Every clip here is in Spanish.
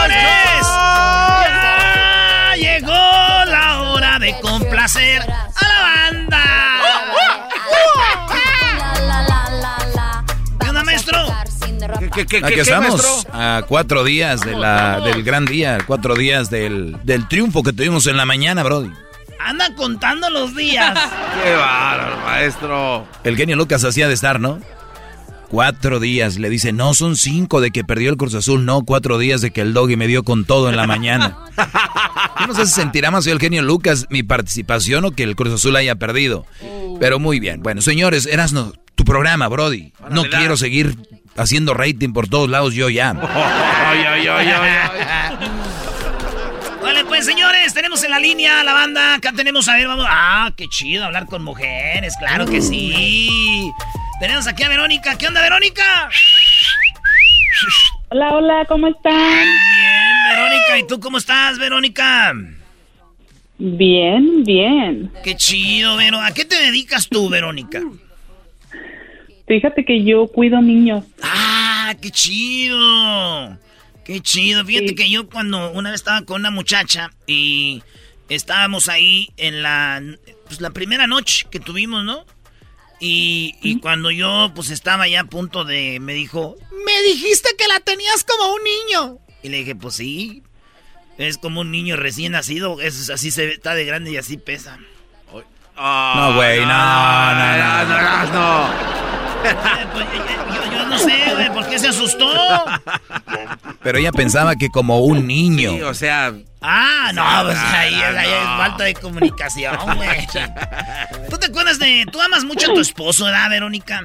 ¡Ay, señoras y señores! ¡Ya llegó la hora de complacer a la banda! ¿Qué onda, maestro? ¿Qué, qué, Aquí estamos a cuatro días de la, del gran día, cuatro días del, del triunfo que tuvimos en la mañana, Brody. Anda contando los días. ¡Qué bárbaro, maestro! El genio Lucas hacía de estar, ¿no? Cuatro días. Le dice, no, son cinco de que perdió el Cruz Azul. No, cuatro días de que el doggy me dio con todo en la mañana. Yo no sé si sentirá más yo el genio Lucas mi participación o que el Cruz Azul haya perdido. Pero muy bien. Bueno, señores, eras no, tu programa, Brody. No quiero seguir haciendo rating por todos lados yo ya. Vale, pues señores, tenemos en la línea la banda. Acá tenemos, a ver, vamos. Ah, qué chido hablar con mujeres, claro que sí. Tenemos aquí a Verónica. ¿Qué onda, Verónica? Hola, hola, ¿cómo están? Bien, Verónica. ¿Y tú cómo estás, Verónica? Bien, bien. Qué chido, Vero. ¿A qué te dedicas tú, Verónica? Fíjate que yo cuido niños. Ah, qué chido. Qué chido. Fíjate que yo cuando una vez estaba con una muchacha y estábamos ahí en la, pues, la primera noche que tuvimos, ¿no? Y, y cuando yo pues estaba ya a punto de, me dijo, me dijiste que la tenías como un niño. Y le dije, pues sí, es como un niño recién nacido, es, así se ve, está de grande y así pesa. No, güey, no, no, no, no, no. Eh, pues, yo, yo no sé, güey, ¿por qué se asustó? Pero ella pensaba que como un niño. Sí, o sea, Ah, no, pues ahí, no, ahí es no. falta de comunicación, güey. ¿Tú te acuerdas de, tú amas mucho a tu esposo, ¿verdad, Verónica?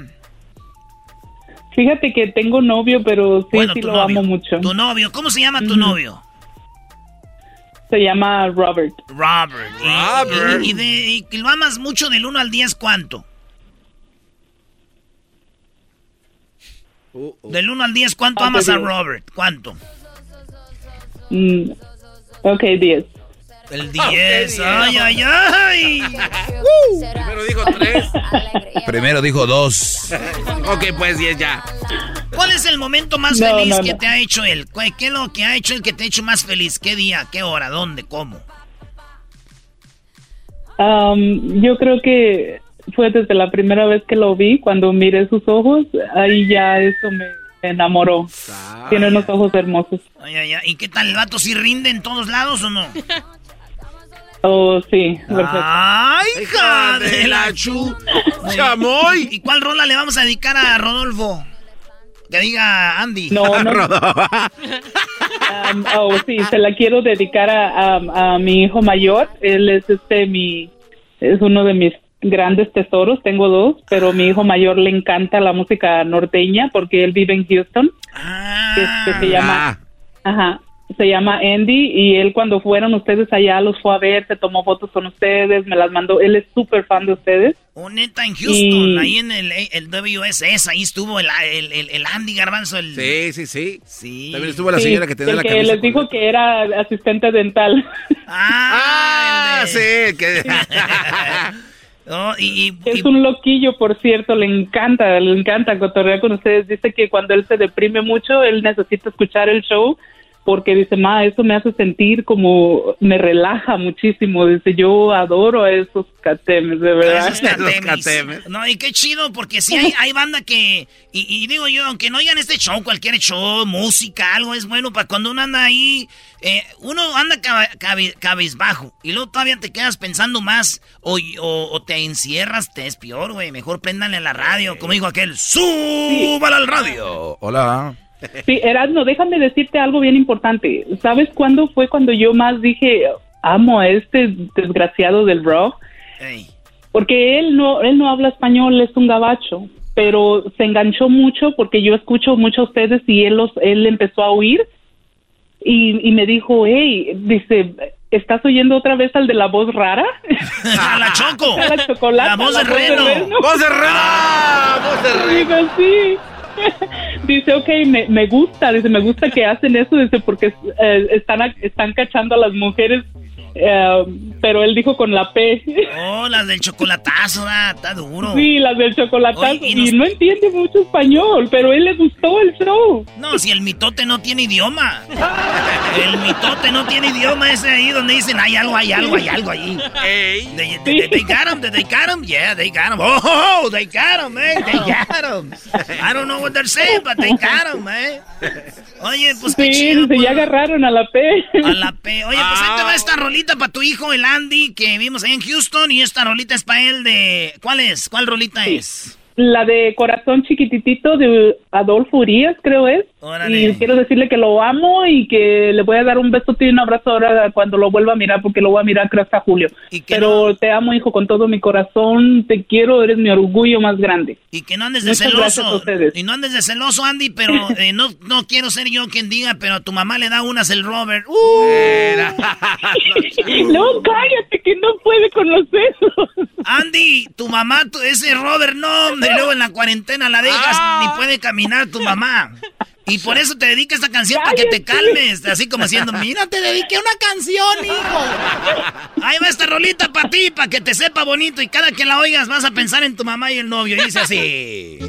Fíjate que tengo novio, pero sí, Bueno, sí tu lo novio. amo mucho. Tu novio, ¿cómo se llama tu novio? Se llama Robert. Robert. Robert. Y, y de, y que lo amas mucho del 1 al 10, ¿cuánto? Del 1 al 10, ¿cuánto Ah, amas pues, a. Robert? ¿Cuánto? Mm, ok, 10. El Ah, 10. ok, ay, ay, ay. primero dijo tres. Primero dijo dos. ok, pues diez ya. ¿Cuál es el momento más No, feliz no, que no. te ha hecho él? ¿Cuál- ¿Qué es lo que ha hecho el que te ha hecho más feliz? ¿Qué día? ¿Qué hora? ¿Dónde? ¿Cómo? Um, yo creo que fue desde la primera vez que lo vi, cuando miré sus ojos, ahí ya eso me enamoró. Tiene unos ojos hermosos. Ay, ay, ay. ¿Y qué tal el vato? ¿Sí rinde en todos lados o no? Oh, sí, perfecto. ¡Ay, hija de la chu! ¡Chamoy! ¿Y cuál rola le vamos a dedicar a Rodolfo? Que diga Andy. No, no. Um, oh, sí, se la quiero dedicar a, a- a mi hijo mayor. Él es este mi es uno de mis grandes tesoros. Tengo dos, pero mi hijo mayor le encanta la música norteña porque él vive en Houston. Ah, que, que se llama, Ah, ajá, se llama Andy y él cuando fueron ustedes allá los fue a ver, se tomó fotos con ustedes, me las mandó. Él es súper fan de ustedes. oh, neta, en Houston, Y- ahí en el, el WSS, ahí estuvo el, el, el- el Andy Garbanzo. El... sí, sí, sí. Sí. También estuvo la Sí, señora que tenía la que les dijo que era asistente dental. Ah, Ah, el de- sí, que... Oh, y, y- Es un loquillo, por cierto, le encanta, le encanta cotorrear con ustedes. Dice que cuando él se deprime mucho, él necesita escuchar el show porque dice, ma, eso me hace sentir como, me relaja muchísimo. Dice, yo adoro a esos catemes, de verdad. Esos catemes. No, y qué chido, porque sí hay, hay banda que, y, y, digo yo, aunque no oigan este show, cualquier show, música, algo es bueno para cuando uno anda ahí, eh, uno anda cabizbajo, y luego todavía te quedas pensando más, o, o, te encierras, te es peor, güey. Mejor préndanle a la radio, como dijo aquel, súbala al radio. Hola. Sí, Erasmo, déjame decirte algo bien importante. ¿Sabes cuándo fue cuando yo más dije, amo a este desgraciado del rock? Porque él no, él no habla español, es un gabacho, pero se enganchó mucho porque yo escucho mucho a ustedes y él los, él empezó a oír y, y me dijo, hey, dice, ¿estás oyendo otra vez al de la voz rara? ¡A la Choco! la chocolate. La voz de Reno. ¡Voz de Reno! ¡Voz de Reno! sí. dice, ok, me, me gusta, dice, me gusta que hacen eso, dice, porque eh, están, están cachando a las mujeres eh, pero él dijo con la P. Oh, las del chocolatazo, ah, está duro. Sí, las del chocolatazo. y, no entiende mucho español, pero él le gustó el show. No, si el mitote no tiene idioma. el mitote no tiene idioma ese ahí donde dicen hay algo, hay algo, hay algo ahí. Hey. They, they, they, got him, they got him, yeah, they got him. Oh, they got him, man, they got him. I don't know what they're saying, but they got him, man. Oye, pues qué chido. Sí, pues. ya agarraron a la P. A la P. Oye, pues ahí te va esta rolita para tu hijo, el Andy, que vimos ahí en Houston. Y esta rolita es para él de... ¿Cuál es? ¿Cuál rolita es? La de Corazón Chiquititito de Adolfo Urias, creo es. Y quiero decirle que lo amo y que le voy a dar un beso y un abrazo ahora cuando lo vuelva a mirar, porque lo voy a mirar creo hasta julio. Pero te amo, hijo, con todo mi corazón. Te quiero, eres mi orgullo más grande. Y que no andes de celoso. Y no andes de celoso, Andy, pero eh, no, no quiero ser yo quien diga, pero a tu mamá le da unas el Robert. ¡Uh! no, cállate, que no puede con los besos. Andy, tu mamá, ese Robert, no, y luego en la cuarentena la dejas, ni ah. puede caminar tu mamá. Y por eso te dedica esta canción para que te calmes. Así como haciendo, mira, te dediqué una canción, hijo. Ahí va esta rolita para ti, para que te sepa bonito. Y cada que la oigas vas a pensar en tu mamá y el novio. Y dice así.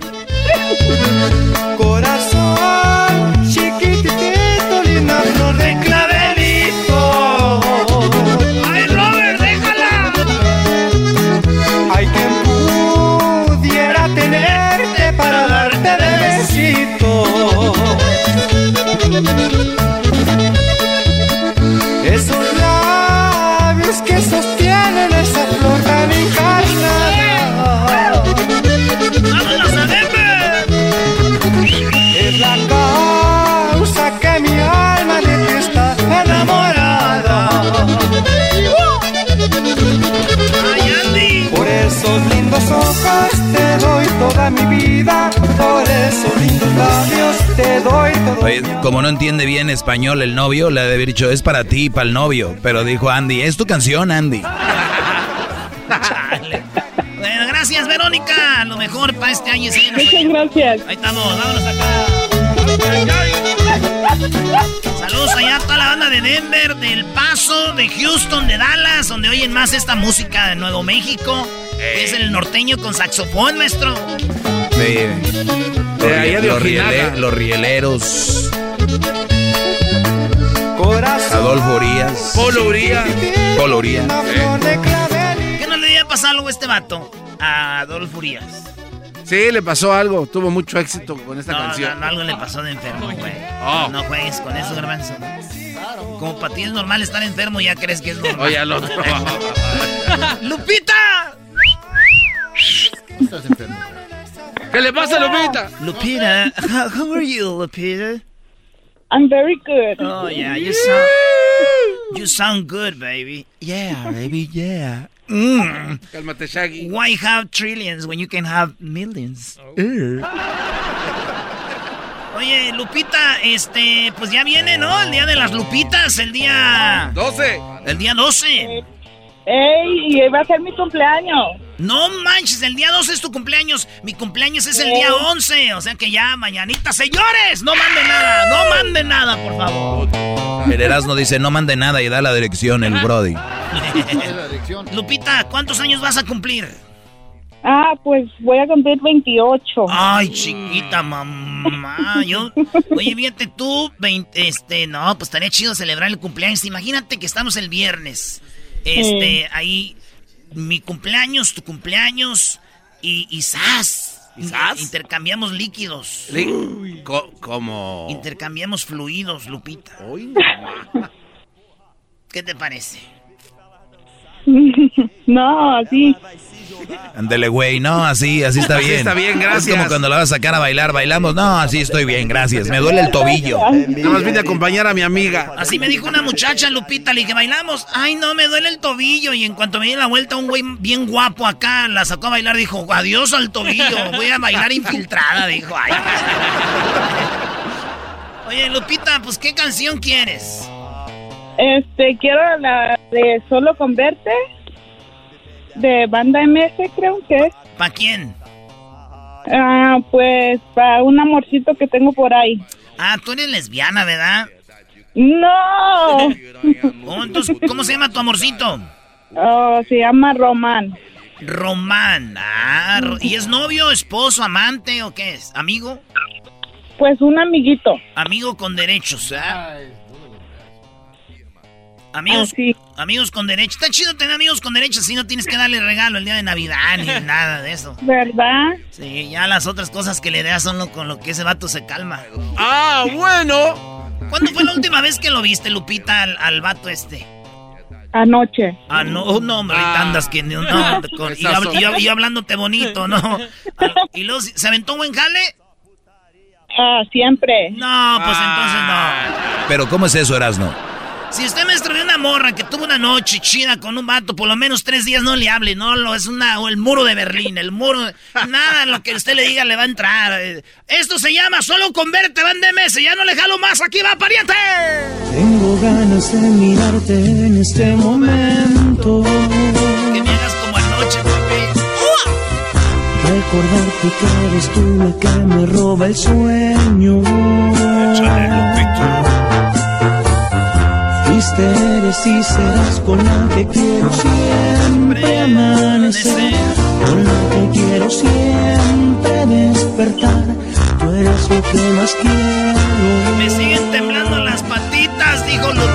Como no entiende bien español el novio, le ha de haber dicho, es para ti, para el novio. Pero dijo Andy, es tu canción, Andy. Bueno, gracias, Verónica. Lo mejor para este año. Sí, Muchas gracias. Ahí estamos, vámonos acá. Saludos allá a toda la banda de Denver, del Paso, de Houston, de Dallas, donde oyen más esta música de Nuevo México. Es el norteño con saxofón, maestro. Sí. Los, los Ojinaga. riele- los rieleros. Corazón Adolfo Urias. Polo Urias. Polo Urias. ¿Qué no le había pasado algo a este vato? A Adolfo Urias. Sí, le pasó algo. Tuvo mucho éxito con esta No, canción. no, no, algo le pasó de enfermo, güey. Oh. No juegues con eso, garbanzo. Como para ti es normal estar enfermo, ya crees que es normal. Oye, al otro. ¡Lupita! ¿Qué le pasa, Lupita? Lupita, how, how are you, Lupita? I'm very good. Oh, yeah, you sound, you sound good, baby. Yeah, baby, yeah. Mm. Cálmate, Shaggy. Why have trillions when you can have millions? Oye, Lupita, este, pues ya viene, ¿no? El día de las Lupitas, el día... 12. El día 12. ¡Ey! Y va a ser mi cumpleaños. No manches, el día 12 es tu cumpleaños. Mi cumpleaños es el día 11. O sea que ya, mañanita. Señores, no manden nada, no manden nada, por favor. El Erasmo dice, no mande nada y da la dirección el Brody. Lupita, ¿cuántos años vas a cumplir? Ah, pues voy a cumplir 28. Ay, chiquita mamá. Yo, oye, fíjate tú, 20, este, no, pues estaría chido celebrar el cumpleaños. Imagínate que estamos el viernes. Este, ahí, mi cumpleaños, tu cumpleaños y, y. Intercambiamos líquidos. Como... Intercambiamos fluidos, Lupita. Uy, ¿Qué te parece? No, así. Ándele, güey, no, así, así está Así bien. está bien, gracias. Es como cuando la vas a sacar a bailar, bailamos. No, así estoy bien, gracias. Me duele el tobillo. Nada más vine a acompañar a mi amiga. Así me dijo una muchacha, Lupita, le dije, bailamos. Ay, no, me duele el tobillo. Y en cuanto me di la vuelta, un güey bien guapo acá la sacó a bailar. Dijo, adiós al tobillo. Voy a bailar infiltrada, dijo. Ay. Oye, Lupita, pues, ¿qué canción quieres? Este, quiero la de Solo con Verte, de Banda MS, creo que es. ¿Para quién? Ah, pues para un amorcito que tengo por ahí. Ah, tú eres lesbiana, ¿verdad? No, Oh, entonces, ¿cómo se llama tu amorcito? Oh, se llama Román. Román. Ah, ¿y es novio, esposo, amante o qué es? ¿Amigo? Pues un amiguito. Amigo con derechos, ¿ah? Amigos, Ah, sí. amigos con derechos. Está chido tener amigos con derechos, así no tienes que darle regalo el día de Navidad ni nada de eso. ¿Verdad? Sí, ya las otras cosas que le das son lo con lo que ese vato se calma. Ah, bueno. ¿Cuándo fue la última vez que lo viste, Lupita, al, al vato este? Anoche. Ah, no, oh, no, hombre, ahorita Ah. andas que no, no, con- y, yo, Esas habl- y yo- y yo hablándote bonito, ¿no? Ah, ¿Y luego se aventó un buen jale? Ah, siempre. No, pues entonces no. Pero ¿cómo es eso, Erasno? Si usted me de una morra que tuvo una noche chida con un vato, por lo menos tres días no le hable, no, lo es una, o el muro de Berlín, el muro, nada, lo que usted le diga le va a entrar. Eh, Esto se llama solo con verte, van de meses, ya no le jalo más, aquí va pariente. Tengo ganas de mirarte en este momento. Que me hagas como anoche, papi. Recordarte que eres tú la que me roba el sueño. Fuiste, eres y serás con la que quiero siempre amanecer. Con la que quiero siempre despertar. Tú eres lo que más quiero. Me siguen temblando las patitas, dijo Lupita.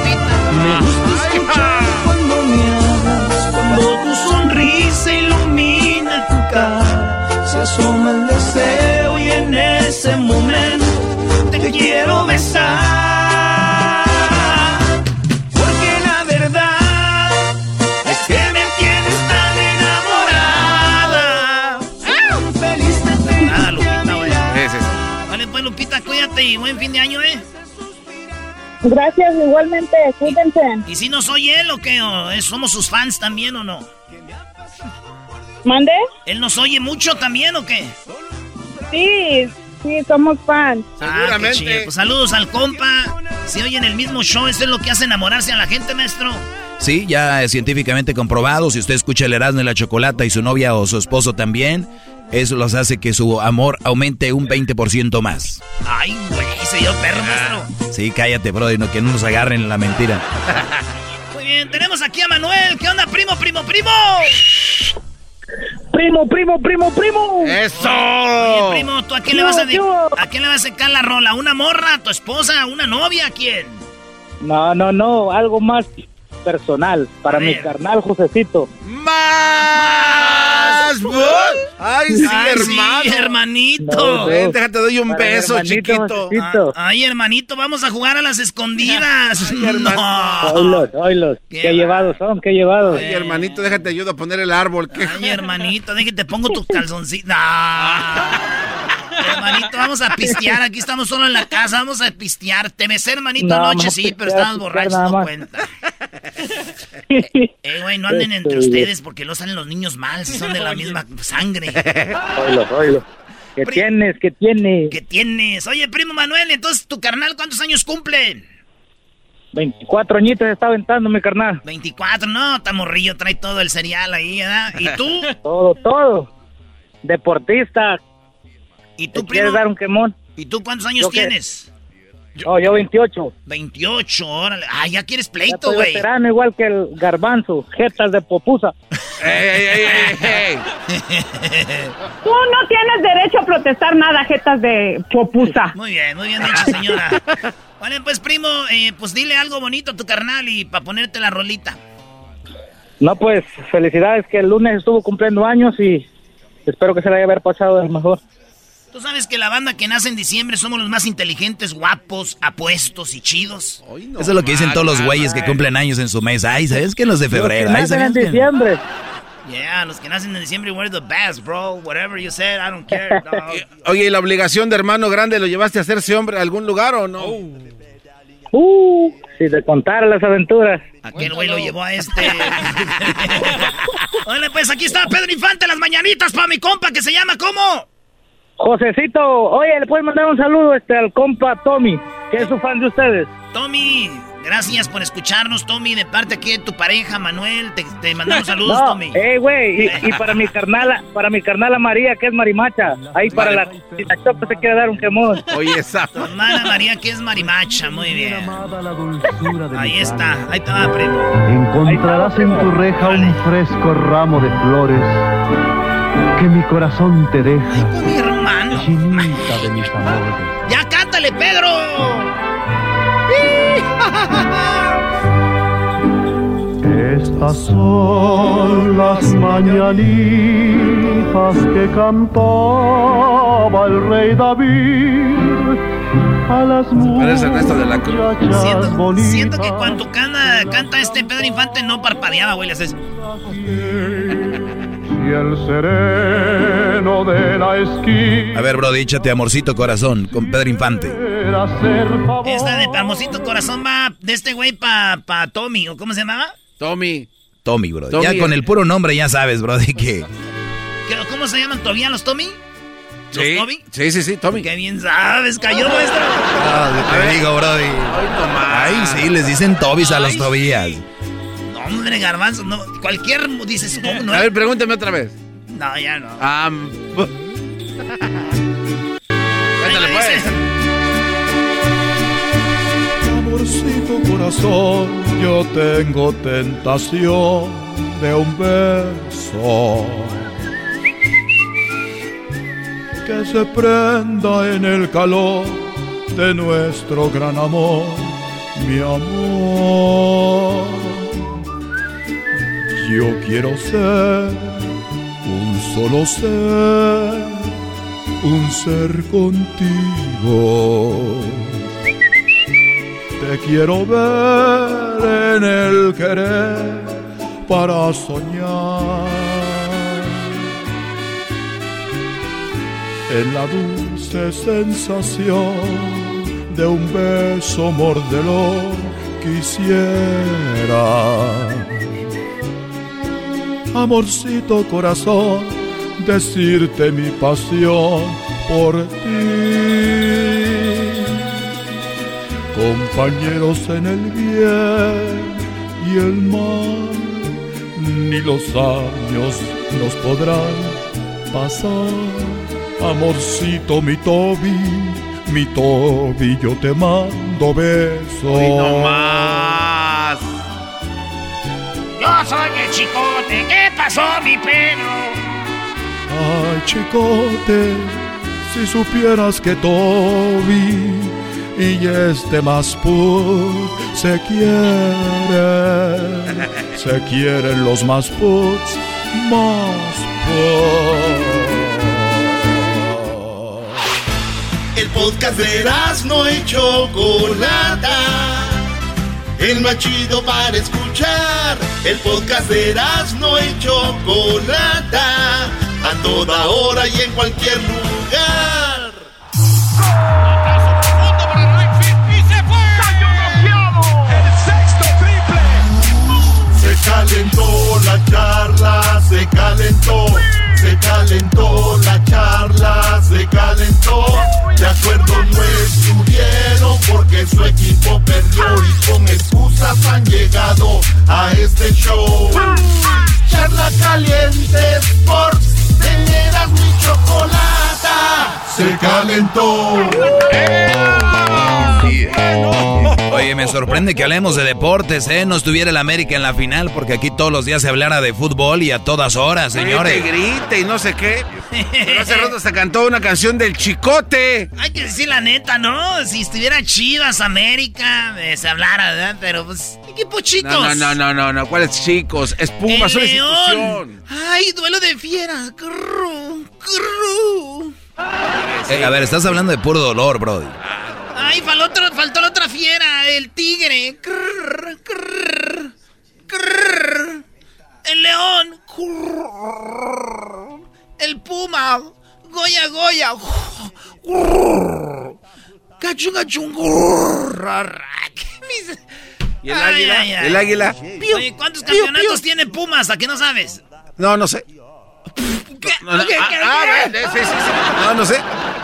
Y buen fin de año, ¿eh? Gracias, igualmente. Cuídense. ¿Y si no soy él o qué? ¿O somos sus fans también o no? ¿Mande? ¿Él nos oye mucho también o qué? Sí, sí, somos fans. Ah, Seguramente. chido. Pues saludos al compa. Si oyen el mismo show, eso es lo que hace enamorarse a la gente, maestro. Sí, ya es científicamente comprobado. Si usted escucha el Erasmo y la Chocolata y su novia o su esposo también, eso los hace que su amor aumente un 20% más. Ay, güey, se dio perro, maestro. Sí, cállate, brother, no, que no nos agarren la mentira. Muy bien, tenemos aquí a Manuel. ¿Qué onda, primo, primo, primo? Primo, primo, primo, primo. ¡Eso! Oye, primo, ¿tú a quién le vas a ¿Qué hubo? ¿A quién le vas a sacar la rola? ¿A ¿Una morra? ¿A tu esposa? ¿A una novia? ¿A quién? No, no, no, algo más personal para mi carnal Josecito. ¡Más! ¡Ay, sí, Ay, hermano! sí, hermanito. No, Ven, déjate, doy un Para beso, hermanito chiquito. Josecito. Ah, Ay, hermanito, vamos a jugar a las escondidas. Ay, hermano. no. Oílos, oílos. Qué Qué, va- llevados son, qué llevados. Ay, hermanito, déjate, ayudo a poner el árbol. ¿Qué? Ay, hermanito, déjate, te pongo tus calzoncitos. Hermanito, vamos a pistear. Aquí estamos solo en la casa. Vamos a pistear. Te besé, hermanito, Nada anoche, sí, pistear, pero estabas pistear, borracho, nada no cuenta. Eh, güey, no anden entre Este, ustedes porque no salen los niños mal si son de la misma sangre. Oílos, oílos. ¿Qué Pri- tienes? ¿Qué tienes? ¿Qué tienes? Oye, primo Manuel, entonces tu carnal, ¿cuántos años cumple? 24 añitos está aventando mi carnal. 24, no, está morrillo, trae todo el cereal ahí, ¿verdad? ¿Y tú? Todo, todo. Deportista. ¿Y tú, ¿Te quieres primo? dar un quemón? ¿Y tú cuántos años ¿Yo tienes? Oh, yo 28. 28, órale. Ah, ya quieres pleito, güey. veterano igual que el garbanzo. Jetas de popusa. Tú no tienes derecho a protestar nada, jetas de popusa. Muy bien, muy bien dicho, señora. Vale, pues primo, eh, pues dile algo bonito a tu carnal y para ponerte la rolita. No, pues felicidades que el lunes estuvo cumpliendo años y espero que se le haya haber pasado el mejor. Tú sabes que la banda que nace en diciembre somos los más inteligentes, guapos, apuestos y chidos. Eso es lo que dicen todos los güeyes que cumplen años en su mes. Ay, ¿sabes que los de febrero? Los que nacen en diciembre. Yeah, los que nacen en diciembre, we're the best, bro. Whatever you said, I don't care, Oye, ¿y la obligación de hermano grande lo llevaste a hacerse hombre a algún lugar o no? Uh, si te contara las aventuras. Aquel güey lo llevó a este. Oye, pues aquí está Pedro Infante, las mañanitas para mi compa que se llama ¿cómo? Josecito, oye, le puedes mandar un saludo este al compa Tommy, que es su fan de ustedes. Tommy, gracias por escucharnos, Tommy, de parte aquí de tu pareja, Manuel, te, mandamos saludos, Tommy. Eh, güey, y, para mi carnala, para mi carnala María, que es marimacha, ahí para la, si la chopa se quiere dar un quemón. Oye, esa. Tu hermana María, que es marimacha, muy bien. Ahí está, ahí te va, primo. Encontrarás en tu reja un fresco ramo de flores que mi corazón te deja. Ay, pues mi hermano. Chinita de mis amores. ¡Ya cántale, Pedro! Estas son las mañanitas que cantaba el rey David a las muchachas de la cruz. Siento, siento, que cuando canta, canta este Pedro Infante no parpadeaba, güey, le haces y el sereno de la esquina. A ver, bro, échate amorcito corazón con Pedro Infante. Esta de amorcito corazón va de este güey pa, pa Tommy, ¿o cómo se llamaba? Tommy. Tommy, bro. ya con el puro nombre ya sabes, bro, de que... ¿Cómo se llaman todavía los Tommy? ¿Los sí, Tommy? Sí, sí, sí, Tommy. Qué bien sabes, cayó nuestro. Ah, te digo, brody. Ay, sí, les dicen Tobis a los Tobías. Hombre, garbanzo, no, cualquier dices, ¿cómo no? A ver, pregúntame otra vez. No, ya no. Ah. Cuéntale pues. Amorcito corazón, yo tengo tentación de un beso que se prenda en el calor de nuestro gran amor, mi amor. Yo quiero ser un solo ser, un ser contigo. Te quiero ver en el querer para soñar. En la dulce sensación de un beso mordelo quisiera amorcito corazón, decirte mi pasión por ti. Compañeros en el bien y el mal, ni los años nos podrán pasar. Amorcito mi Toby, mi Toby, yo te mando besos. Yo soy el chicote, ¿qué pasó, mi Pedro? Ay, chicote, si supieras que Toby y este más put se quieren, se quieren los más puts, más put. El podcast de no y Chocolata el más chido para escuchar. El podcast de no y Chocolata, a toda hora y en cualquier lugar. Se calentó la charla, se calentó, se calentó la charla, se calentó. De acuerdo no estuvieron porque su equipo perdió y con excusas han llegado a este show. Charla caliente Sports, teneras mi chocolata, se calentó. Oye, me sorprende que hablemos de deportes, ¿eh? No estuviera el América en la final porque aquí todos los días se hablara de fútbol y a todas horas, señores. Grite, grite y no sé qué. Pero hace rato se cantó una canción del Chicote. Hay que decir la neta, ¿no? Si estuviera Chivas, América, eh, se hablara, ¿verdad? Pero pues, equipo chicos. No, no, no, no, no, ¿cuáles chicos? Es Pumas, una institución. Ay, duelo de fieras. Eh, a ver, estás hablando de puro dolor, Brody. Ay, faltó, otro- faltó la otra fiera, el tigre. Grrr, grrr, grrr. El león. El puma. Goya, goya. Grrr. Cachun, cachun. Grrr. Mis- ¿Y el Ay, águila? ay, ay. ¿El águila? Oye, ¿cuántos campeonatos tiene Pumas? ¿A qué no sabes? No, no sé. ¿Qué? No, no, ¿Qué? ah, ¿Qué? ah, ¿Qué? sí, sí, sí. No, no sé.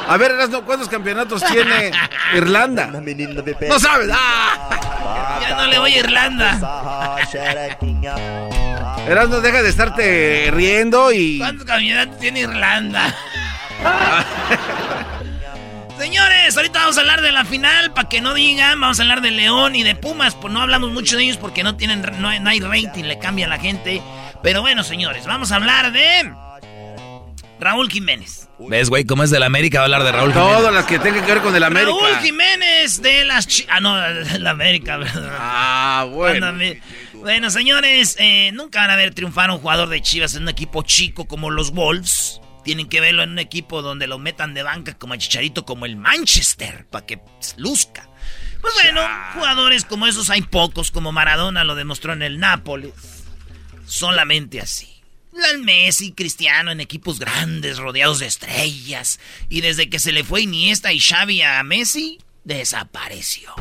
A ver, Erasno, ¿cuántos campeonatos tiene Irlanda? No sabes. Ah. Ya no le voy a Irlanda. Erasno, deja de estarte riendo y... ¿Cuántos campeonatos tiene Irlanda? Señores, ahorita vamos a hablar de la final, para que no digan, vamos a hablar de León y de Pumas, pues no hablamos mucho de ellos porque no tienen, no hay, no hay rating, le cambia a la gente. Pero bueno, señores, vamos a hablar de Raúl Jiménez. ¿Ves, güey, cómo es del América va a hablar de Raúl Jiménez? Todo lo que tenga que ver con el América. Raúl Jiménez de las... Chi- ah, no, de la América, ¿verdad? Ah, bueno. Bueno, señores, eh, nunca van a ver triunfar a un jugador de Chivas en un equipo chico como los Wolves. Tienen que verlo en un equipo donde lo metan de banca como a Chicharito, como el Manchester, para que luzca. Pues bueno, jugadores como esos hay pocos, como Maradona lo demostró en el Nápoles. Solamente así. Messi, Cristiano en equipos grandes, rodeados de estrellas. Y desde que se le fue Iniesta y Xavi a Messi, desapareció.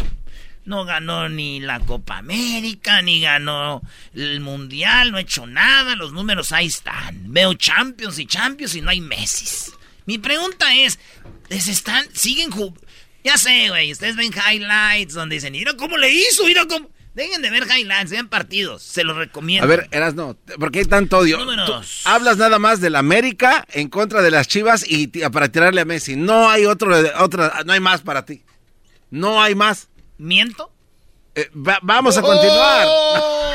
No ganó ni la Copa América, ni ganó el Mundial, no ha hecho nada, los números ahí están. Veo Champions y Champions y no hay Messi. Mi pregunta es, ¿les están, siguen jugando? Ya sé, güey, ustedes ven highlights donde dicen, mira cómo le hizo, mira cómo... Dejen de ver highlights, vean partidos, se los recomiendo. A ver, Erasno, ¿por qué hay tanto odio? Números. Tú hablas nada más del América en contra de las Chivas y para tirarle a Messi. No hay otro, otra, no hay más para ti. No hay más. ¿Miento? Eh, va- vamos a continuar. Oh.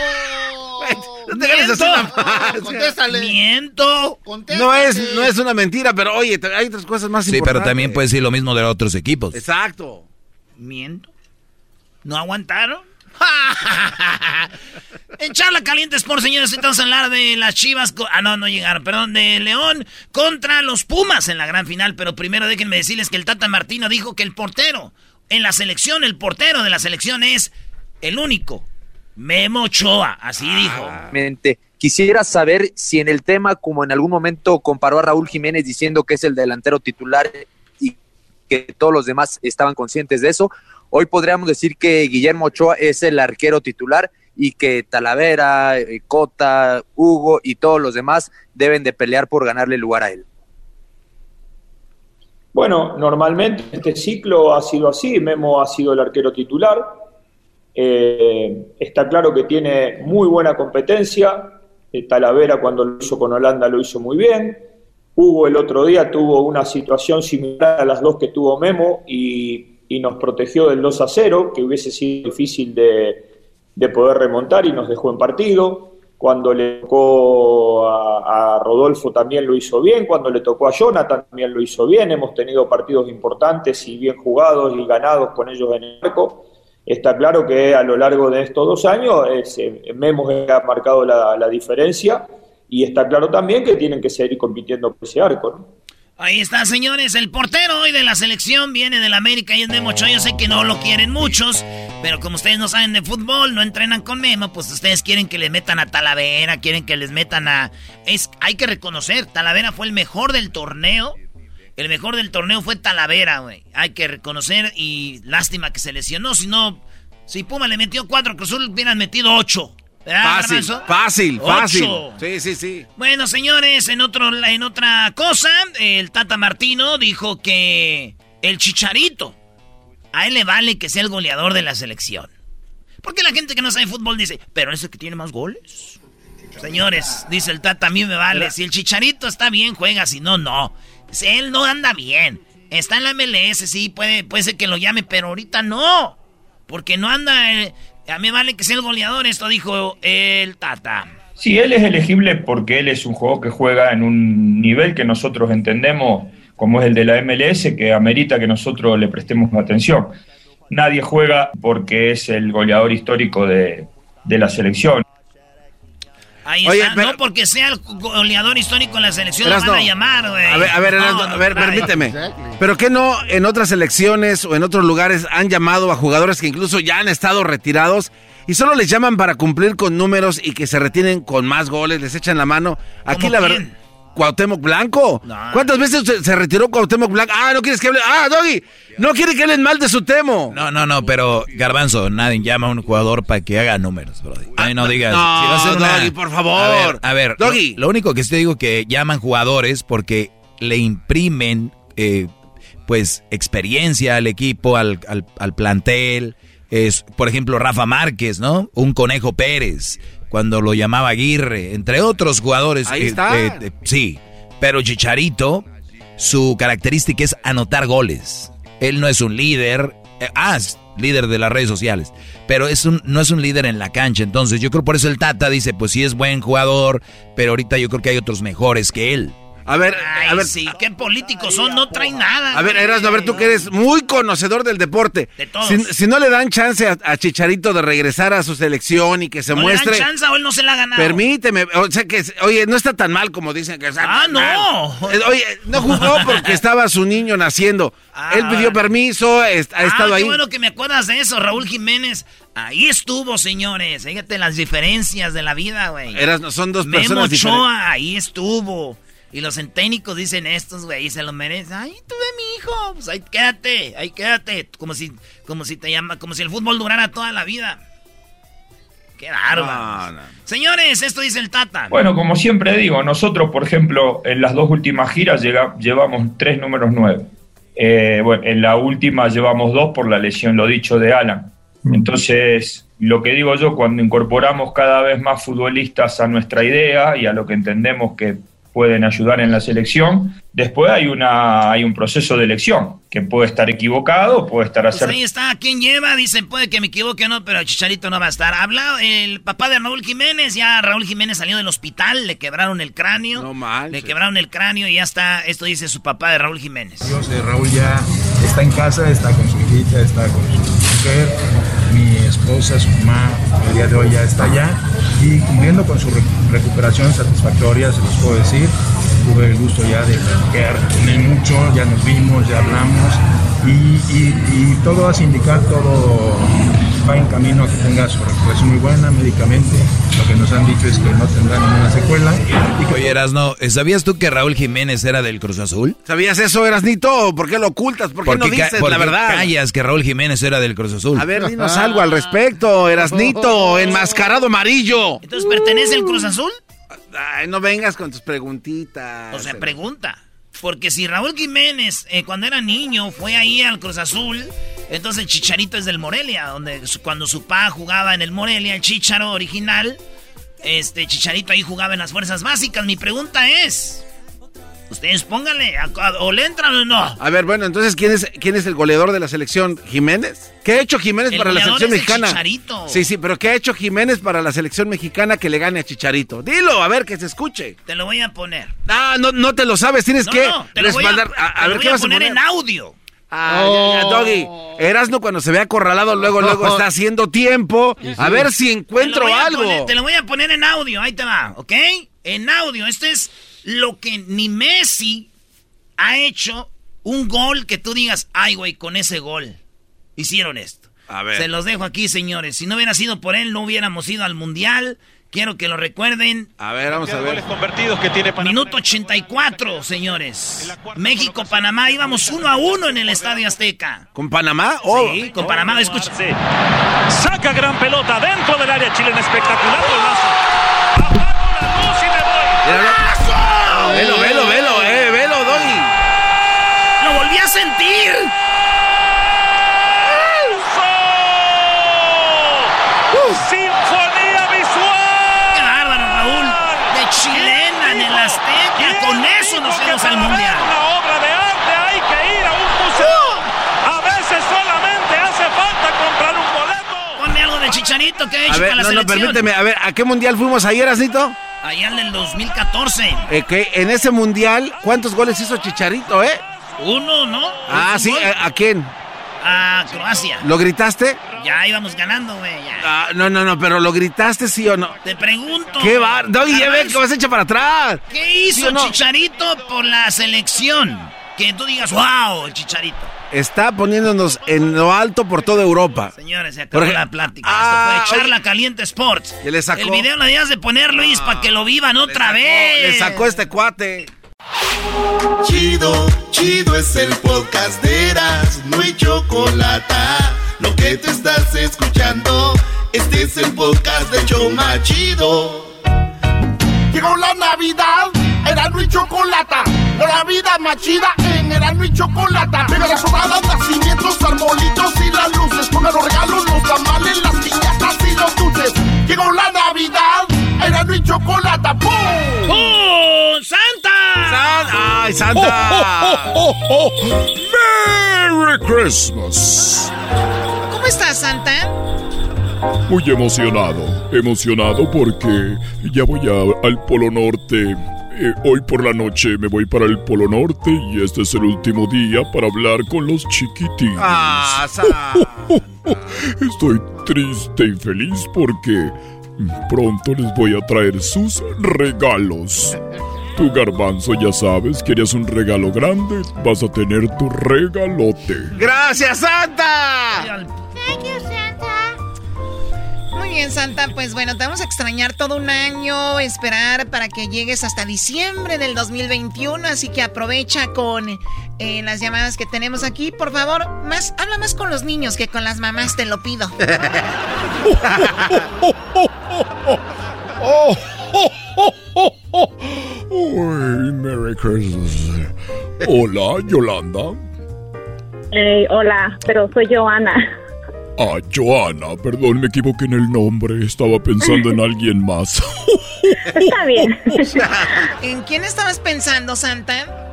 No te ganes así ¡Miento! nomás. Contéstale. ¡Miento! No es, no es una mentira, pero oye, hay otras cosas más Sí, importantes. pero también puedes decir lo mismo de otros equipos. Exacto. ¿Miento? ¿No aguantaron? en Charla Caliente Sport, señores, entonces hablar de las Chivas. Ah, no, no llegaron, perdón, de León contra los Pumas en la gran final. Pero primero déjenme decirles que el Tata Martino dijo que el portero en la selección, el portero de la selección es el único. Memo Ochoa, así dijo. Mente. Quisiera saber si en el tema, como en algún momento comparó a Raúl Jiménez diciendo que es el delantero titular y que todos los demás estaban conscientes de eso, hoy podríamos decir que Guillermo Ochoa es el arquero titular y que Talavera, eh, Cota, Hugo y todos los demás deben de pelear por ganarle lugar a él. Bueno, normalmente este ciclo ha sido así, Memo ha sido el arquero titular, Eh, está claro que tiene muy buena competencia, Eh, Talavera cuando lo hizo con Holanda lo hizo muy bien, Hugo el otro día tuvo una situación similar a las dos que tuvo Memo y, y nos protegió del 2 a 0, que hubiese sido difícil de, de poder remontar y nos dejó en partido. Cuando le tocó a, a Rodolfo también lo hizo bien, cuando le tocó a Jonathan también lo hizo bien. Hemos tenido partidos importantes y bien jugados y ganados con ellos en el arco. Está claro que a lo largo de estos dos años es, eh, Memo que ha marcado la, la diferencia y está claro también que tienen que seguir compitiendo por ese arco. ¿no? Ahí está, señores. El portero hoy de la selección viene del América y es Memo Ochoa. Yo sé que no lo quieren muchos, pero como ustedes no saben de fútbol, no entrenan con Memo, pues ustedes quieren que le metan a Talavera, quieren que les metan a... Es, hay que reconocer, Talavera fue el mejor del torneo. El mejor del torneo fue Talavera, güey. Hay que reconocer y lástima que se lesionó. Si no, si Puma le metió cuatro, Cruzul hubieran metido ocho. ¿Verdad, Fácil, fácil, fácil. Ocho. Sí, sí, sí. Bueno, señores, en, otro, en otra cosa, el Tata Martino dijo que el Chicharito, a él le vale que sea el goleador de la selección. Porque la gente que no sabe fútbol dice, pero ese que tiene más goles. Señores, dice el Tata, a mí me vale. Si el Chicharito está bien, juega. Si no, no. Si él no anda bien. Está en la MLS, sí, puede, puede ser que lo llame, pero ahorita no. Porque no anda... a mí vale que sea el goleador, esto dijo el Tata. Sí, él es elegible porque él es un jugador que juega en un nivel que nosotros entendemos como es el de la MLS, que amerita que nosotros le prestemos atención. Nadie juega porque es el goleador histórico de, de la selección. Ahí Oye, está. pero- no porque sea el goleador histórico en la selección, lo van a llamar, güey. A ver, a ver, No, a ver, permíteme. ¿Pero qué no en otras elecciones o en otros lugares han llamado a jugadores que incluso ya han estado retirados y solo les llaman para cumplir con números y que se retienen con más goles, les echan la mano? Aquí ¿Cómo la quién? verdad. Cuauhtémoc Blanco. No. ¿Cuántas veces se, se retiró Cuauhtémoc Blanco? Ah, no quieres que hable. Ah, Doggy, no quiere que hablen mal de su temo. No, no, no, pero Garbanzo, nadie llama a un jugador para que haga números, Brody. Ay, no digas. no, si va a ser una- Doggy, por favor. A ver, a ver, Doggy. Lo, lo único que sí te digo que llaman jugadores porque le imprimen, eh, pues, experiencia al equipo, al, al- al plantel. Es, por ejemplo, Rafa Márquez, ¿no? Un Conejo Pérez, cuando lo llamaba Aguirre, entre otros jugadores. Ahí está. eh, eh, sí, pero Chicharito, su característica es anotar goles. Él no es un líder, eh, ah, es líder de las redes sociales, pero es un, no es un líder en la cancha. Entonces yo creo por eso el Tata dice, pues sí es buen jugador, pero ahorita yo creo que hay otros mejores que él. A ver, Ay, a ver. sí, qué políticos son, no traen nada. A ver. Erasmo, a ver, tú que eres muy conocedor del deporte. De todos. Si, si no le dan chance a, a Chicharito de regresar a su selección y que se ¿No muestre. le dan chance o él no se la ha ganado? Permíteme, o sea que, oye, no está tan mal como dicen que está Ah, no. mal. Eh, Oye, no jugó porque estaba su niño naciendo. Ah. Él pidió permiso, est- ha Ah, estado qué ahí. bueno que me acuerdas de eso, Raúl Jiménez. Ahí estuvo, señores. Fíjate las diferencias de la vida, güey. Eras- son dos Memo personas diferentes. Ochoa, ahí estuvo. Y los técnicos dicen estos, güey, y se lo merecen. Ay, tuve mi hijo. Pues ahí quédate, ahí quédate. Como si, como si te llama, como si el fútbol durara toda la vida. Qué bárbaro. No, no. Señores, esto dice el Tata. Bueno, como siempre digo, nosotros, por ejemplo, en las dos últimas giras llega- llevamos tres números nueve. Eh, bueno, en la última llevamos dos por la lesión, lo dicho, de Alan. Entonces, lo que digo yo, cuando incorporamos cada vez más futbolistas a nuestra idea y a lo que entendemos que pueden ayudar en la selección, después hay, una, hay un proceso de elección, que puede estar equivocado, puede estar Pues acertado. ahí está, ¿quién lleva? Dicen, puede que me equivoque o no, pero Chicharito no va a estar. Habla el papá de Raúl Jiménez, ya Raúl Jiménez salió del hospital, le quebraron el cráneo. No mal. Le quebraron el cráneo y ya está, esto dice su papá de Raúl Jiménez. Dios, eh, Raúl ya está en casa, está con su hijita, está con su mujer, mi esposa, su mamá, el día de hoy ya está allá y cumpliendo con su re- recuperación satisfactoria, se los puedo decir. Tuve el gusto ya de platicar mucho, ya nos vimos, ya hablamos y, y- y todo hace indicar, todo va en camino a que tenga su recuperación muy buena médicamente. Lo que nos han dicho es que no tendrá ninguna secuela. Y que Oye, Erasno, ¿sabías tú que Raúl Jiménez era del Cruz Azul? ¿Sabías eso, Erasnito? ¿Por qué lo ocultas? ¿Por qué no dices por la qué verdad? callas que Raúl Jiménez era del Cruz Azul? A ver, dinos algo al respecto, Erasnito, enmascarado amarillo. Entonces, ¿pertenece el Cruz Azul? Ay, no vengas con tus preguntitas. O sea, pregunta. Porque si Raúl Jiménez, eh, cuando era niño, fue ahí al Cruz Azul, entonces Chicharito es del Morelia, donde cuando su pa jugaba en el Morelia, el Chicharo original, este Chicharito ahí jugaba en las fuerzas básicas. Mi pregunta es, ustedes pónganle, a- a- o le entran o no. A ver, bueno, entonces, ¿quién es, quién es el goleador de la selección? ¿Jiménez? ¿Qué ha hecho Jiménez El para la selección es el mexicana? Chicharito. Sí, sí, pero ¿qué ha hecho Jiménez para la selección mexicana que le gane a Chicharito? Dilo, a ver, que se escuche. Te lo voy a poner. Ah, no, no te lo sabes, tienes No, que no, te lo voy a, respaldar. A, a te lo ver, voy ¿qué a vas a poner poner? en audio. Ah, ya, ya, Doggy. Erasno cuando se ve acorralado, luego, luego está haciendo tiempo. A ver si lo encuentro voy algo. poner- te lo voy a poner en audio, ahí te va, ¿ok? En audio, esto es lo que ni Messi ha hecho un gol que tú digas, ay, güey, con ese gol hicieron esto. A ver. Se los dejo aquí, señores. Si no hubiera sido por él, no hubiéramos ido al Mundial. Quiero que lo recuerden. A ver, vamos a ver. convertidos que tiene Minuto 84, señores. México-Panamá, íbamos uno a uno en el Estadio Azteca. ¿Con Panamá? Oh, Sí, con Panamá, escucha. Saca gran pelota dentro del área chilena, espectacular golazo. Velo, velo, velo, eh, velo, Doggy. ¡Lo volví a sentir! ¡Sinfonía visual! ¡Qué bárbaro, Raúl! De chilena en el Azteca. Con eso nos fuimos al Mundial. Una obra de arte, hay que ir a un museo. A veces solamente hace falta comprar un boleto. Chicharito, ¿qué ha hecho A ver, para la no, no, selección? permíteme. A ver, ¿a qué mundial fuimos ayer, Asnito? Allá en el 2014. Eh, que en ese mundial, ¿cuántos goles hizo Chicharito, eh? Uno, ¿no? Ah, sí. ¿a, a quién? A Croacia. ¿Lo gritaste? Ya íbamos ganando, güey. Ah, no, no, no, pero ¿lo gritaste sí o no? Te pregunto. ¿Qué va? No, y ve que vas a echar para atrás. ¿Qué ¿Sí hizo no? Chicharito por la selección? Que tú digas, wow, el Chicharito. Está poniéndonos en lo alto por toda Europa. Señores, se acabó la plática. Ah, Esto fue oye. Charla Caliente Sports. ¿Ya le sacó? El video lo debías de poner, Luis, para que lo vivan otra vez. Le sacó este cuate. Chido, chido es el podcast de Eras, no hay chocolate. Lo que te estás escuchando, este es el podcast de Choma Chido. Llegó la Navidad, Erasmo y Chocolata. La vida más chida en Erasmo y Chocolata. Pega las sobradas, nacimientos, arbolitos y las luces. Pongan los regalos, los tamales, las piñatas y los dulces. Llegó la Navidad, Erasmo y Chocolata. ¡Pum! ¡Oh, Santa! ¡Ay, Santa! ¡Merry Christmas! ¿Cómo estás, Santa? Muy emocionado, emocionado porque ya voy a- al Polo Norte. Eh, hoy por la noche me voy para el Polo Norte y este es el último día para hablar con los chiquitines. Ah, Santa. Estoy triste y feliz porque pronto les voy a traer sus regalos. Tu garbanzo, ya sabes, querías un regalo grande, vas a tener tu regalote. ¡Gracias, Santa! Thank you, bien, Santa. Pues bueno, te vamos a extrañar todo un año, esperar para que llegues hasta diciembre del 2021. Así que aprovecha con eh, las llamadas que tenemos aquí. Por favor, más, habla más con los niños que con las mamás, te lo pido. Oh, oh, oh, oh, oh. Uy, Merry Christmas. Hola, Yolanda. Eh, hola, pero soy Joana. Ah, Joana, perdón, me equivoqué en el nombre. Estaba pensando en alguien más. Está bien. ¿En quién estabas pensando, Santa?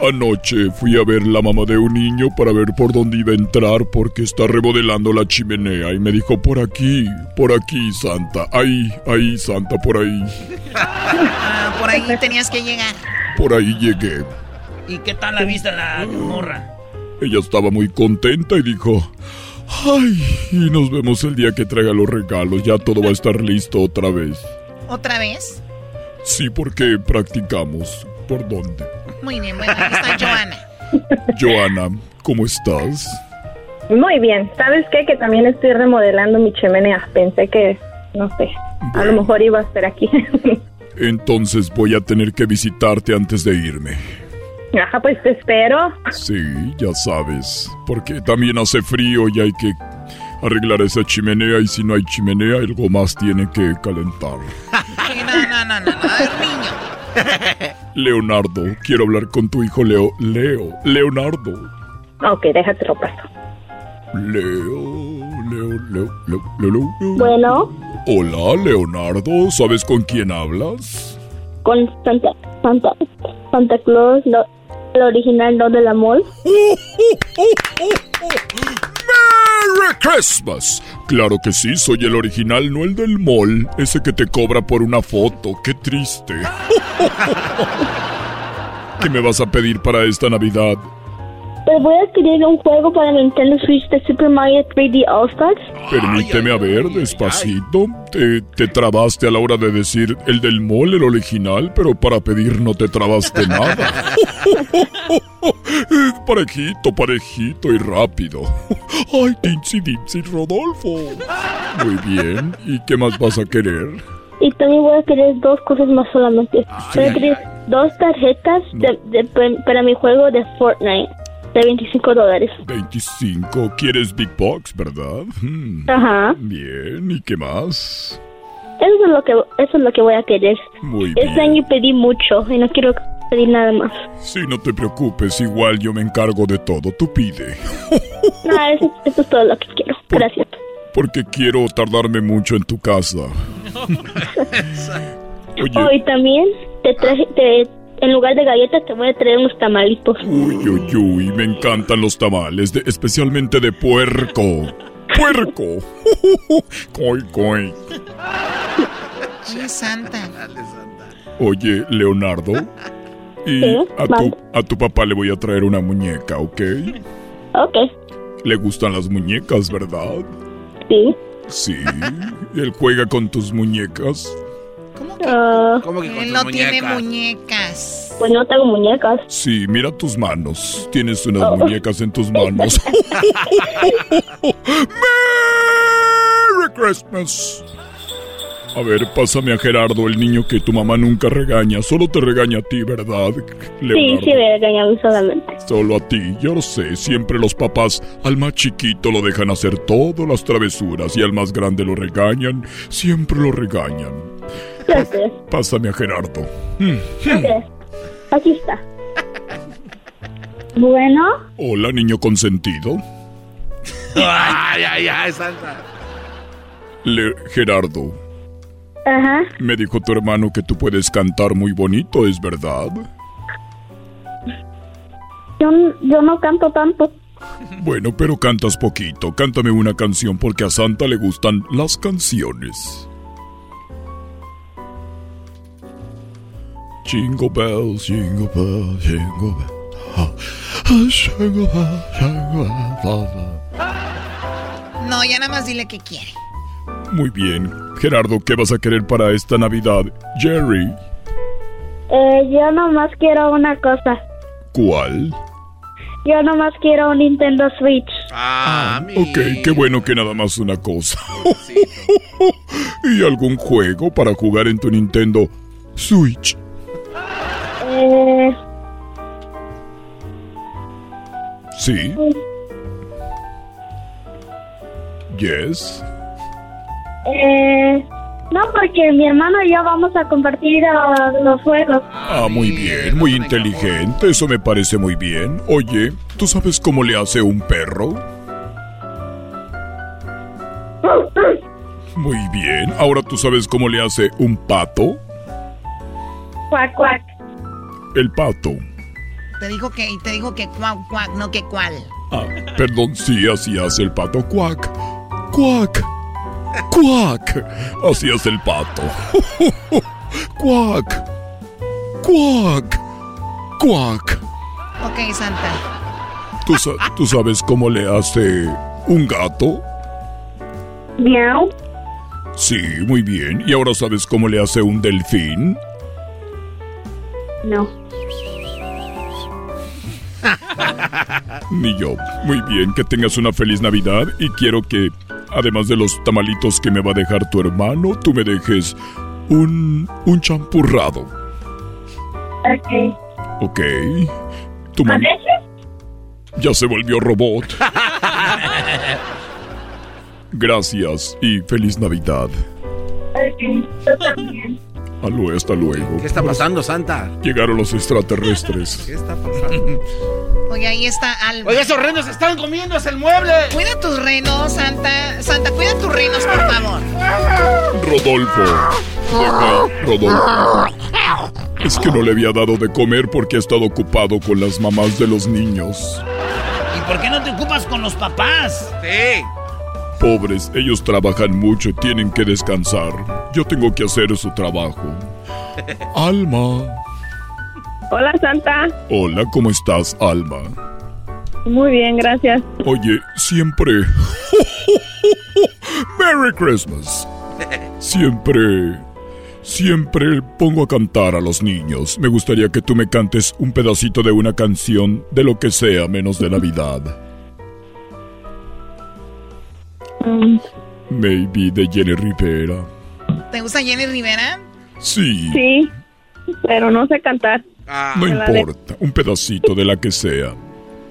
Anoche fui a ver la mamá de un niño para ver por dónde iba a entrar porque está remodelando la chimenea y me dijo por aquí, por aquí, Santa. Ahí, ahí, Santa, por ahí. Ah, por ahí tenías que llegar. Por ahí llegué. ¿Y qué tal la vista la morra? Ella estaba muy contenta y dijo, ay, y nos vemos el día que traiga los regalos, ya todo va a estar listo otra vez. ¿Otra vez? Sí, porque practicamos. ¿Por dónde? Muy bien, bueno, ahí está Joana. Joana, ¿cómo estás? Muy bien. ¿Sabes qué? Que también estoy remodelando mi chimenea. Pensé que, no sé, a lo mejor iba a estar aquí. Entonces voy a tener que visitarte antes de irme. Ajá, pues te espero. Sí, ya sabes, porque también hace frío y hay que arreglar esa chimenea y si no hay chimenea algo más tiene que calentar. Sí, no, no, no, no, no, es niño. Leonardo, quiero hablar con tu hijo Leo. Leo, Leonardo. Ok, déjate lo paso. Leo, Leo, Leo, Leo, Leo, Leo. Bueno, Hola, Leonardo, ¿sabes con quién hablas? con Santa, Santa, Santa Claus, lo- el original, no de la mall. ¡Merry Christmas! Claro que sí, soy el original, no el del mall, ese que te cobra por una foto, qué triste. ¿Qué me vas a pedir para esta Navidad? Pues voy a adquirir un juego para Nintendo Switch de Super Mario 3D All Stars. Permíteme a ver, despacito. Te, te trabaste a la hora de decir el del mall, el original, pero para pedir no te trabaste nada. parejito, parejito y rápido. Ay, Dincy Dincy Rodolfo. Muy bien. ¿Y qué más vas a querer? Y también voy a querer dos cosas más solamente. Voy a querer dos tarjetas de- de- para mi juego de Fortnite de 25 dólares. 25. ¿Quieres Big Box, verdad? Hmm. Ajá. Bien. ¿Y qué más? Eso es lo que eso es lo que voy a querer. Muy Este bien. año pedí mucho y no quiero pedir nada más. Sí, no te preocupes. Igual yo me encargo de todo. Tú pide. No, eso, eso es todo lo que quiero. Gracias. Porque quiero tardarme mucho en tu casa. Oye. Hoy también te traje, te, en lugar de galletas te voy a traer unos tamalitos. Uy, uy, uy, me encantan los tamales, de- especialmente de puerco. puerco. Coy, coy. Oye, Santa. Oye, Leonardo. Y Sí, a, tu, a tu papá le voy a traer una muñeca, ¿ok? Ok, Le gustan las muñecas, ¿verdad? sí. Sí. Él juega con tus muñecas. Ah, ¿Cómo que con Él no tiene muñecas? muñecas. pues no tengo muñecas. Sí, mira tus manos. Tienes unas Oh. muñecas en tus manos. ¡Merry Christmas! A ver, pásame a Gerardo, el niño que tu mamá nunca regaña. Solo te regaña a ti, ¿verdad, Sí, Leonardo? sí, me regañan solamente. Solo a ti, yo lo sé. Siempre los papás al más chiquito lo dejan hacer todas las travesuras y al más grande lo regañan. Siempre lo regañan. Gracias. Pásame a Gerardo. Gracias. Aquí está. Bueno, Hola, niño consentido. Ay, ay, ay, Santa. Le Gerardo, ajá. me dijo tu hermano que tú puedes cantar muy bonito, ¿es verdad? Yo, yo no canto tanto. Bueno, pero cantas poquito. Cántame una canción porque a Santa le gustan las canciones. Jingle bells, jingle bells, jingle bells. ah, ah, jingle bells, jingle bells, ah, ah. No, ya nada más dile que quiere. Muy bien. Gerardo, ¿qué vas a querer para esta Navidad? Jerry, Eh, yo nomás quiero una cosa. ¿cuál? Yo nomás quiero un Nintendo Switch. Ah, mi. Ok, qué bueno que nada más una cosa. ¿Y algún juego para jugar en tu Nintendo Switch? Eh, Sí. Yes. eh, no, porque mi hermano y yo vamos a compartir ah, los juegos. Ah, muy bien, muy inteligente, eso me parece muy bien. Oye, ¿tú sabes cómo le hace un perro? Muy bien, ahora tú sabes cómo le hace un pato. Cuac, cuac. El pato. Te dijo que, te dijo que cuac, cuac, no que cuál. Ah, perdón, sí, así hace el pato. Cuac, cuac, cuac. Así hace el pato. Cuac, cuac, cuac. Ok, Santa. ¿Tú, sa- tú sabes cómo le hace un gato? Miau. Sí, muy bien. ¿Y ahora sabes cómo le hace un delfín? No. Ni yo. Muy bien, que tengas una feliz Navidad y quiero que, además de los tamalitos que me va a dejar tu hermano, tú me dejes un, un champurrado. Ok. ¿Ok? Tu mamá ya se volvió robot. Gracias y feliz Navidad. Aló, hasta luego. ¿Qué está pasando, Santa? Llegaron los extraterrestres. ¿Qué está pasando? Oye, ahí está Alba. Oiga, esos renos están comiéndose el mueble. Cuida tus renos, Santa. Santa, cuida tus renos, por favor. Rodolfo. Venga, Rodolfo. Es que no le había dado de comer porque ha estado ocupado con las mamás de los niños. ¿Y por qué no te ocupas con los papás? Sí. Pobres, ellos trabajan mucho, tienen que descansar. Yo tengo que hacer su trabajo. Alma. Hola Santa. Hola, ¿cómo estás, Alma? Muy bien, gracias. Oye, siempre... Merry Christmas. Siempre... Siempre pongo a cantar a los niños. Me gustaría que tú me cantes un pedacito de una canción de lo que sea menos de Navidad. Maybe de Jenny Rivera. ¿Te gusta Jenny Rivera? Sí, sí, pero no sé cantar. no la de- importa. Un pedacito de la que sea.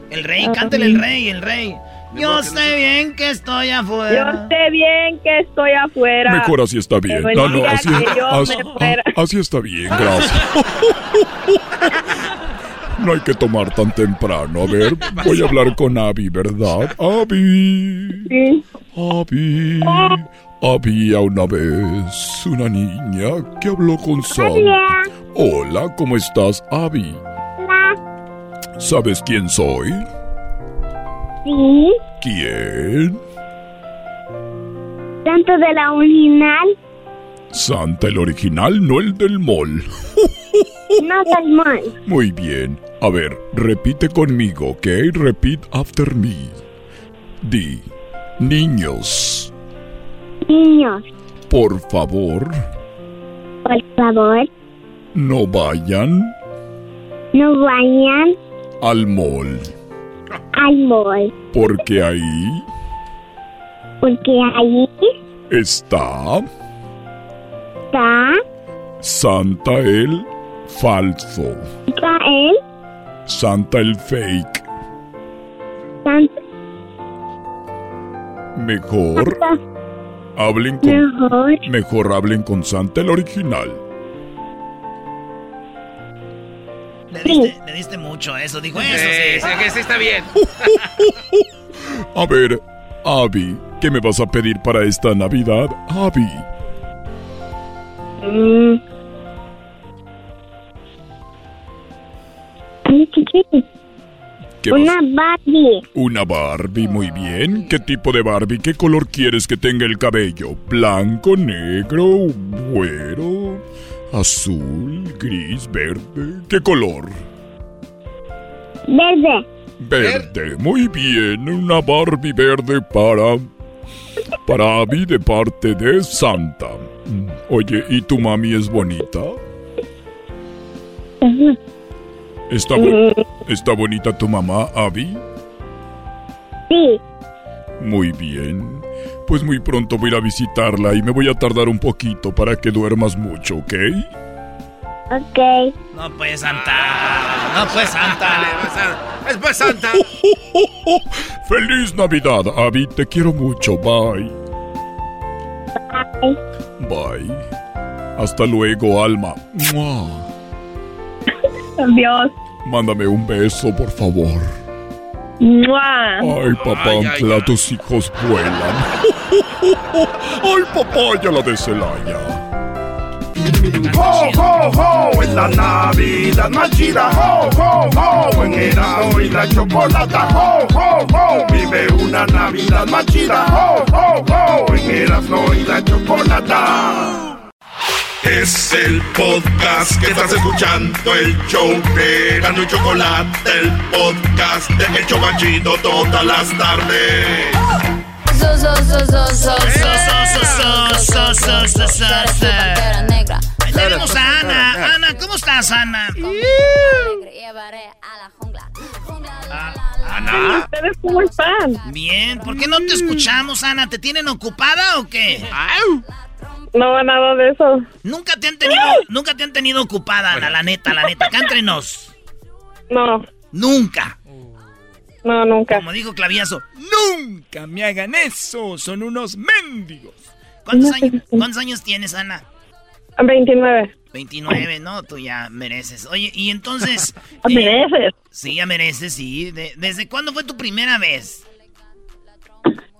El rey, cántale el rey, el rey. Yo sé bien que estoy Yo afuera. sé bien que estoy afuera. Mejor así está bien. No, no, así, yo así- ah, así está bien, gracias. No hay que tomar tan temprano. A ver, voy a hablar con Abby, ¿verdad? Abby. Sí. Abby. Había una vez una niña que habló con Santa. Hola, ¿cómo estás, Abby? ¿Sabes quién soy? Sí. ¿Quién? Santa de la original, Santa el original, no el del mall. no. Muy bien. A ver, repite conmigo, ¿ok? Repeat after me. Di, niños, Niños, por favor, por favor, no vayan no vayan al mall, al mall, porque ahí porque ahí está está, Santa el falso, está el Santa el fake. Santa Mejor hablen con mejor. mejor hablen con Santa el original. Le diste, le diste mucho a eso, dijo eso, sí. sí, que sí está bien. A ver, Abby, ¿qué me vas a pedir para esta Navidad, Abby? Mm. Ay, chiqui. ¿Qué Una Barbie. Una Barbie, muy bien. ¿Qué tipo de Barbie? ¿Qué color quieres que tenga el cabello? ¿Blanco, negro, güero, azul, gris, verde? ¿Qué color? Verde. Verde, muy bien. Una Barbie verde para... Para Abby de parte de Santa. Mm, Oye, ¿y tu mami es bonita? ¿Está, bo- ¿Está bonita tu mamá, Abby? Sí. Muy bien. Pues muy pronto voy a ir a visitarla y me voy a tardar un poquito para que duermas mucho, ¿ok? Ok. No pues, Santa. No pues, Santa. Es pues Santa. ¡Feliz Navidad, Abby! Te quiero mucho. Bye. Bye. Bye. Hasta luego, Alma. ¡Mua! Adiós. Mándame un beso, por favor. ¡Mua! Ay, papá, tus hijos vuelan. Ay, papá, ya la de Celaya. ¡Ho, ho, ho! Es la Navidad más chida, ¡ho, ho, ho! En Erasmo y la chocolata, ¡ho, ho, ho! Vive una Navidad más chida, ¡ho, ho, ho! En Erasmo y la chocolata. Es el podcast que estás escuchando, el show de Erasmo y Chocolate, el podcast de El Chobachito todas las tardes. So, so, so, so, so, So, so, so, so, so, so, so. negra. Tenemos a Ana. Ana, ¿cómo estás, Ana? Ana. ¿Ustedes cómo están? Bien, ¿por qué no te escuchamos, Ana? ¿Te tienen ocupada o qué? No, nada de eso. Nunca te han tenido, nunca te han tenido ocupada, Ana, la neta, la neta. Acá entre nos. No, Nunca. no, nunca. Como dijo Claviazo, nunca me hagan eso. Son unos mendigos. ¿Cuántos, años, ¿Cuántos años tienes, Ana? 29. 29, ¿no? Tú ya mereces. Oye, y entonces... ¿Mereces? Sí, ya mereces, sí. De- ¿Desde cuándo fue tu primera vez?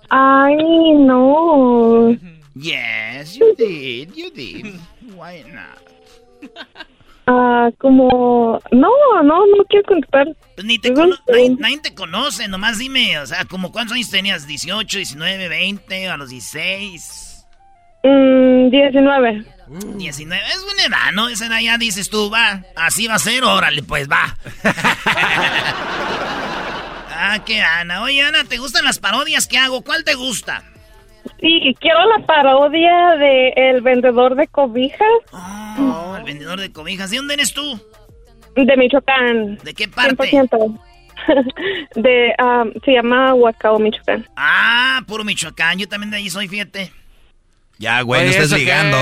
Ay, no. Yes, you did, you did. Why not? Ah, como... No, no, no quiero contestar. Pues ni te cono- nadie, nadie te conoce, nomás dime, o sea, como cuántos años tenías, 18, 19, 20, a los 16, Mm, 19. 19, es buena edad, ¿no? Esa edad ya dices tú, va, así va a ser, órale, pues va. ah, qué Ana. Oye, Ana, ¿te gustan las parodias que hago? ¿Cuál te gusta? Sí, quiero la parodia de El Vendedor de Cobijas Oh, el vendedor de cobijas. ¿De dónde eres tú? de Michoacán. ¿De qué parte? 100%. De, ah, se llama Huacao, Michoacán. Ah, puro Michoacán, yo también de ahí soy, fíjate. Ya, güey, no Oye, estés ¿eso qué? ligando.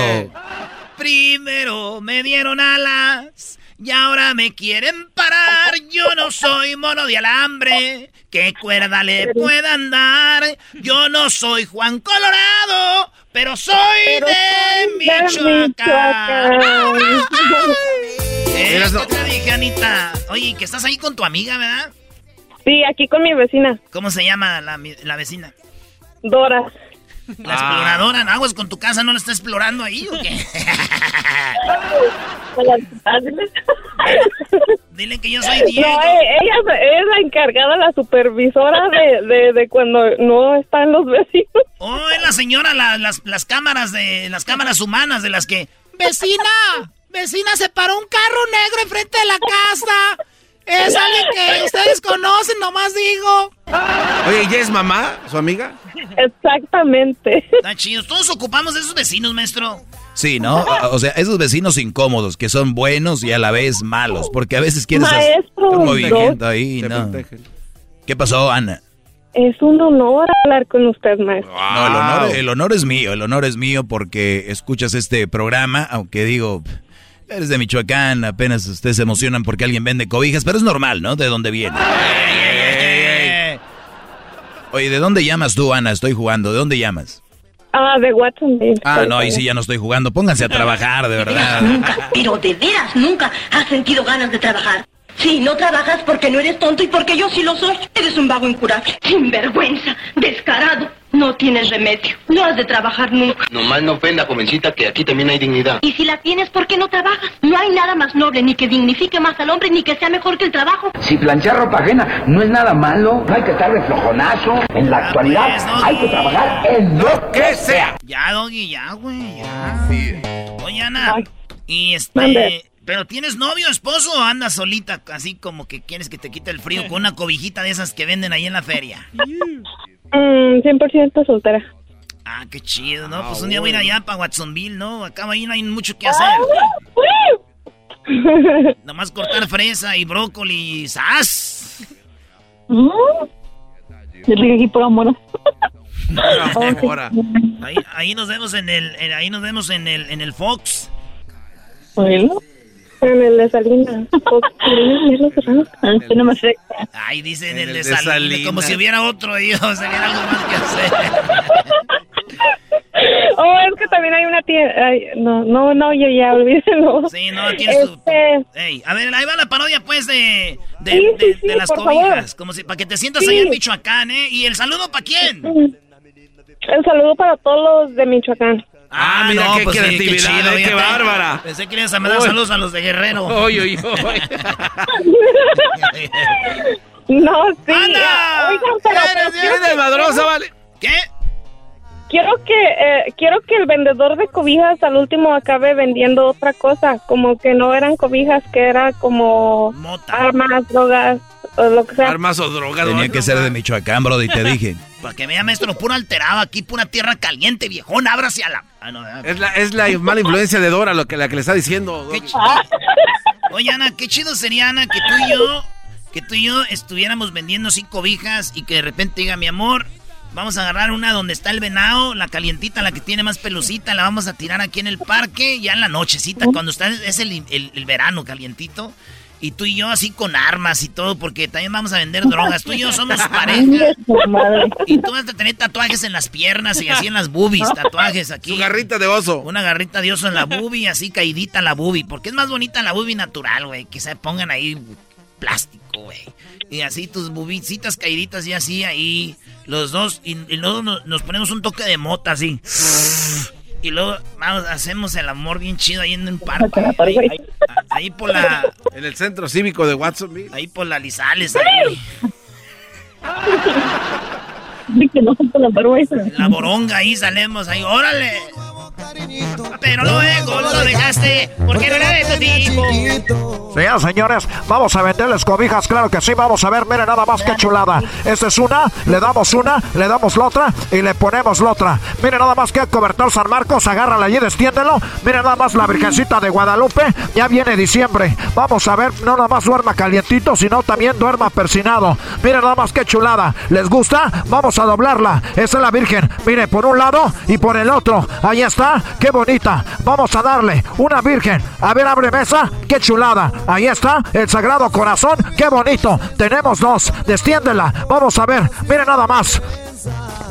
Primero me dieron alas y ahora me quieren parar. Yo no soy mono de alambre, ¿qué cuerda le puedan dar? Yo no soy Juan Colorado, pero soy Pero de soy de Michoacán. ¿Qué te dije, Anita? Oye, que estás ahí con tu amiga, ¿verdad? Sí, aquí con mi vecina, ¿Cómo se llama la, la vecina? Dora. La exploradora, aguas con tu casa, ¿no la está explorando ahí o qué? Dile que yo soy Diego. No, eh, ella es la encargada, la supervisora de, de, de cuando no están los vecinos. Oh, es la señora, la- las, las cámaras de las cámaras humanas de las que. Vecina, vecina, se paró un carro negro enfrente de la casa. Es alguien que ustedes conocen, nomás digo. Oye, ¿ya es mamá, su amiga? Exactamente. Está chido. Todos ocupamos de esos vecinos, maestro. Sí, ¿no? O sea, esos vecinos incómodos que son buenos y a la vez malos, porque a veces quieres hacer Maestro, un movimiento ahí, ¿no? ¿Qué pasó, Ana? Es un honor hablar con usted, maestro. No, el honor, el honor es mío, el honor es mío porque escuchas este programa, aunque digo, eres de Michoacán, apenas ustedes se emocionan porque alguien vende cobijas, pero es normal, ¿no? ¿De dónde viene? Oye, ¿de dónde llamas tú, Ana? Estoy jugando, ¿de dónde llamas? Ah, de Watsonville. Ah, no, ahí sí ya no estoy jugando, pónganse a trabajar, de verdad. Nunca, pero de veras nunca has sentido ganas de trabajar. Sí, no trabajas porque no eres tonto y porque yo sí lo soy. Eres un vago incurable, sinvergüenza, descarado. No tienes remedio. No has de trabajar nunca. Nomás no ofenda, jovencita, que aquí también hay dignidad. Y si la tienes, ¿por qué no trabajas? No hay nada más noble, ni que dignifique más al hombre, ni que sea mejor que el trabajo. Si planchar ropa ajena no es nada malo, no hay que estar de flojonazo. En la actualidad hay que trabajar en lo que sea. Ya, Doggy, ya, güey, ya. Oye, Ana, y Mande. este... ¿Pero tienes novio, esposo o andas solita? Así como que quieres que te quite el frío con una cobijita de esas que venden ahí en la feria. Mm, 100% soltera. Ah, qué chido, ¿no? Pues un día voy a ir allá para Watsonville, ¿no? Acá ahí no hay mucho que hacer. Nomás cortar fresa y brócoli. ¡Sas! Mm. Yo estoy aquí por amor. Ahí, ahí nos vemos en el, en- ahí nos vemos en el, en el Fox. Bueno. En el de Salinas. Ah, no me sé. Ay, dice en, el, el de, de Salinas, Salinas. como si hubiera otro ahí, o sea, hubiera algo más que hacer. Oh, es que también hay una tienda. Ay, no, no, no, yo ya olvídelo. Sí, no, tienes tu... Este, Ey, a ver, ahí va la parodia, pues, de, de, Sí, sí, de- sí, de las cobijas. Como si, para que te sientas Sí. ahí en Michoacán, ¿eh? ¿Y el saludo para quién? El saludo para todos los de Michoacán. Ah, mira qué sí, creatividad, eh, qué fíjate. bárbara. Pensé que ibas a mandar saludos a los de Guerrero. Oy, oy, oy. No, sí. ¡Anda! Oigan, pero, pero Eres desmadrosa, vale. ¿Qué? quiero que eh, quiero que el vendedor de cobijas al último acabe vendiendo otra cosa, como que no eran cobijas, que era como Mota. armas, drogas o lo que sea. Armas o drogas. Tenía ¿no? que ser de Michoacán, bro, y te dije. Para que vea, maestro, puro alterado aquí, pura tierra caliente, viejón, ábrase a la... Ah, no, ah, Es la, es la mala influencia de Dora lo que, la que le está diciendo. Oye, Ana, qué chido sería, Ana, que tú y yo, que tú y yo estuviéramos vendiendo así cobijas y que de repente diga, mi amor, vamos a agarrar una donde está el venado, la calientita, la que tiene más pelucita, la vamos a tirar aquí en el parque, ya en la nochecita, cuando está, es el, el- el verano calientito. Y tú y yo así con armas y todo, porque también vamos a vender drogas. Tú y yo somos pareja. Y tú vas a tener tatuajes en las piernas y así en las boobies, tatuajes aquí. Su garrita de oso. Una garrita de oso en la boobie, así caidita la boobie. Porque es más bonita la boobie natural, güey. Que se pongan ahí plástico, güey. Y así tus bubicitas caíditas y así ahí los dos. Y, y luego nos, nos ponemos un toque de mota así. Y luego vamos, hacemos el amor bien chido ahí en un parque. Ahí, ahí- ahí por la... En el centro cívico de Watsonville. Ahí por la Lizales, ahí. que no son la vergüenza. La boronga ahí salemos ahí, órale. Pero luego lo dejaste porque no era de tu tipo. Señoras señores, vamos a venderles cobijas, claro que sí, vamos a ver, miren nada más que chulada. Esta es una, le damos una, le damos la otra y le ponemos la otra. Miren nada más que cobertor San Marcos, agárrala allí, destiéndelo. Miren nada más la Virgencita de Guadalupe, ya viene diciembre. Vamos a ver, no nada más duerma calientito, sino también duerma persinado. Miren nada más que chulada. ¿Les gusta? Vamos a doblarla. Esa es la Virgen. Mire, por un lado y por el otro. Ahí está, qué bonita. Vamos a darle una Virgen. A ver, abre mesa, qué chulada. Ahí está, el Sagrado Corazón, qué bonito. Tenemos dos, destiéndela. Vamos a ver, miren nada más.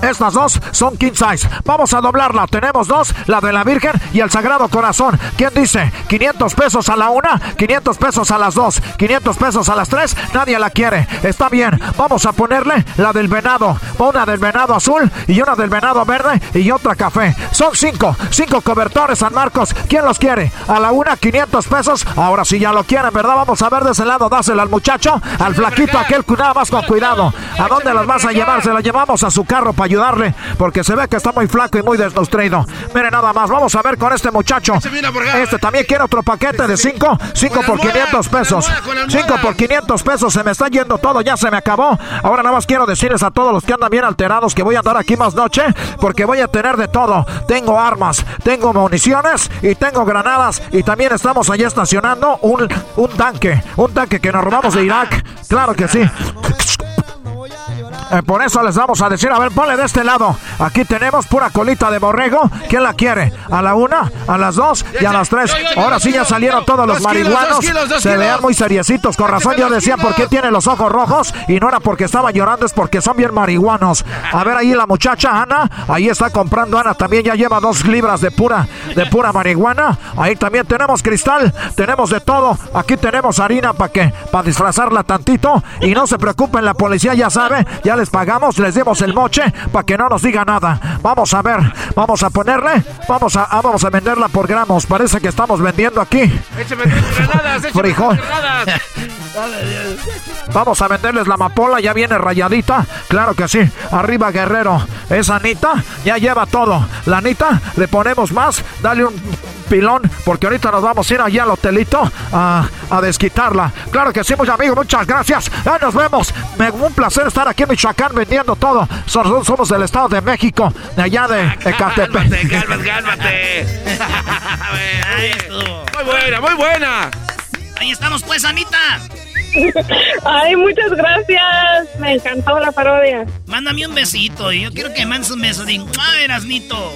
Estas dos son king size. Vamos a doblarla. Tenemos dos, la de la Virgen y el Sagrado Corazón. ¿Quién dice? 500 pesos a la una, 500 pesos a las dos, 500 pesos a las tres. Nadie la quiere. Está bien. Vamos a ponerle la del venado. Una del venado azul y una del venado verde y otra café. Son cinco, cinco cobertores San Marcos. ¿Quién los quiere? A la una, 500 pesos. Ahora sí ya lo quieren, ¿verdad? Vamos a ver de ese lado. Dásela al muchacho, al flaquito aquel, nada más con cuidado. ¿A dónde las vas a llevar? Se la llevamos a su carro para ayudarle, porque se ve que está muy flaco y muy desnutrido. Mire nada más, vamos a ver con este muchacho. Este también quiere otro paquete de 5, 5 por 500 pesos. 5 por 500 pesos, se me está yendo todo, ya se me acabó. Ahora nada más quiero decirles a todos los que andan bien alterados que voy a andar aquí más noche, porque voy a tener de todo. Tengo armas, tengo municiones y tengo granadas. Y también estamos allí estacionando un, un tanque, un tanque que nos robamos de Irak. Claro que sí. Eh, por eso les vamos a decir, a ver, ponle de este lado. Aquí tenemos pura colita de borrego. ¿Quién la quiere? ¿A la una, a las dos y a las tres? Ahora sí ya salieron todos los marihuanos. Se vean muy seriecitos. Con razón yo decía, ¿por qué tiene los ojos rojos? Y no era porque estaba llorando, es porque son bien marihuanos. A ver ahí la muchacha Ana. Ahí está comprando Ana. También ya lleva dos libras de pura, de pura marihuana. Ahí también tenemos cristal. Tenemos de todo. Aquí tenemos harina para que, para disfrazarla tantito. Y no se preocupen, la policía ya sabe. Ya les pagamos, les dimos el moche para que no nos diga nada. Vamos a ver, vamos a ponerle, vamos a, ah, vamos a venderla por gramos. Parece que estamos vendiendo aquí. Frijol. Vamos a venderles la amapola, ya viene rayadita. Claro que sí. Arriba Guerrero. Esa Anita ya lleva todo. La Anita le ponemos más. Dale un pilón, porque ahorita nos vamos a ir allá al hotelito a, a desquitarla. Claro que sí, mis amigos, muchas gracias. Ya nos vemos. Me, un placer estar aquí en Michoacán vendiendo todo. Somos, somos del Estado de México, de allá de Ecatepec. Cálmate, cálmate, muy buena, muy buena. Ahí estamos pues, Anita. Ay, muchas gracias. Me encantó la parodia. Mándame un besito. Yo quiero que mandes un beso. Digo, ¡ah, Erasnito!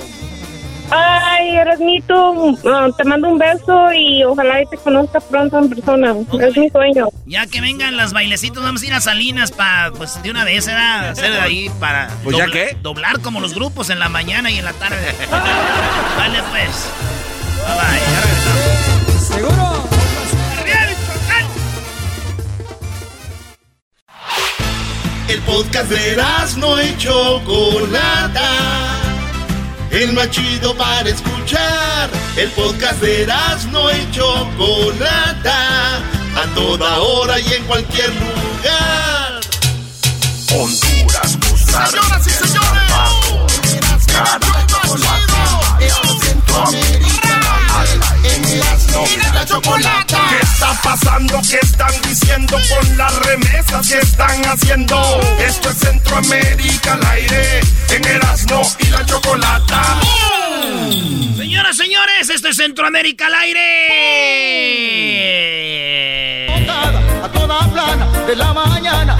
Ay, Erasmito, te mando un beso y ojalá te conozca pronto en persona. Es mi sueño. Ya que vengan las bailecitos, vamos a ir a Salinas para, pues de una vez, ¿verdad? Hacer de ahí para. ¿Pues ya qué? Doblar como los grupos en la mañana y en la tarde. vale, pues. Bye bye. ¿Seguro? El podcast de no y Chocolata el más chido para escuchar. El podcast de no y Chocolata, a toda hora y en cualquier lugar. Honduras, Costa Rica, Señoras y señores, Centroamérica, en la chocolata. ¿Qué está pasando? ¿Qué están diciendo con las remesas que están haciendo? Esto es Centroamérica al aire, en Erasmo y la chocolata. Señoras, señores, esto es Centroamérica al aire. A toda plana de la mañana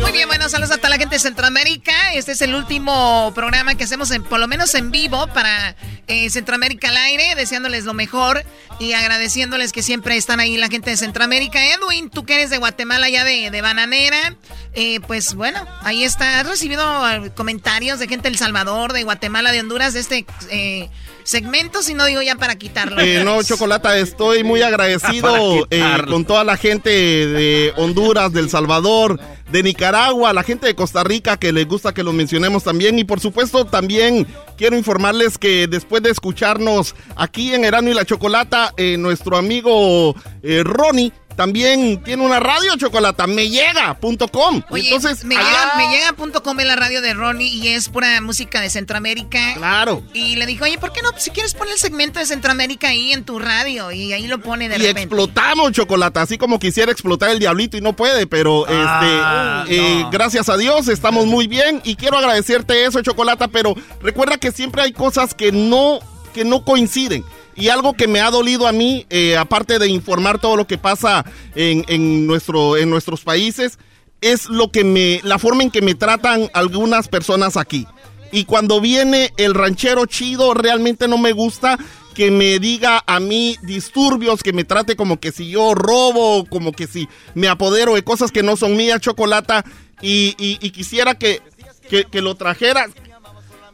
muy bien, bueno, saludos a toda la gente de Centroamérica. Este es el último programa que hacemos, en, por lo menos en vivo, para eh, Centroamérica al aire, deseándoles lo mejor y agradeciéndoles que siempre están ahí la gente de Centroamérica. Edwin, tú que eres de Guatemala ya de, de Bananera, eh, pues bueno, ahí está. ¿Has recibido eh, comentarios de gente del Salvador, de Guatemala, de Honduras, de este segmento, si no digo ya para quitarlo. Eh, no, Chocolata, estoy muy agradecido eh, con toda la gente de Honduras, del Salvador, de Nicaragua, la gente de Costa Rica que les gusta que lo mencionemos también. Y por supuesto también quiero informarles que después de escucharnos aquí en Erano y la Chocolata, eh, nuestro amigo Ronnie también tiene una radio, Chocolata, mellega.com. Entonces, me llega, es la radio de Ronnie y es pura música de Centroamérica. Claro. Y le dijo, oye, ¿por qué no? Si quieres poner el segmento de Centroamérica ahí en tu radio y ahí lo pone de y explotamos, Chocolata, así como quisiera explotar el diablito y no puede, pero ah, este, eh, gracias a Dios estamos muy bien y quiero agradecerte eso, Chocolata, pero recuerda que siempre hay cosas que no, que no coinciden. Y algo que me ha dolido a mí, eh, aparte de informar todo lo que pasa en, nuestro, en nuestros países, es lo que me, la forma en que me tratan algunas personas aquí. Y cuando viene el ranchero chido, realmente no me gusta que me diga a mí disturbios, que me trate como que si yo robo, como que si me apodero de cosas que no son mías, chocolata. Y, y quisiera que que, que lo trajeras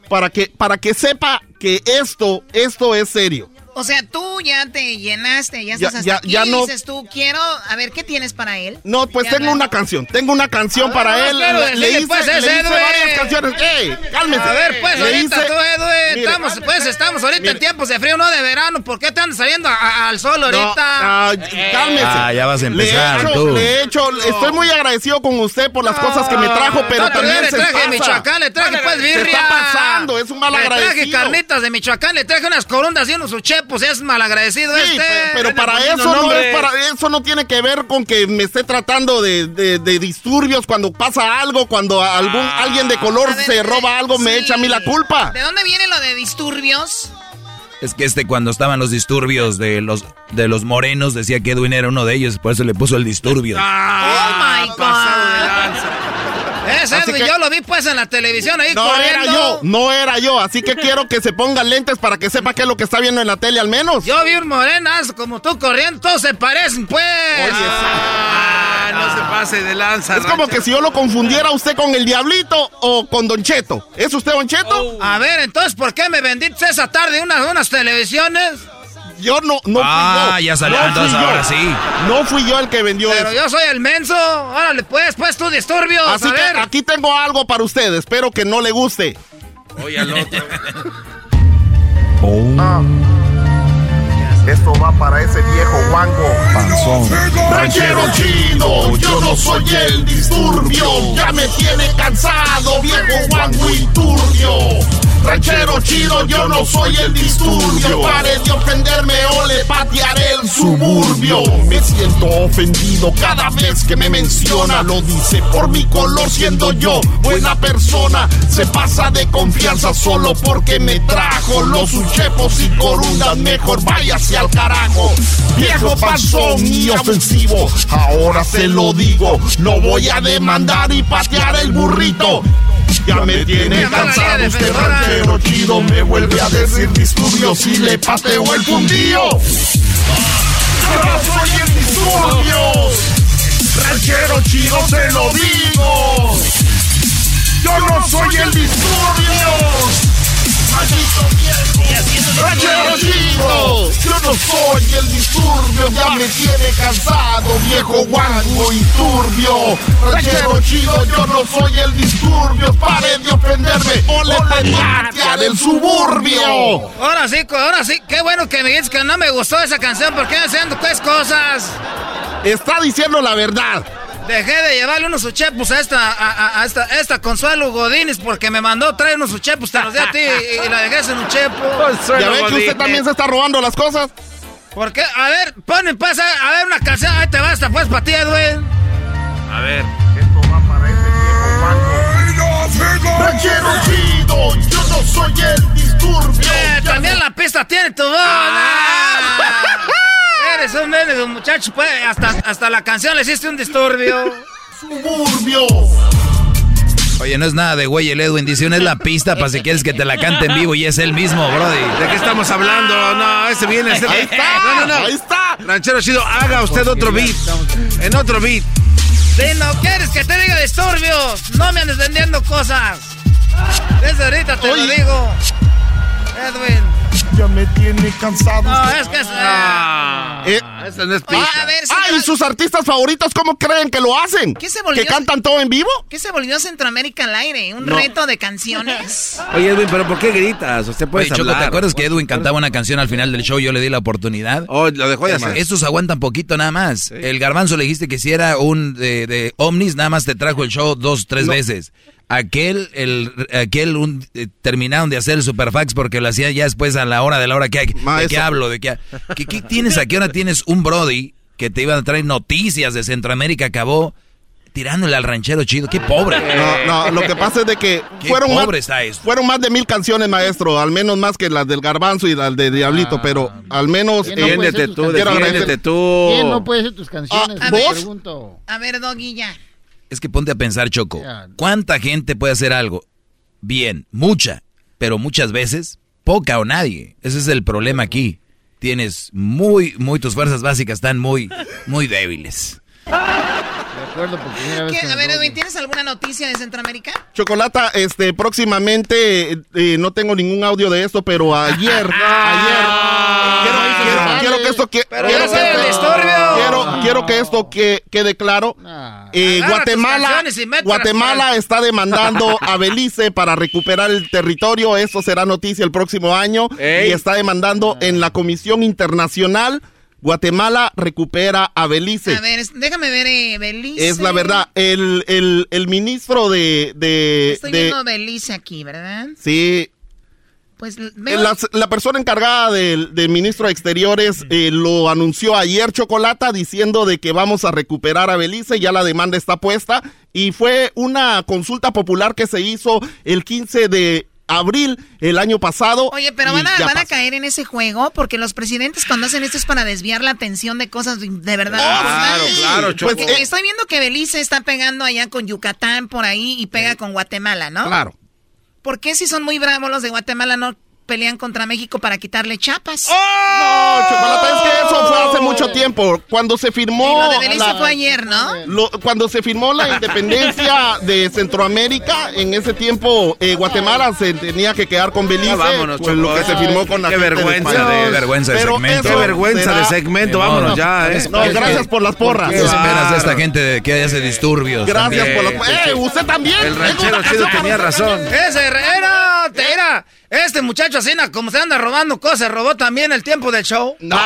para que, para que sepa que esto, esto es serio. O sea, tú ya te llenaste, ya Ya- estás hasta ya- aquí ya no- dices tú, quiero, a ver, ¿qué tienes para él? No, pues Ya tengo no- una canción, tengo una canción para ver, él. quiero Le, le hice, pues, le hice varias canciones. ¡Ey! Cálmese. A ver, pues, Le ahorita hice- tú, Edwin, Mire, estamos, pues, estamos ahorita en tiempos de frío, no de verano. ¿Por qué te andas saliendo a- a- al sol ahorita? ah, cálmese. Ah, ya vas a empezar, Le he hecho, tú. le he hecho- estoy muy agradecido con usted por las cosas que me trajo, pero No, también le traje pasa. Michoacán, le traje pues birria. está pasando, es un mal Le traje agradecido. carnitas de Michoacán, le traje unas corundas y unos uchepos, es malagradecido Sí, este. pe- pero para eso no es para eso no tiene que ver con que me esté tratando de, de- de disturbios cuando pasa algo, cuando algún alguien de color ver, se roba algo, me echa a mí la culpa. ¿De dónde viene lo de disturbios? Es que este cuando estaban los disturbios de los de los morenos decía que Edwin era uno de ellos, por eso le puso el disturbio. Oh my God. Edwin, que- yo lo vi pues en la televisión ahí No corriendo. era yo, no era yo, así que quiero que se pongan lentes para que sepa qué es lo que está viendo en la tele al menos. Yo vi un morenas como tú corriendo, todos se parecen pues. Ah, no se pase de lanza. Es como que si yo lo confundiera usted con el Diablito o con Don Cheto. ¿Es usted Don Cheto? A ver, entonces, ¿por qué me vendiste esa tarde unas, unas televisiones? Yo no, no Ah, fui yo. ya salió, No entonces fui yo. ahora sí. No fui yo el que vendió Pero eso. yo soy el menso. Órale, pues, pues tú disturbios. Así a que ver. aquí tengo algo para usted. Espero que no le guste. Oye al otro. Ah. Esto va para ese viejo guango. Ranchero chido, yo no soy el disturbio. Ya me tiene cansado, viejo guango y turbio. Ranchero chido, yo no soy el disturbio. Pare de ofenderme o le patearé el suburbio. Me siento ofendido cada vez que me menciona. Lo dice por mi color, siendo yo buena persona. Se pasa de confianza solo porque me trajo los uchepos y corundas. Mejor váyase al carajo. Viejo panzón y ofensivo. Ahora se lo digo. No voy a demandar y patear el burrito. Ya me tiene cansado usted ranchero chido Me vuelve a decir disturbios y le pateo el Yo no soy el disturbios Ranchero chido se lo digo. Yo no soy el disturbios Ranchero chido Yo no soy el disturbio Ya me tiene cansado Viejo guango y turbio Ranchero chido Yo no soy el disturbio Pare de ofenderme O le patear el suburbio Ahora sí, ahora sí. Qué bueno que me dices que no me gustó esa canción porque me haciendo pues cosas. Está diciendo la verdad Dejé de llevarle unos uchepos a esta, a, a- a esta, esta Consuelo Godínez porque me mandó traer unos uchepos, te los di a ti y, y la dejé sin uchepo. ¿Ya ve que usted también se está robando las cosas? ¿Por qué? A ver, ponen, pasa, a ver una canción, ahí te va hasta pues para ti, Edwin. A ver. Ranchero chido Yo no soy el disturbio Eh, también la pista tiene tu voz. Ah. Eres un nene muchacho, pues, hasta, hasta la canción le hiciste un disturbio. Suburbio Oye, no es nada de güey el Edwin, dice, una es la pista para si quieres que te la cante en vivo y es él mismo, brody. ¿De qué estamos hablando? No, ese viene. Ese... Ahí está, No, no, no. ahí está. Ranchero chido, haga usted otro beat. En otro beat. Si no quieres que te diga disturbios, no me andes vendiendo cosas. Desde ahorita te lo digo. Edwin. Ya me tiene cansado No, es que es. Eh, Esa no es Oye, pista. a ver, Ah, Centro- ¿y sus artistas favoritos cómo creen que lo hacen? ¿Qué se volvió? ¿Que cantan todo en vivo? ¿Qué se volvió Centroamérica al aire? ¿Un No. reto de canciones? Oye, Edwin, ¿pero por qué gritas? Usted puede Choco. ¿te acuerdas que Edwin cantaba una canción al final del show? Yo le di la oportunidad. Oh, lo dejó de hacer. Estos aguantan poquito nada más. El garbanzo le dijiste que si era un de, de Omnis, nada más te trajo el show dos, tres veces. Aquel, el, aquel un, eh, terminaron de hacer el superfax porque lo hacía ya después a la hora de la hora que hay. ¿De qué hablo? ¿De qué, ¿Qué, qué tienes aquí? Ahora tienes un Brody que te iba a traer noticias de Centroamérica, acabó tirándole al ranchero chido. ¡Qué pobre! No, no, lo que pasa es de que Qué fueron más, pobre está esto. fueron más de mil canciones, maestro, al menos más que las del Garbanzo y las de Diablito, pero al menos... ¿Quién no puede ser eh, Defiéndete tus tú, defiéndete tú. ¿Quién no puede ser tus canciones? Ah, Te ¿vos? pregunto. A ver, Doggy, ya. Es que ponte a pensar, Choco. ¿Cuánta gente puede hacer algo? Bien, mucha, pero muchas veces poca o nadie. Ese es el problema aquí. Tienes muy, muy, tus fuerzas básicas están muy, muy débiles. Acuerdo por primera vez. ¿Qué? A ver, Edwin, ¿tienes alguna noticia de Centroamérica? Chocolata, este, próximamente, eh, eh, no tengo ningún audio de esto, pero ayer, ayer, quiero, quiero- quiero que esto que- Pero quiero, el disturbio. quiero, quiero que esto que, quede claro. Eh, Agarra tus Guatemala, Guatemala el- está demandando a Belice para recuperar el territorio. Esto será noticia el próximo año. Y está demandando en la Comisión Internacional. Guatemala recupera a Belice. A ver, es- déjame ver eh, Belice. Es la verdad. El, el, el ministro de... de, Estoy de- viendo Belice aquí, ¿verdad? sí, Pues veo- la, la persona encargada del, del ministro de Exteriores eh, lo anunció ayer Chocolata diciendo de que vamos a recuperar a Belice, ya la demanda está puesta y fue una consulta popular que se hizo el 15 de abril el año pasado. Oye, pero van a, van caer en ese juego porque los presidentes cuando hacen esto es para desviar la atención de cosas de de verdad. Claro, claro, Choco. Porque estoy viendo que Belice está pegando allá con Yucatán por ahí y pega con Guatemala, ¿no? Claro. ¿Por qué si son muy bravos los de Guatemala no pelean contra México para quitarle chapas? No, Chocolata, es que eso fue hace mucho tiempo. Cuando se firmó. Y lo de Belice la- fue ayer, ¿no? Lo- cuando se firmó la independencia de Centroamérica, en ese tiempo eh, Guatemala se tenía que quedar con Belice. Ya vámonos, pues, lo que se firmó con la Qué de vergüenza de- vergüenza de Pero segmento. Qué vergüenza será- de segmento, vámonos ya, ¿eh? No, gracias por las porras. ¿Qué esperas de esta gente de que hace disturbios? Gracias también? por las porras. ¡Eh, usted también! El ranchero chido tenía razón. Ese era, era. Este muchacho así, na- como se anda robando cosas, robó también el tiempo del show. No,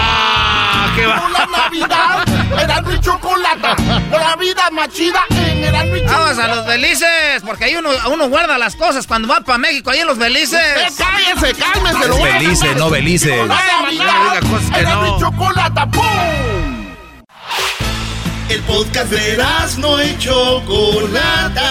qué va. La Navidad, Erasmo y Chocolata. La vida más chida en Erasmo y Chocolata. Vamos a los belices, porque ahí uno, uno guarda las cosas cuando va para México, ahí en los belices. Eh, cállese, cálmese. Es lo cambiar. no Belice. La Navidad, Erasmo y Chocolata. ¡Pum! El podcast de Erasmo y Chocolata.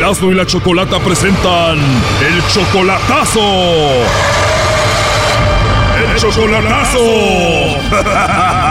Erasmo y la Chocolata presentan el chocolatazo. El chocolatazo.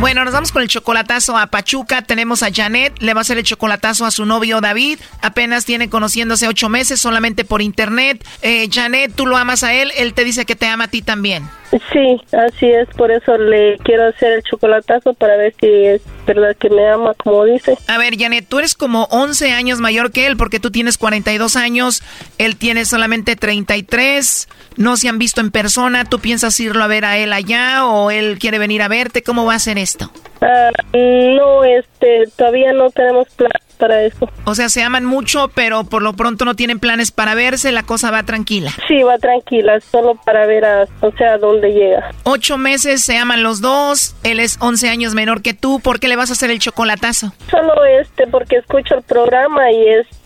Bueno, nos vamos con el chocolatazo a Pachuca. Tenemos a Janet, le va a hacer el chocolatazo a su novio David. Apenas tiene conociéndose ocho meses solamente por internet. Eh, Janet, tú lo amas a él, él te dice que te ama a ti también. Sí, así es, por eso le quiero hacer el chocolatazo para ver si es verdad que me ama como dice. A ver, Janet, tú eres como 11 años mayor que él porque tú tienes 42 años, él tiene solamente 33, no se han visto en persona, ¿tú piensas irlo a ver a él allá o él quiere venir a verte? ¿Cómo va a ser esto? Ah, no, este, todavía no tenemos plan para eso. O sea, se aman mucho, pero por lo pronto no tienen planes para verse, la cosa va tranquila. Sí, va tranquila, solo para ver a, o sea, a dónde llega. Ocho meses, se aman los dos, él es 11 años menor que tú, ¿por qué le vas a hacer el chocolatazo? Solo este, porque escucho el programa y este,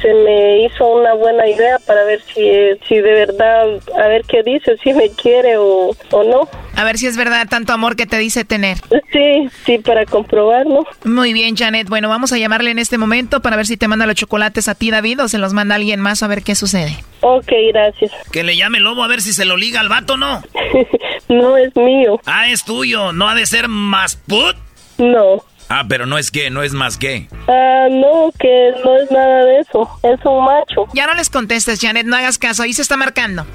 se me hizo una buena idea para ver si, si de verdad, a ver qué dice, si me quiere o, o no. A ver si es verdad tanto amor que te dice tener. Sí, sí, para comprobarlo. Muy bien, Janet. Bueno, vamos a llamarle en este momento para ver si te manda los chocolates a ti, David, o se los manda alguien más a ver qué sucede. Ok, gracias. Que le llame lobo a ver si se lo liga al vato, ¿no? no es mío. Ah, es tuyo, ¿no ha de ser más put? No. Ah, pero no es que, no es más que. Ah, no, que no es nada de eso. Es un macho. Ya no les contestes, Janet, no hagas caso. Ahí se está marcando.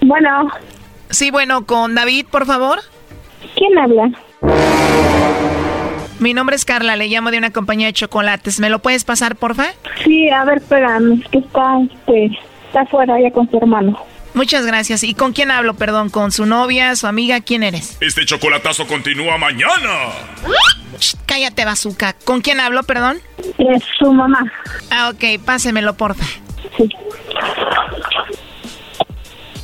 Bueno. Sí, bueno, con David, por favor. ¿Quién habla? Mi nombre es Carla, le llamo de una compañía de chocolates. ¿Me lo puedes pasar, porfa? Sí, a ver, espérame, es que está, este, está afuera ya con su hermano. Muchas gracias. ¿Y con quién hablo, perdón? ¿Con su novia, su amiga? ¿Quién eres? Este chocolatazo continúa mañana. Shh, cállate, bazooka. ¿Con quién hablo, perdón? Es su mamá. Ah, ok, pásemelo, porfa.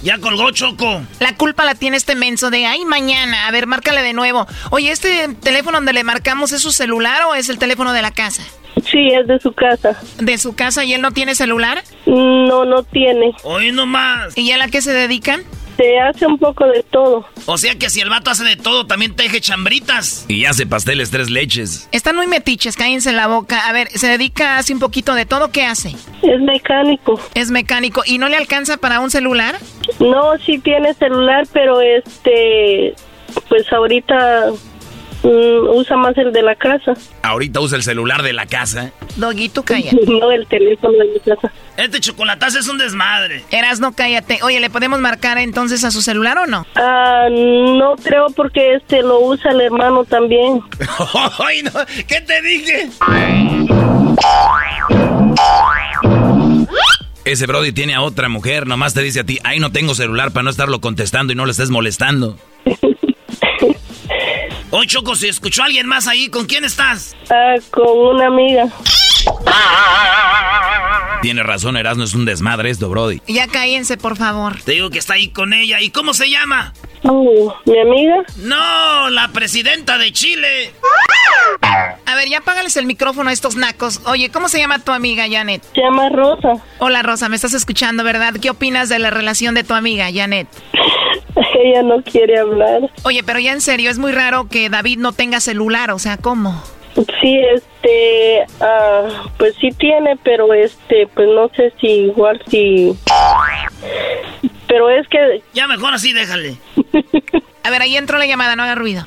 Ya colgó Choco. La culpa la tiene este menso de, ay, mañana. A ver, márcale de nuevo. Oye, ¿este teléfono donde le marcamos es su celular o es el teléfono de la casa? Sí, es de su casa. ¿De su casa y él no tiene celular? No, no tiene. Hoy nomás. ¿Y a la que se dedican? este, hace un poco de todo. O sea que si el vato hace de todo, también teje chambritas. Y hace pasteles tres leches. Están muy metiches, cállense la boca. A ver, se dedica, hace un poquito de todo, ¿qué hace? Es mecánico. Es mecánico. ¿Y no le alcanza para un celular? No, sí tiene celular, pero este, pues ahorita mm, usa más el de la casa. Ahorita usa el celular de la casa. Doguito, cállate. no el teléfono de mi casa. Este chocolatazo es un desmadre. Eras, no cállate. Oye, ¿le podemos marcar entonces a su celular o no? Ah, no creo porque este lo usa el hermano también. Ay, no. ¿Qué te dije? Ese Brody tiene a otra mujer, nomás te dice a ti, ay, no tengo celular para no estarlo contestando y no le estés molestando. Oye, Choco, si escuchó a alguien más ahí, ¿con quién estás? Ah, con una amiga. Tiene razón, Erasmo, es un desmadre esto, Brody. Ya cállense, por favor. Te digo que está ahí con ella. ¿Y cómo se llama? Oh, ¿Mi amiga? No, la presidenta de Chile. A ver, ya apágales el micrófono a estos nacos. Oye, ¿cómo se llama tu amiga, Janet? Se llama Rosa. Hola, Rosa, me estás escuchando, ¿verdad? ¿Qué opinas de la relación de tu amiga, Janet? Ella no quiere hablar. Oye, pero ya en serio, es muy raro que David no tenga celular, o sea, ¿cómo? Sí, este, ah, pues sí tiene, pero este, pues no sé si igual si... Pero es que... Ya mejor así, déjale. A ver, ahí entró la llamada, no haga ruido.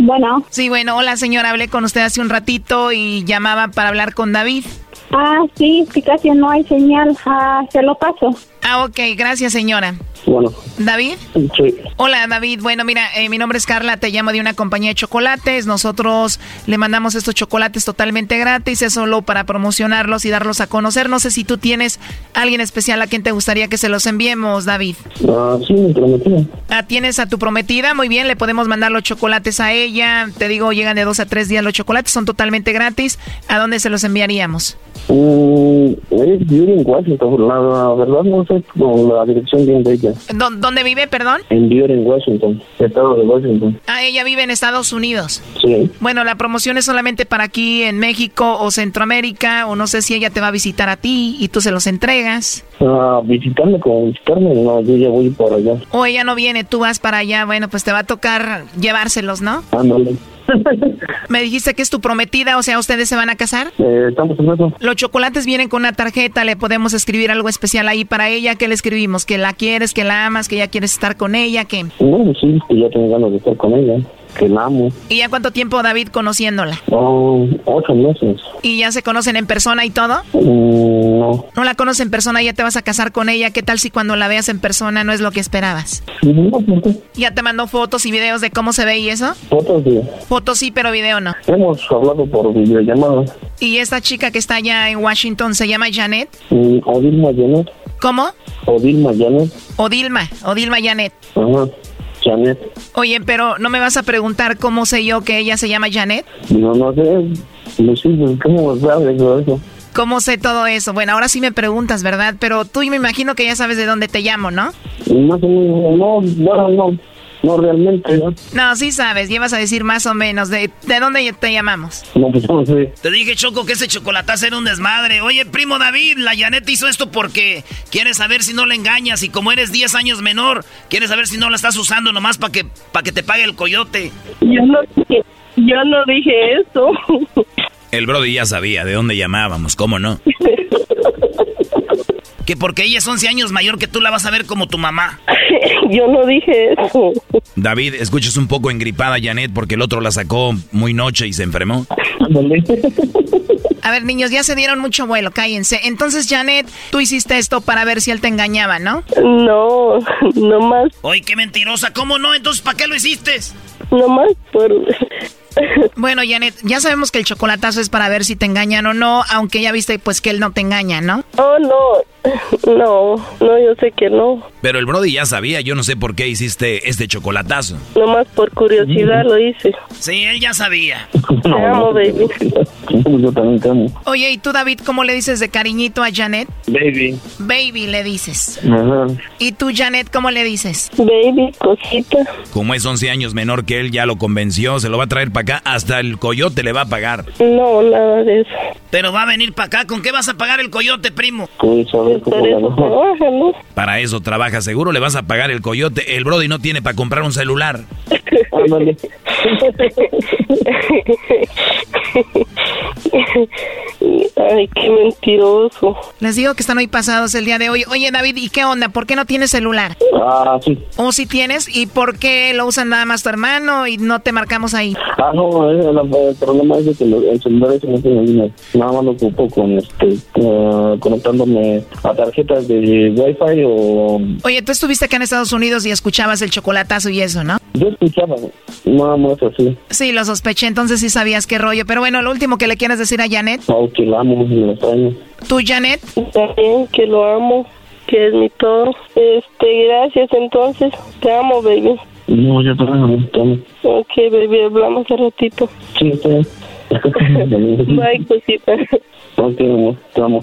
Bueno. Sí, bueno, hola señora, hablé con usted hace un ratito y llamaba para hablar con David. Ah, sí, sí, casi no hay señal. Ah, se lo paso. Ah, ok, gracias señora. Bueno. ¿David? Sí. Hola David, bueno mira, eh, mi nombre es Carla, te llamo de una compañía de chocolates, nosotros le mandamos estos chocolates totalmente gratis, es solo para promocionarlos y darlos a conocer, no sé si tú tienes alguien especial a quien te gustaría que se los enviemos, David. Ah, sí, mi prometida. Ah, ¿tienes a tu prometida? Muy bien, le podemos mandar los chocolates a ella, te digo, llegan de dos a tres días los chocolates, son totalmente gratis, ¿a dónde se los enviaríamos? Mm, es vive en Washington, la, la verdad no sé con la dirección bien de ella. ¿Dó- ¿Dónde vive, perdón? En vive en Washington, estado de Washington. Ah, ella vive en Estados Unidos. Sí. Bueno, la promoción es solamente para aquí en México o Centroamérica, o no sé si ella te va a visitar a ti y tú se los entregas. Ah, visitarme como visitarme, no, yo ya voy por allá. O ella no viene, tú vas para allá, bueno, pues te va a tocar llevárselos, ¿no? Ándale. Me dijiste que es tu prometida, o sea, ¿ustedes se van a casar? Eh, estamos en eso. Los chocolates vienen con una tarjeta, le podemos escribir algo especial ahí para ella. ¿Qué le escribimos? ¿Que la quieres, que la amas, que ya quieres estar con ella? ¿Qué? No, sí, que ya tengo ganas de estar con ella, que la amo. ¿Y ya cuánto tiempo, David, conociéndola? Oh, ocho meses. ¿Y ya se conocen en persona y todo? Mm, no. No la conoces en persona, ya te vas a casar con ella. ¿Qué tal si cuando la veas en persona no es lo que esperabas? No, ¿por qué? ¿Ya te mandó fotos y videos de cómo se ve y eso? Fotos de... Fotos sí, pero video no. Hemos hablado por videollamada. ¿Y esta chica que está allá en Washington se llama Janet? Mm, Odilma Janet. ¿Cómo? Odilma Janet. Odilma, Odilma Janet. Ajá. Janet. Oye, pero ¿no me vas a preguntar cómo sé yo que ella se llama Janet? No, no sé. Lucille, ¿cómo sabes todo eso? ¿Cómo sé todo eso? Bueno, ahora sí me preguntas, ¿verdad? Pero tú me imagino que ya sabes de dónde te llamo, ¿no? Más o menos, no, bueno, no. No realmente, ¿no? No, sí sabes, llevas a decir más o menos. ¿De, de dónde te llamamos? No, pues no sé. Te dije, Choco, que ese chocolatazo era un desmadre. Oye, primo David, la Janet hizo esto porque quiere saber si no la engañas. Y como eres 10 años menor, quiere saber si no la estás usando nomás para que, pa que te pague el coyote. Yo no dije, yo no dije eso. El Brody ya sabía de dónde llamábamos, ¿cómo no? Que porque ella es 11 años mayor que tú la vas a ver como tu mamá. yo no dije eso. David, escuchas un poco engripada a Janet porque el otro la sacó muy noche y se enfermó. A ver, niños, ya se dieron mucho vuelo, cállense. Entonces, Janet, tú hiciste esto para ver si él te engañaba, ¿no? No, no más, Oye, qué mentirosa. ¿Cómo no? Entonces, ¿para qué lo hiciste? no más por... Bueno, Janet, ya sabemos que el chocolatazo es para ver si te engañan o no, aunque ya viste pues que él no te engaña, ¿no? Oh, no, no, no, yo sé que no. Pero el Brody ya sabía, yo no sé por qué hiciste este chocolatazo. Nomás por curiosidad lo hice. Sí, él ya sabía. Te amo, baby. Yo también te amo. Oye, ¿y tú, David, cómo le dices de cariñito a Janet? Baby. Baby le dices. Ajá. ¿Y tú, Janet, cómo le dices? Baby, cosita. Como es 11 años menor que él, ya lo convenció, se lo va a traer para acá, hasta el coyote le va a pagar. No, nada de eso. Pero va a venir para acá. ¿Con qué vas a pagar el coyote, primo? Pues Para eso trabaja, seguro le vas a pagar el coyote. El Brody no tiene para comprar un celular. Ay, qué mentiroso. Les digo que están hoy pasados el día de hoy. Oye, David, ¿y qué onda? ¿Por qué no tienes celular? Ah, sí. ¿O si tienes? ¿Y por qué lo usan nada más tu hermano y no te marcamos ahí? Ah, no, el, el problema es que el celular ese no tiene línea. Nada más lo ocupo con este, eh, conectándome a tarjetas de Wi-Fi o... Oye, tú estuviste acá en Estados Unidos y escuchabas el chocolatazo y eso, ¿no? Yo escuchaba, nada más así. Sí, lo sospeché, entonces sí sabías qué rollo. Pero bueno, lo último que le quieres decir a Janet. Oh, que la amo, lo extraño. ¿Tú, Janet? También que lo amo, que es mi todo. Este, gracias entonces. Te amo, baby. No, yo también te amo. Ok, baby, hablamos un ratito. Sí, está bien. Bye, cosita. Ok, amor, te amo.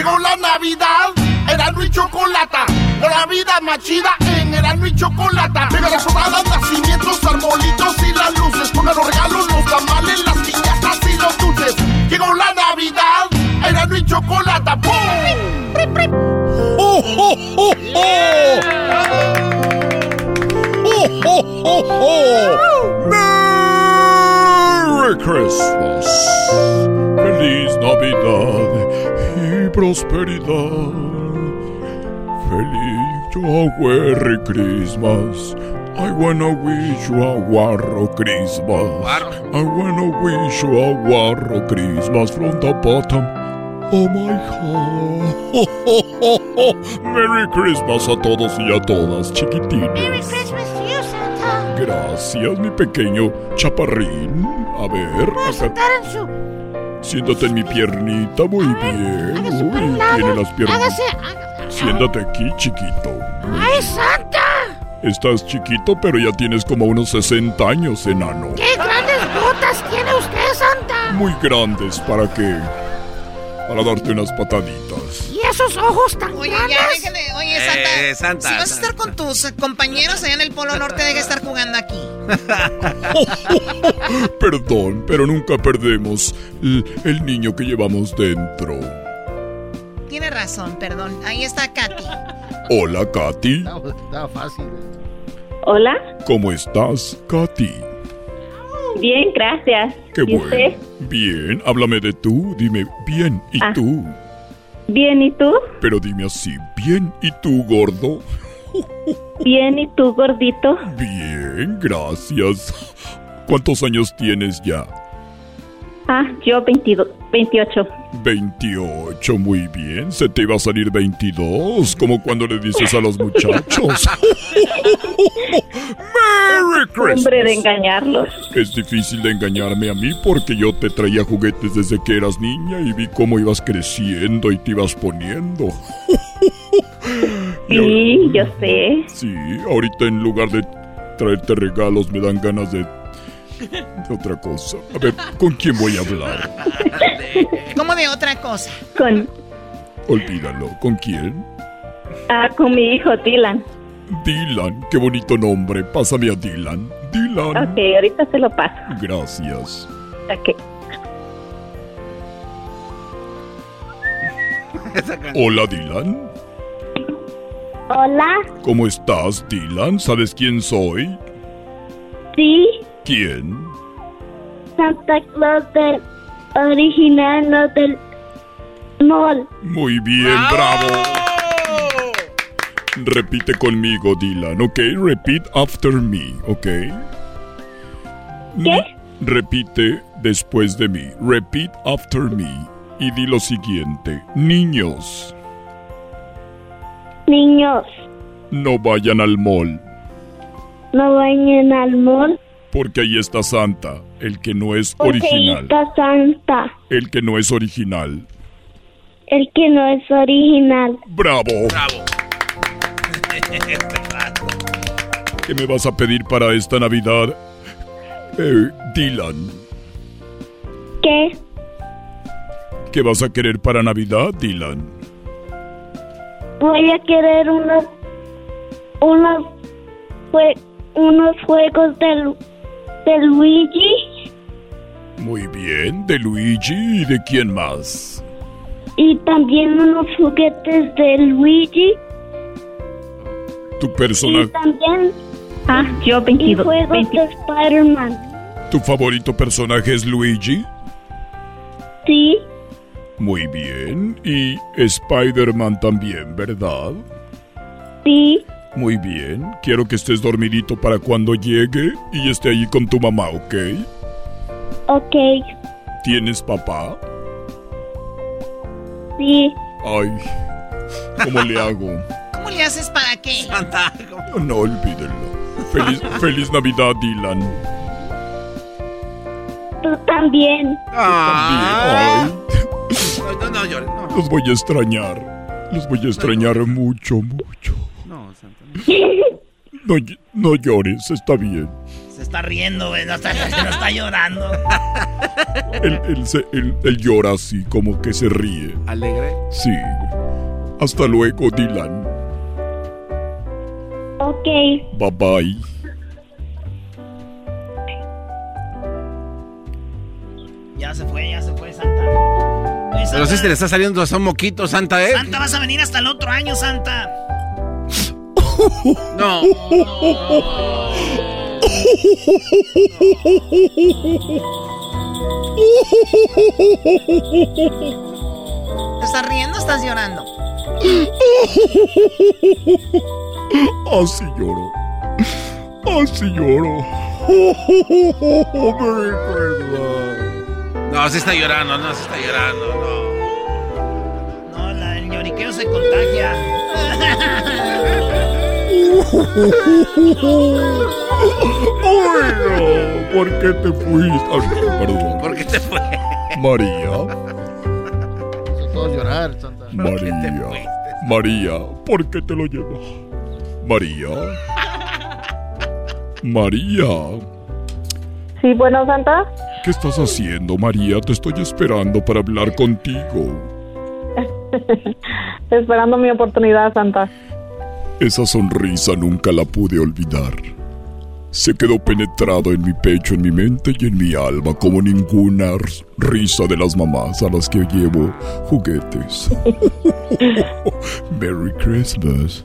Llegó la Navidad, Erasmo y Chocolata. La vida más chida en Erasmo y Chocolata. Pega las sonadas, nacimientos, arbolitos y las luces. Pongan los regalos, los tamales, las piñatas y los dulces. Llegó la Navidad, Erasmo y Chocolata. ¡Pum! ¡Oh, oh, oh, oh! ¡Oh, oh, oh, oh! ¡Merry Christmas! ¡Feliz Navidad prosperidad! ¡Feliz Merry Christmas! I wanna wish you a Warro Christmas. I wanna wish you a Warro Christmas from the bottom Oh my heart. Merry Christmas a todos y a todas, chiquitines. Merry Christmas to you, Santa. Gracias, mi pequeño chaparrín. A ver, ¿Puedo acá. sentar en su... Siéntate en mi piernita, muy bien. Uy, tiene las piernas. Hágase, hágase. Siéntate aquí, chiquito. ¡Ay, Santa! Estás chiquito, pero ya tienes como unos 60 años, enano. ¡Qué grandes botas tiene usted, Santa! Muy grandes, ¿para qué? Para darte unas pataditas. ¿Y esos ojos tan Oye, grandes? ya déjale. Oye, Santa. Eh, Santa, si vas a estar con tus compañeros allá en el Polo Norte, deja de estar jugando aquí. Perdón, pero nunca perdemos el, el niño que llevamos dentro. Tiene razón, perdón. Ahí está Katy. Hola, Katy. Estaba fácil. Hola, ¿Cómo estás, Katy? Bien, gracias. Qué ¿Y bueno. usted? Bien, háblame de tú, dime bien, ¿y Ah. tú? Bien, ¿y tú? Pero dime así, bien, ¿y tú, gordo? Bien, ¿y tú, gordito? Bien, gracias. ¿Cuántos años tienes ya? Ah, yo 22, 28. 28, muy bien. Se te iba a salir 22, como cuando le dices a los muchachos. ¡Merry Christmas! Hombre de engañarlos. Es difícil de engañarme a mí porque yo te traía juguetes desde que eras niña y vi cómo ibas creciendo y te ibas poniendo. Sí, yo sé. Sí, ahorita en lugar de traerte regalos me dan ganas de, de otra cosa. A ver, ¿con quién voy a hablar? ¿Cómo de otra cosa? Con, Olvídalo, ¿con quién? ah, con mi hijo Dylan. Dylan, qué bonito nombre. Pásame a Dylan. Dylan. Ok, ahorita se lo paso. Gracias. Ok. Hola, Dylan. Hola, ¿Cómo estás, Dylan? ¿Sabes quién soy? sí, ¿Quién? Santa Claus del original, no del mall. Muy bien, bravo. Repite conmigo, Dylan, ¿ok? Repeat after me, ¿ok? ¿Qué? Repite después de mí. Repeat after me. Y di lo siguiente. Niños, Niños, no vayan al mall. no vayan al mall Porque ahí está Santa, el que no es porque ahí original. está Santa, El que no es original. el que no es original. ¡Bravo! Bravo. ¿Qué me vas a pedir para esta Navidad? Eh, Dylan, ¿Qué? ¿qué vas a querer para Navidad, Dylan? Voy a querer unos, unos, jue- unos juegos del, de Luigi Muy bien, de Luigi y de quién más. y también unos juguetes de Luigi Tu y personaje, también Ah, yo y 22. juegos 20. de Spider-Man. tu favorito personaje es Luigi. Sí, Muy bien, y Spider-Man también, ¿verdad? sí, Muy bien, quiero que estés dormidito para cuando llegue y esté ahí con tu mamá, ¿ok? ok, ¿Tienes papá? sí. Ay, ¿cómo le hago? ¿Cómo le haces para qué? No, no olvídenlo. Feliz, feliz Navidad, Dylan. Tú también. Ah. Ay, No, no, no llores, no. los voy a extrañar. Los voy a extrañar mucho, mucho. No, Santa. No, ll- no llores, está bien. Se está riendo, güey. No está, no está llorando. Él, él se- él- él llora así, como que se ríe. ¿Alegre? Sí. Hasta luego, Dylan. Ok, Bye bye. Ya se fue, ya se fue, Santa. Oye, Pero Santa, sí se le está saliendo hasta un moquito, Santa, ¿eh? Santa, vas a venir hasta el otro año, Santa. No. ¿Te estás riendo o estás llorando? Así lloro. Así lloro. Christmas. No, se está llorando, no, se está llorando, no. No, la, el lloriqueo se contagia. Ay, no, ¿por qué te fuiste? Ay, perdón. ¿Por qué te fue? María, Todos llorar, Santa. María, María, ¿por qué te lo llevas? María, María, Sí, bueno, Santa. ¿qué estás haciendo, María? Te estoy esperando para hablar contigo. Esperando mi oportunidad, Santa. Esa sonrisa nunca la pude olvidar. Se quedó penetrado en mi pecho, en mi mente y en mi alma como ninguna risa de las mamás a las que llevo juguetes. Merry Christmas.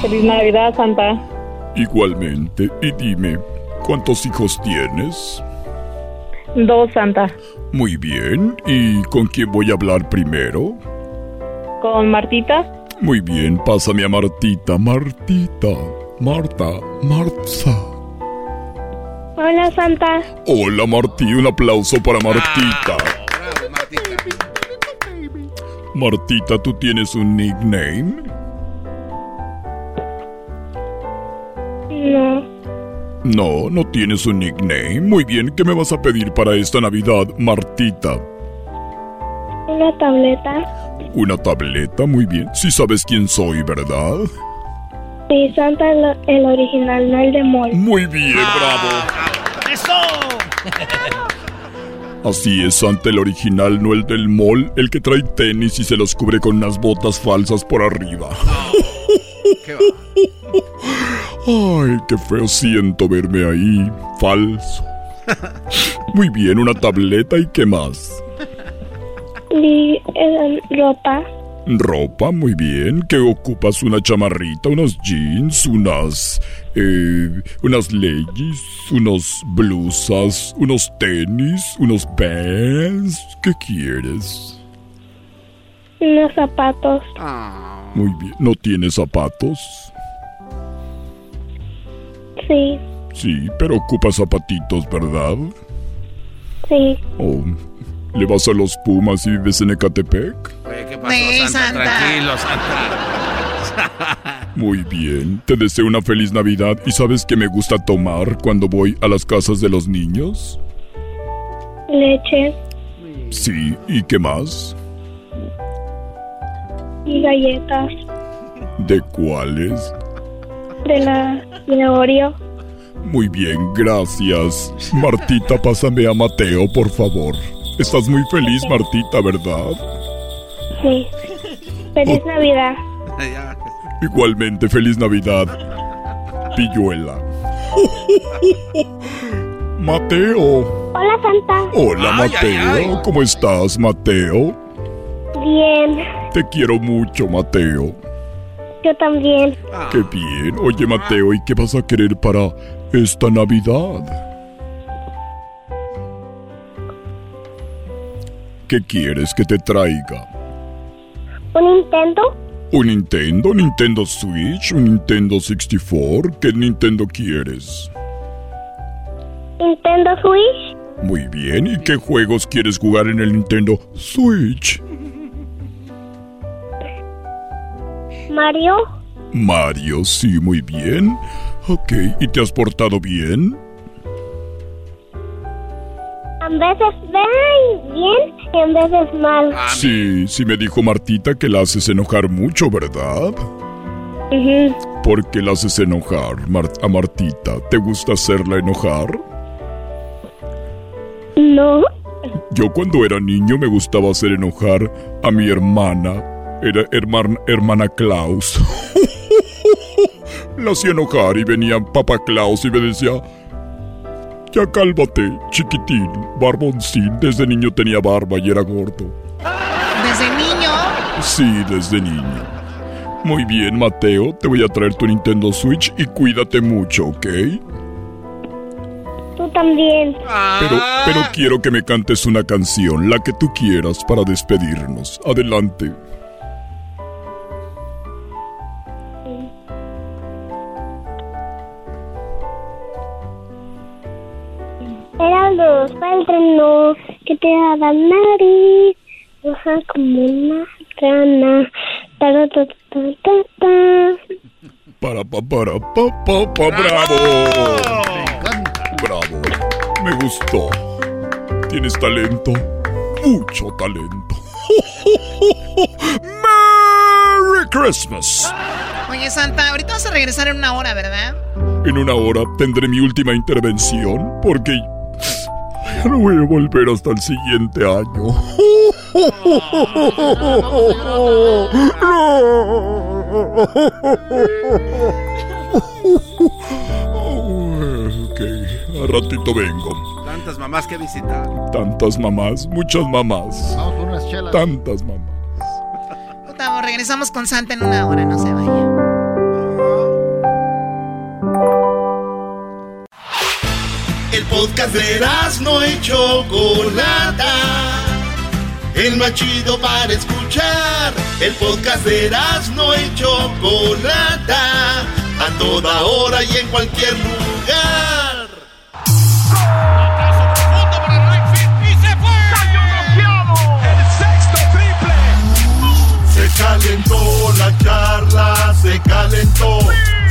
Feliz Navidad, Santa. Igualmente, y dime, ¿cuántos hijos tienes? Dos, Santa. Muy bien, ¿y con quién voy a hablar primero? Con Martita. Muy bien, pásame a Martita, Martita, Marta, Marta. Hola Santa. Hola Martí, un aplauso para Martita. Bravo, Martita. Martita, ¿tú tienes un nickname? No, No, no tienes un nickname. Muy bien, ¿qué me vas a pedir para esta Navidad, Martita? Una tableta. Una tableta, muy bien. Sí sabes quién soy, ¿verdad? Sí, Santa el, el original, no el de Mol. Muy bien, bravo. ¡Eso! Así es, Santa el original, no el del mall, el que trae tenis y se los cubre con unas botas falsas por arriba. ¿Qué va? Ay, qué feo siento verme ahí, falso. Muy bien, una tableta y qué más. Y eh, ropa. Ropa, muy bien. ¿Qué ocupas? ¿Una chamarrita, unos jeans, unas... Eh, unas leggings, unos blusas, unos tenis, unos pants? ¿Qué quieres? Unos zapatos. Muy bien. ¿No tienes zapatos? Sí, Sí, pero ocupas zapatitos, ¿verdad? sí. Oh, ¿Le vas a los Pumas y vives en Ecatepec? ¿Qué pasó, Santa? Santa. Tranquilo, Santa. Muy bien, te deseo una feliz Navidad y ¿sabes qué me gusta tomar cuando voy a las casas de los niños? Leche Sí, ¿y qué más? y galletas ¿De cuáles? de la de Oreo. Muy bien, gracias. Martita, pásame a Mateo, por favor. Estás muy feliz, Martita, ¿verdad? Sí. Feliz Navidad. Igualmente, feliz Navidad. Pilluela. Mateo. Hola, Santa. Hola, Mateo. ¿Cómo estás, Mateo? Bien. Te quiero mucho, Mateo. Yo también. Qué bien. Oye, Mateo, ¿y qué vas a querer para esta Navidad? ¿Qué quieres que te traiga? ¿Un Nintendo? ¿Un Nintendo? ¿Nintendo Switch? ¿Un Nintendo 64? ¿Qué Nintendo quieres? ¿Nintendo Switch? Muy bien. ¿Y qué juegos quieres jugar en el Nintendo Switch? ¿Mario? Mario, sí, muy bien. Ok, ¿y te has portado bien? A veces ven bien y a veces mal. Sí, sí me dijo Martita que la haces enojar mucho, ¿verdad? Ujú. ¿Por qué la haces enojar Mar- a Martita? ¿Te gusta hacerla enojar? No. Yo cuando era niño me gustaba hacer enojar a mi hermana. Era hermana, hermana Klaus. La hacía enojar y venía Papá Klaus y me decía... Ya cálmate, chiquitín, barboncín. Desde niño tenía barba y era gordo. Desde niño. Sí, desde niño. Muy bien, Mateo, te voy a traer tu Nintendo Switch y cuídate mucho, ¿ok? Tú también. Pero, pero quiero que me cantes una canción, la que tú quieras, para despedirnos. Adelante. Eran los no que te da la nariz, roja como una rana. Ta, ta, ta, ta, ta. Para, pa, para, pa, pa, pa, bravo. Bravo. Me gustó. Tienes talento. Mucho talento. Merry Christmas. Oye, Santa, ahorita vas a regresar en una hora, ¿verdad? En una hora tendré mi última intervención porque ya no voy a volver hasta el siguiente año. Ok, a ratito vengo. Tantas mamás que visitar. Tantas mamás, muchas mamás. Vamos por unas chelas. Tantas mamás. Gustavo, regresamos con Santa en una hora, no se vaya. El podcast de no y Chocolata. El más chido para escuchar. El podcast de no y Chocolata. A toda hora y en cualquier lugar. Se calentó la charla, se calentó,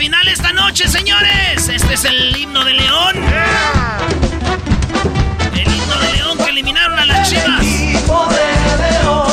Final esta noche, señores. Este es el himno de León. El himno de León que eliminaron a las chivas. Esperanza la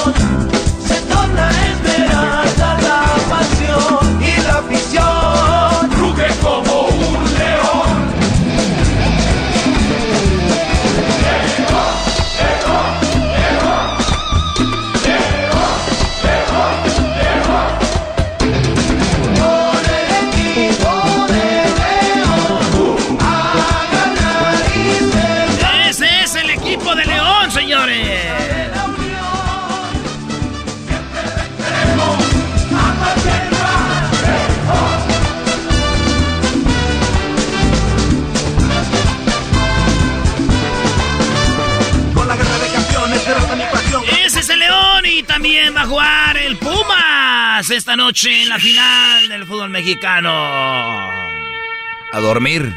Pumas esta noche en la final del fútbol mexicano. A dormir.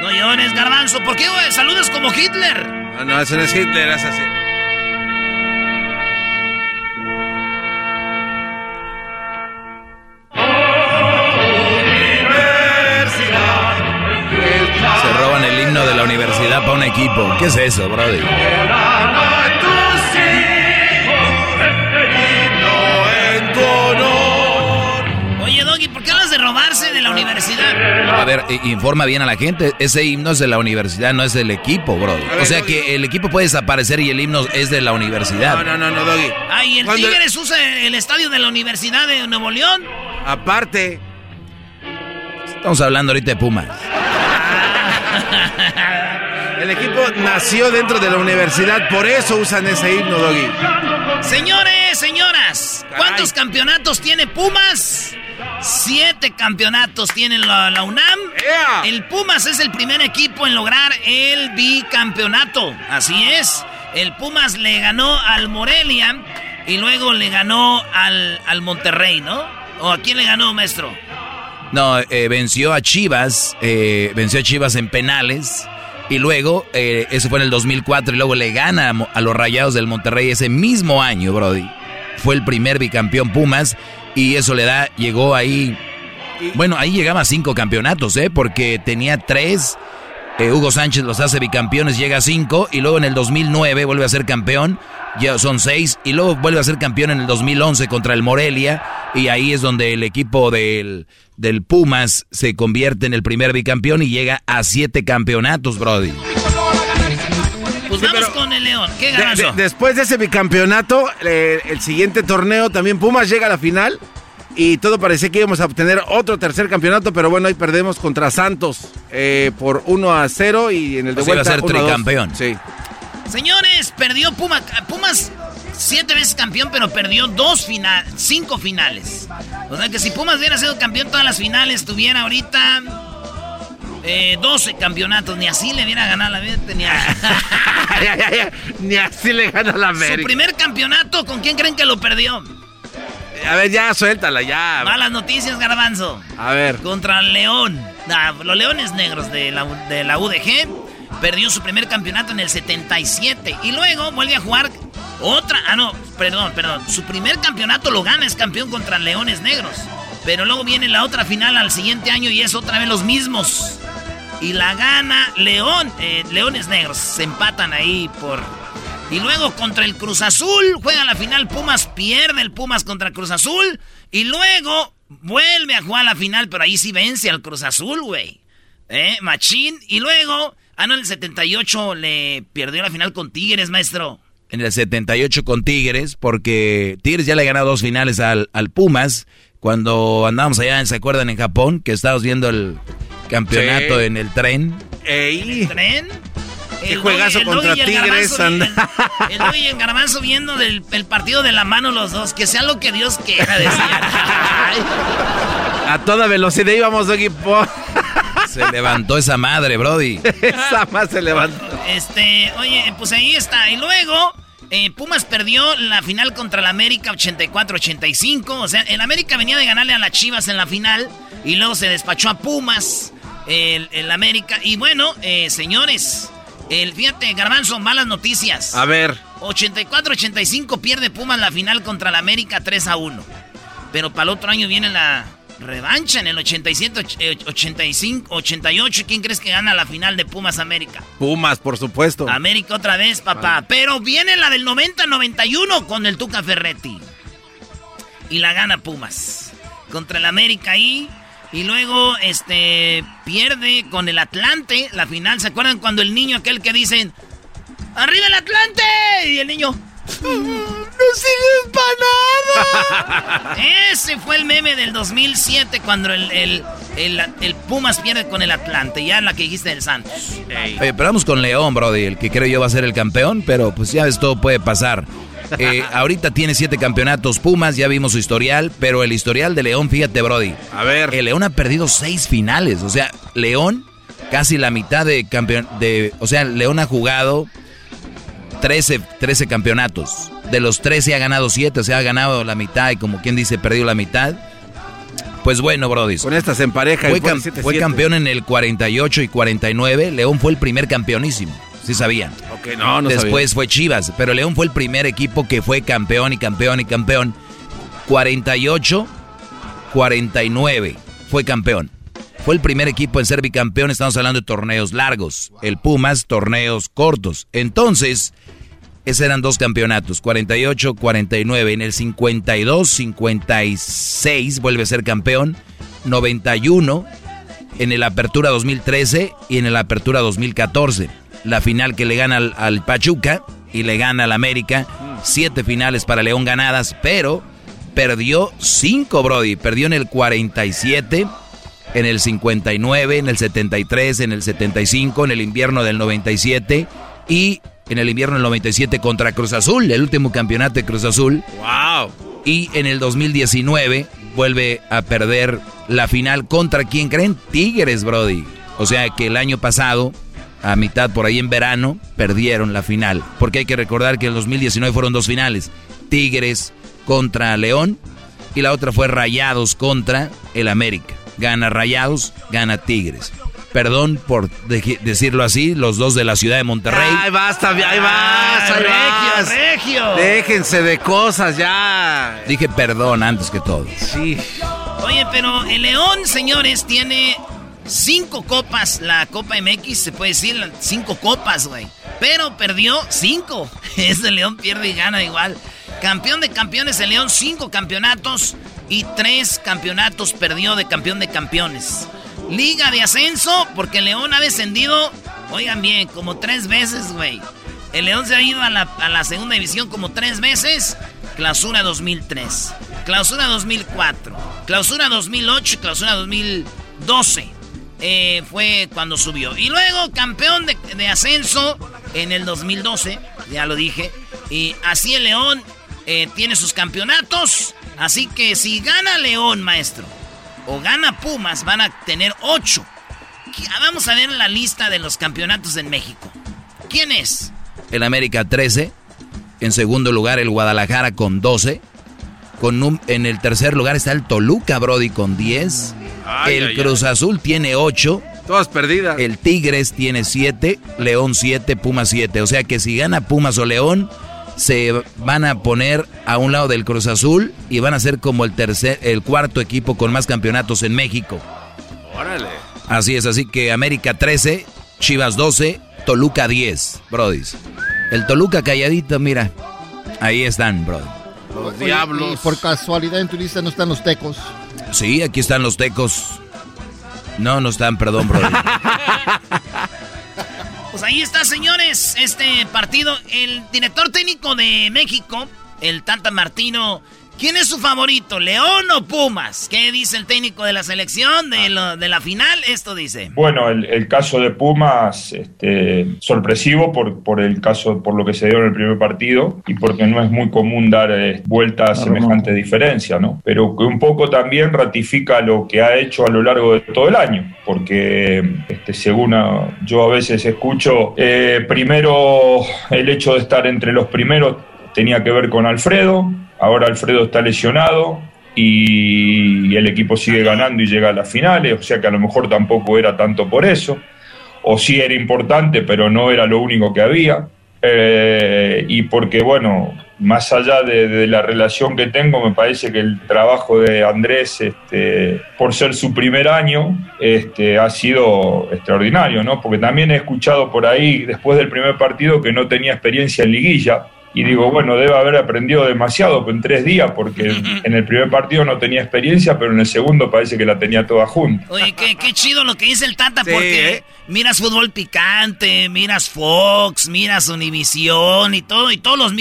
No llores, garbanzo. ¿Por qué güey, saludas como Hitler? No, no, ese no es Hitler, es así. Himno de la universidad para un equipo. ¿Qué es eso, brother? Oye, Doggy, ¿por qué hablas de robarse de la universidad? A ver, informa bien a la gente. Ese himno es de la universidad, no es del equipo, brother. O sea que el equipo puede desaparecer y el himno es de la universidad. No, no, no, no, Doggy. Ay, ¿el Cuando- Tigres usa el estadio de la Universidad de Nuevo León? Aparte, Estamos hablando ahorita de Pumas. El equipo nació dentro de la universidad, por eso usan ese himno, Doggy. Señores, señoras, ¿cuántos campeonatos tiene Pumas? Siete campeonatos tiene la, la UNAM. El Pumas es el primer equipo en lograr el bicampeonato. Así es. El Pumas le ganó al Morelia y luego le ganó al, al Monterrey, ¿no? ¿O a quién le ganó, maestro? No, eh, venció a Chivas, eh, venció a Chivas en penales. Y luego, eh, eso fue en el 2004, y luego le gana a, los Rayados del Monterrey ese mismo año, Brody. Fue el primer bicampeón Pumas, y eso le da, llegó ahí. Bueno, ahí llegaba a cinco campeonatos, ¿eh? Porque tenía tres. eh, Hugo Sánchez los hace bicampeones, llega a cinco, y luego en el 2009 vuelve a ser campeón, ya son seis, y luego vuelve a ser campeón en el 2011 contra el Morelia, y ahí es donde el equipo del, del Pumas se convierte en el primer bicampeón y llega a siete campeonatos, Brody. Pues vamos con el León. ¿Qué De- ganazo? de- después de ese bicampeonato, eh, el siguiente torneo también Pumas llega a la final y todo parecía que íbamos a obtener otro tercer campeonato, pero bueno, ahí perdemos contra Santos eh, por 1 a 0 y en el de O sea, iba a vuelta ser 1 a 2. tricampeón. Sí. Señores, perdió Puma, Pumas siete veces campeón, pero perdió dos final, cinco finales. O sea que si Pumas hubiera sido campeón todas las finales, tuviera ahorita eh, 12 campeonatos. Ni así le hubiera ganado la. Tenía... Ni así le gana la Su América. primer campeonato, ¿con quién creen que lo perdió? A ver, ya, suéltala, ya. Malas noticias, Garbanzo. A ver. Contra el León. Ah, los Leones Negros de la, de la UDG. Perdió su primer campeonato en el 77. Y luego vuelve a jugar otra. Ah, no, perdón, perdón. Su primer campeonato lo gana, es campeón contra Leones Negros. Pero luego viene la otra final al siguiente año y es otra vez los mismos. Y la gana León, eh, Leones Negros. Se empatan ahí por. Y luego contra el Cruz Azul, juega la final Pumas, pierde el Pumas contra Cruz Azul. Y luego vuelve a jugar la final, pero ahí sí vence al Cruz Azul, güey. ¿Eh? Machín. Y luego, ah, no, en el 78 le perdió la final con Tigres, maestro. En el 78 con Tigres, porque Tigres ya le ganado dos finales al, al Pumas. Cuando andábamos allá, ¿se acuerdan? En Japón, que estábamos viendo el campeonato Sí. en el tren. Ey. ¿Tren? Qué El juegazo el contra el Tigres. El, el Doggy y el Garbanzo viendo del, el partido de la mano los dos. Que sea lo que Dios quiera, decían. A toda velocidad íbamos, Doggy. Se levantó esa madre, Brody. Esa más se levantó. Este, oye, pues ahí está. Y luego, eh, Pumas perdió la final contra el América 84-85. O sea, el América venía de ganarle a las Chivas en la final. Y luego se despachó a Pumas, el, el América. Y bueno, eh, señores, el, fíjate, Garbanzo, malas noticias. A ver. 84-85 pierde Pumas la final contra el América 3 a 1. Pero para el otro año viene la revancha en el 87, och- eh, 85, 88. ¿Quién crees que gana la final de Pumas América? Pumas, por supuesto. América otra vez, papá. Pero viene la del 90-91 con el Tuca Ferretti. Y la gana Pumas. Contra el América ahí. Y luego, este, pierde con el Atlante la final. ¿Se acuerdan cuando el niño aquel que dicen, ¡Arriba el Atlante! Y el niño, ¡No sirves para nada! Ese fue el meme del 2007 cuando el, el, el- el Pumas pierde con el Atlante. Ya la que dijiste del Santos. Oye, pero vamos con León, Brody, el que creo yo va a ser el campeón, pero pues ya ves, todo puede pasar. Eh, ahorita tiene siete campeonatos Pumas, ya vimos su historial, pero el historial de León, fíjate, Brody. A ver. El León ha perdido seis finales, o sea, León casi la mitad de campeón, de, o sea, León ha jugado 13, 13 campeonatos. De los 13 ha ganado 7, o sea, ha ganado la mitad y como quien dice, perdió la mitad. Pues bueno, Brody. Con estas en pareja. Fue, fue campeón en el 48 y 49. León fue el primer campeonísimo. Sí sabían. No, no Después fue Chivas, pero León fue el primer equipo que fue campeón y campeón y campeón. 48, 49 fue campeón. Fue el primer equipo en ser bicampeón, estamos hablando de torneos largos. El Pumas, torneos cortos. Entonces, esos eran dos campeonatos, 48, 49. En el 52, 56 vuelve a ser campeón. 91 en el Apertura 2013 y en el Apertura 2014. La final que le gana al, al Pachuca y le gana al América. Siete finales para León ganadas, pero perdió cinco, Brody. Perdió en el 47 en el 59, en el 73, en el 75, en el invierno del 97 y en el invierno del 97 contra Cruz Azul, el último campeonato de Cruz Azul. ¡Wow! Y en el 2019 vuelve a perder la final contra quién creen? Tigres, Brody. O sea que el año pasado, a mitad por ahí en verano, perdieron la final. Porque hay que recordar que en el 2019 fueron dos finales. Tigres contra León y la otra fue Rayados contra el América gana Rayados, gana Tigres. Perdón por decirlo así, los dos de la ciudad de Monterrey. Ay, basta, ahí vas, ahí regio, regio. Déjense de cosas ya. Dije perdón antes que todo. Sí. Oye, pero el León, señores, tiene cinco copas. La Copa MX, se puede decir, cinco copas, güey. Pero perdió cinco. Ese León pierde y gana igual. Campeón de campeones, el León, cinco campeonatos y tres campeonatos perdió de campeón de campeones. Liga de ascenso, porque el León ha descendido, oigan bien, como tres veces, güey. El León se ha ido a la, segunda división como tres veces. Clausura 2003, clausura 2004, clausura 2008, clausura 2012. Eh, fue cuando subió. Y luego campeón de, de, ascenso en el 2012, ya lo dije. Y así el León eh, tiene sus campeonatos. Así que si gana León, maestro, o gana Pumas, van a tener ocho. Vamos a ver la lista de los campeonatos en México. ¿Quién es? El América 13. En segundo lugar, el Guadalajara con 12. Con en el tercer lugar está el Toluca, Brody, con 10. el Cruz Azul tiene 8. Todas perdidas. El Tigres tiene 7. León 7, Pumas 7. O sea que si gana Pumas o León, se van a poner a un lado del Cruz Azul y van a ser como el tercer, el cuarto equipo con más campeonatos en México. Órale. Así es, así que América 13, Chivas 12, Toluca 10, brodis. El Toluca calladito, mira, ahí están, bro. Los diablos. Y por casualidad en tu lista no están los tecos. Sí, aquí están los tecos. No, no están, perdón, bro. Pues ahí está, señores, este partido. El director técnico de México, el Tanta Martino, ¿quién es su favorito, León o Pumas? ¿Qué dice el técnico de la selección de, de la final? Esto dice. Bueno, el, caso de Pumas, este, sorpresivo por, por el caso, por lo que se dio en el primer partido y porque no es muy común dar eh, vuelta a semejante diferencia, ¿no? Pero que un poco también ratifica lo que ha hecho a lo largo de todo el año porque este, según yo a veces escucho, eh, primero el hecho de estar entre los primeros tenía que ver con Alfredo, ahora Alfredo está lesionado y el equipo sigue ganando y llega a las finales, o sea que a lo mejor tampoco era tanto por eso, o sí era importante, pero no era lo único que había. Eh, y porque, bueno, más allá de, la relación que tengo, me parece que el trabajo de Andrés, este, por ser su primer año, este, ha sido extraordinario, ¿no? Porque también he escuchado por ahí, después del primer partido, que no tenía experiencia en liguilla. Y digo, bueno, debe haber aprendido demasiado en tres días, porque en el primer partido no tenía experiencia, pero en el segundo parece que la tenía toda junta. Oye, qué, chido lo que dice el Tata, porque ¿eh? miras fútbol picante, miras Fox, miras Univisión y todo, y todos los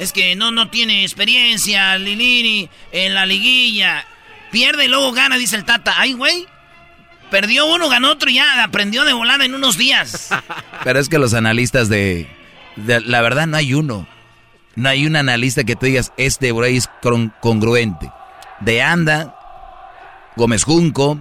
es que no, no tiene experiencia, Lilini, en la liguilla. Pierde y luego gana, dice el Tata. Ay, güey. Perdió uno, ganó otro y ya aprendió de volada en unos días. Pero es que los analistas de, La verdad, no hay uno. No hay un analista que te digas, este güey es congruente. De Anda, Gómez Junco,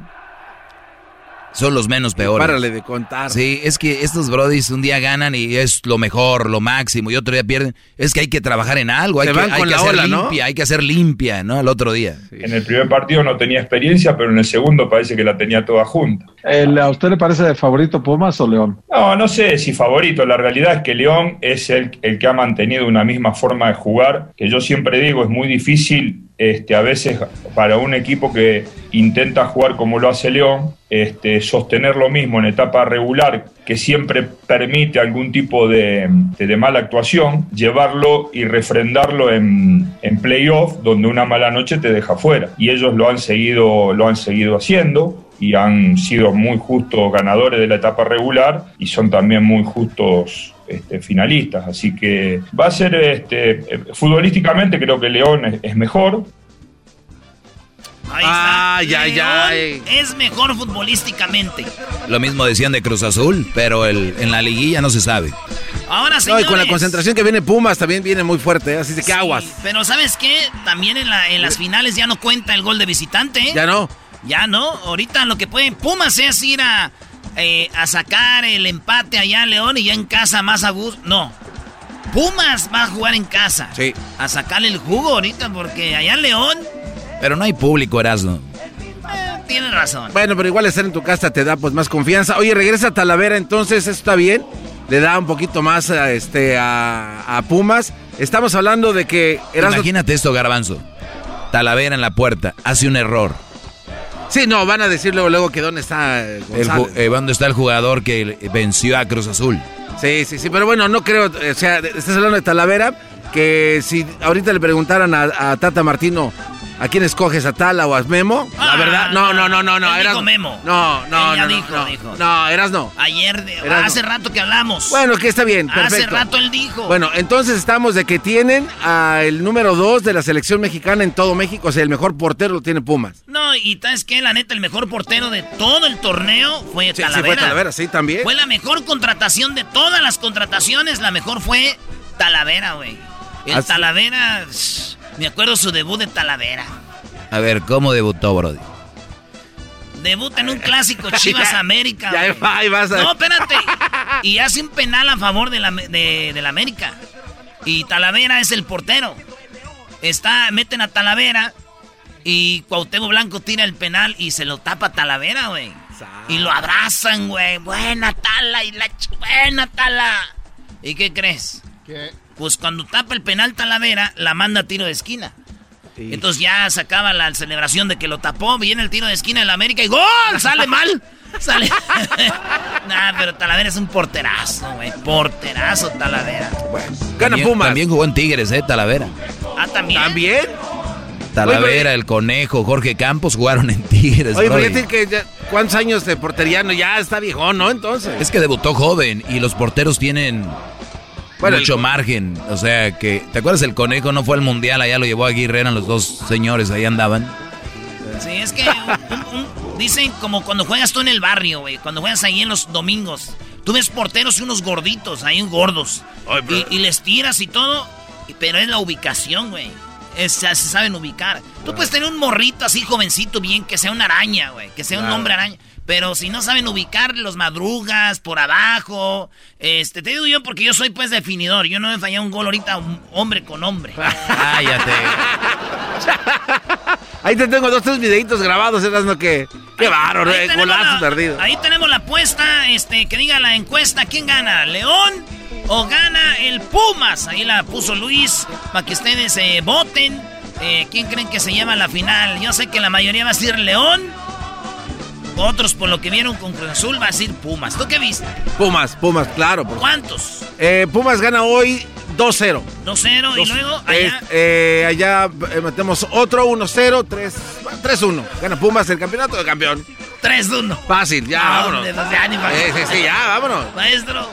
son los menos peores. Párale de contar. Sí, es que estos brodis un día ganan y es lo mejor, lo máximo, y otro día pierden. Es que hay que trabajar en algo, hay Se que, van hay con que la hacer ola, ¿no? limpia, hay que hacer limpia, ¿no? Al otro día. En el primer partido no tenía experiencia, pero en el segundo parece que la tenía toda junta. El- ¿A usted le parece favorito Pumas o León? No, no sé si favorito. La realidad es que León es el, el que ha mantenido una misma forma de jugar, que yo siempre digo es muy difícil este, a veces para un equipo que intenta jugar como lo hace León, este, sostener lo mismo en etapa regular, que siempre permite algún tipo de, de- mala actuación, llevarlo y refrendarlo en, en playoff, donde una mala noche te deja fuera. Y ellos lo han seguido, lo han seguido haciendo y han sido muy justos ganadores de la etapa regular y son también muy justos este, finalistas. Así que va a ser, este, eh, futbolísticamente creo que León es mejor. Ahí está. Ay, ay. Es mejor futbolísticamente. Lo mismo decían de Cruz Azul, pero el, en la liguilla no se sabe. Ahora, No, señores. y con la concentración que viene Pumas también viene muy fuerte, ¿eh? así de que aguas. Pero ¿sabes qué? También en, la- en las finales ya no cuenta el gol de visitante. ¿eh? Ya no. Ya no. Ahorita lo que puede Pumas es ir a, eh, a sacar el empate allá a León y ya en casa más a gusto. No. Pumas va a jugar en casa. Sí. A sacarle el jugo ahorita porque allá en León Pero no hay público, Erasmo. tiene razón. Bueno, pero igual estar en tu casa te da pues más confianza. Oye, regresa a Talavera, entonces ¿eso está bien. Le da un poquito más a, este, a, a Pumas. Estamos hablando de que Imagínate esto, Garbanzo. Talavera en la puerta, hace un error. Sí, no, van a decir luego, luego que dónde está eh, El eh, ¿Dónde está el jugador que venció a Cruz Azul? Sí, sí, sí, pero bueno, no creo, o sea, estás hablando de Talavera, que si ahorita le preguntaran a, a Tata Martino a quién escoges, a Tala o a Memo, la Ah, verdad, no, no, no, no, no, él eras dijo Memo. No, no, Él ya no, no, dijo, no, dijo. no, eras no. Ayer, de- hace rato que hablamos. Bueno, que está bien, Hace perfecto. rato él dijo. Bueno, entonces estamos de que tienen al número dos de la selección mexicana en todo México, o sea, el mejor portero lo tiene Pumas. No, y sabes que la neta, el mejor portero de todo el torneo fue Sí, sí, Talavera. fue Talavera, sí, también. Fue la mejor contratación de todas las contrataciones. La mejor fue Talavera, güey. El Así- Talavera. shh, me acuerdo su debut de Talavera. A ver, ¿cómo debutó, Brody? Debuta en un clásico Chivas Ya, América. ya, ahí vas a- No, espérate. Y hace un penal a favor de la, de, de la América. Y Talavera es el portero. Está, meten a Talavera y Cuauhtémoc Blanco tira el penal y se lo tapa Talavera, güey. Y lo abrazan, güey. Buena Tala y la buena Tala. ¿Y qué crees? Pues cuando tapa el penal Talavera, la manda a tiro de esquina. Entonces ya se acaba la celebración de que lo tapó, viene el tiro de esquina del América y ¡gol! Sale mal. Sale. nah, pero Talavera es un porterazo, güey. Porterazo Talavera. Gana También- Pumas. También jugó en Tigres, ¿eh? Talavera. Ah, también. ¿También? Talavera, el Conejo, Jorge Campos jugaron en Tigres, Oye, Brody. fíjate que ya- cuántos años de porteriano ya está viejón, ¿no? Entonces. Es que debutó joven y los porteros tienen Bueno, mucho el- margen. O sea que, ¿te acuerdas el conejo? No fue al mundial, allá lo llevó Aguirre, eran los dos señores, ahí andaban. Sí, es que un- un- dicen como cuando juegas tú en el barrio, güey. Cuando juegas ahí en los domingos. Tú ves porteros y unos gorditos, ahí un gordos. y, y les tiras y todo. Pero es la ubicación, güey. Es- se saben ubicar. Tú puedes tener un morrito así jovencito bien, que sea una araña, güey. Que sea un hombre araña. Pero si no saben ubicar los madrugas por abajo. Este, te digo yo porque yo soy pues definidor. Yo no he fallado un gol ahorita un hombre con hombre. Cállate. Ahí te tengo dos, tres videitos grabados, eras no que. Qué Ahí eh, tenemos golazo la- perdido. Ahí tenemos la apuesta, este, que diga la encuesta, ¿quién gana? ¿León o gana el Pumas? Ahí la puso Luis, para que ustedes eh, voten. Eh, ¿Quién creen que se llama la final? Yo sé que la mayoría va a decir León. Otros, por lo que vieron con Cruz Azul, va a decir Pumas. ¿Tú qué viste? Pumas, Pumas, claro. por- ¿Cuántos? Eh, Pumas gana hoy 2-0. 2-0 y Dos- luego allá. eh, allá eh, metemos otro 1-0, 3 3-1. Gana Pumas el campeonato de campeón. 3-1. Fácil, ya, No, vámonos. hombre, no, ya ni más. Sí, sí, sí, ya, vámonos. Maestro.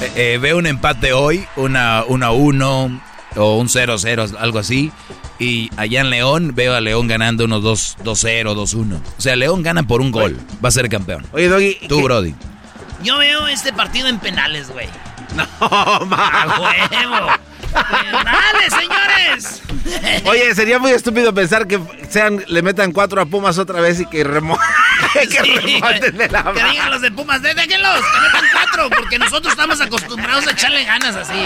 Eh, eh, veo un empate hoy, una 1-1 o un 0-0, algo así. Y allá en León veo a León ganando unos 2 2-0, 2-1. O sea, León gana por un gol. Va a ser campeón. Oye, Doggy. Tú, Brody. Yo veo este partido en penales, güey. No, ¡A huevo! ¡Penales, señores! Oye, sería muy estúpido pensar que sean, le metan cuatro a Pumas otra vez y que remo. que remonten de la Que digan los de Pumas, "De- déjenlos, que metan cuatro, porque nosotros estamos acostumbrados a echarle ganas así.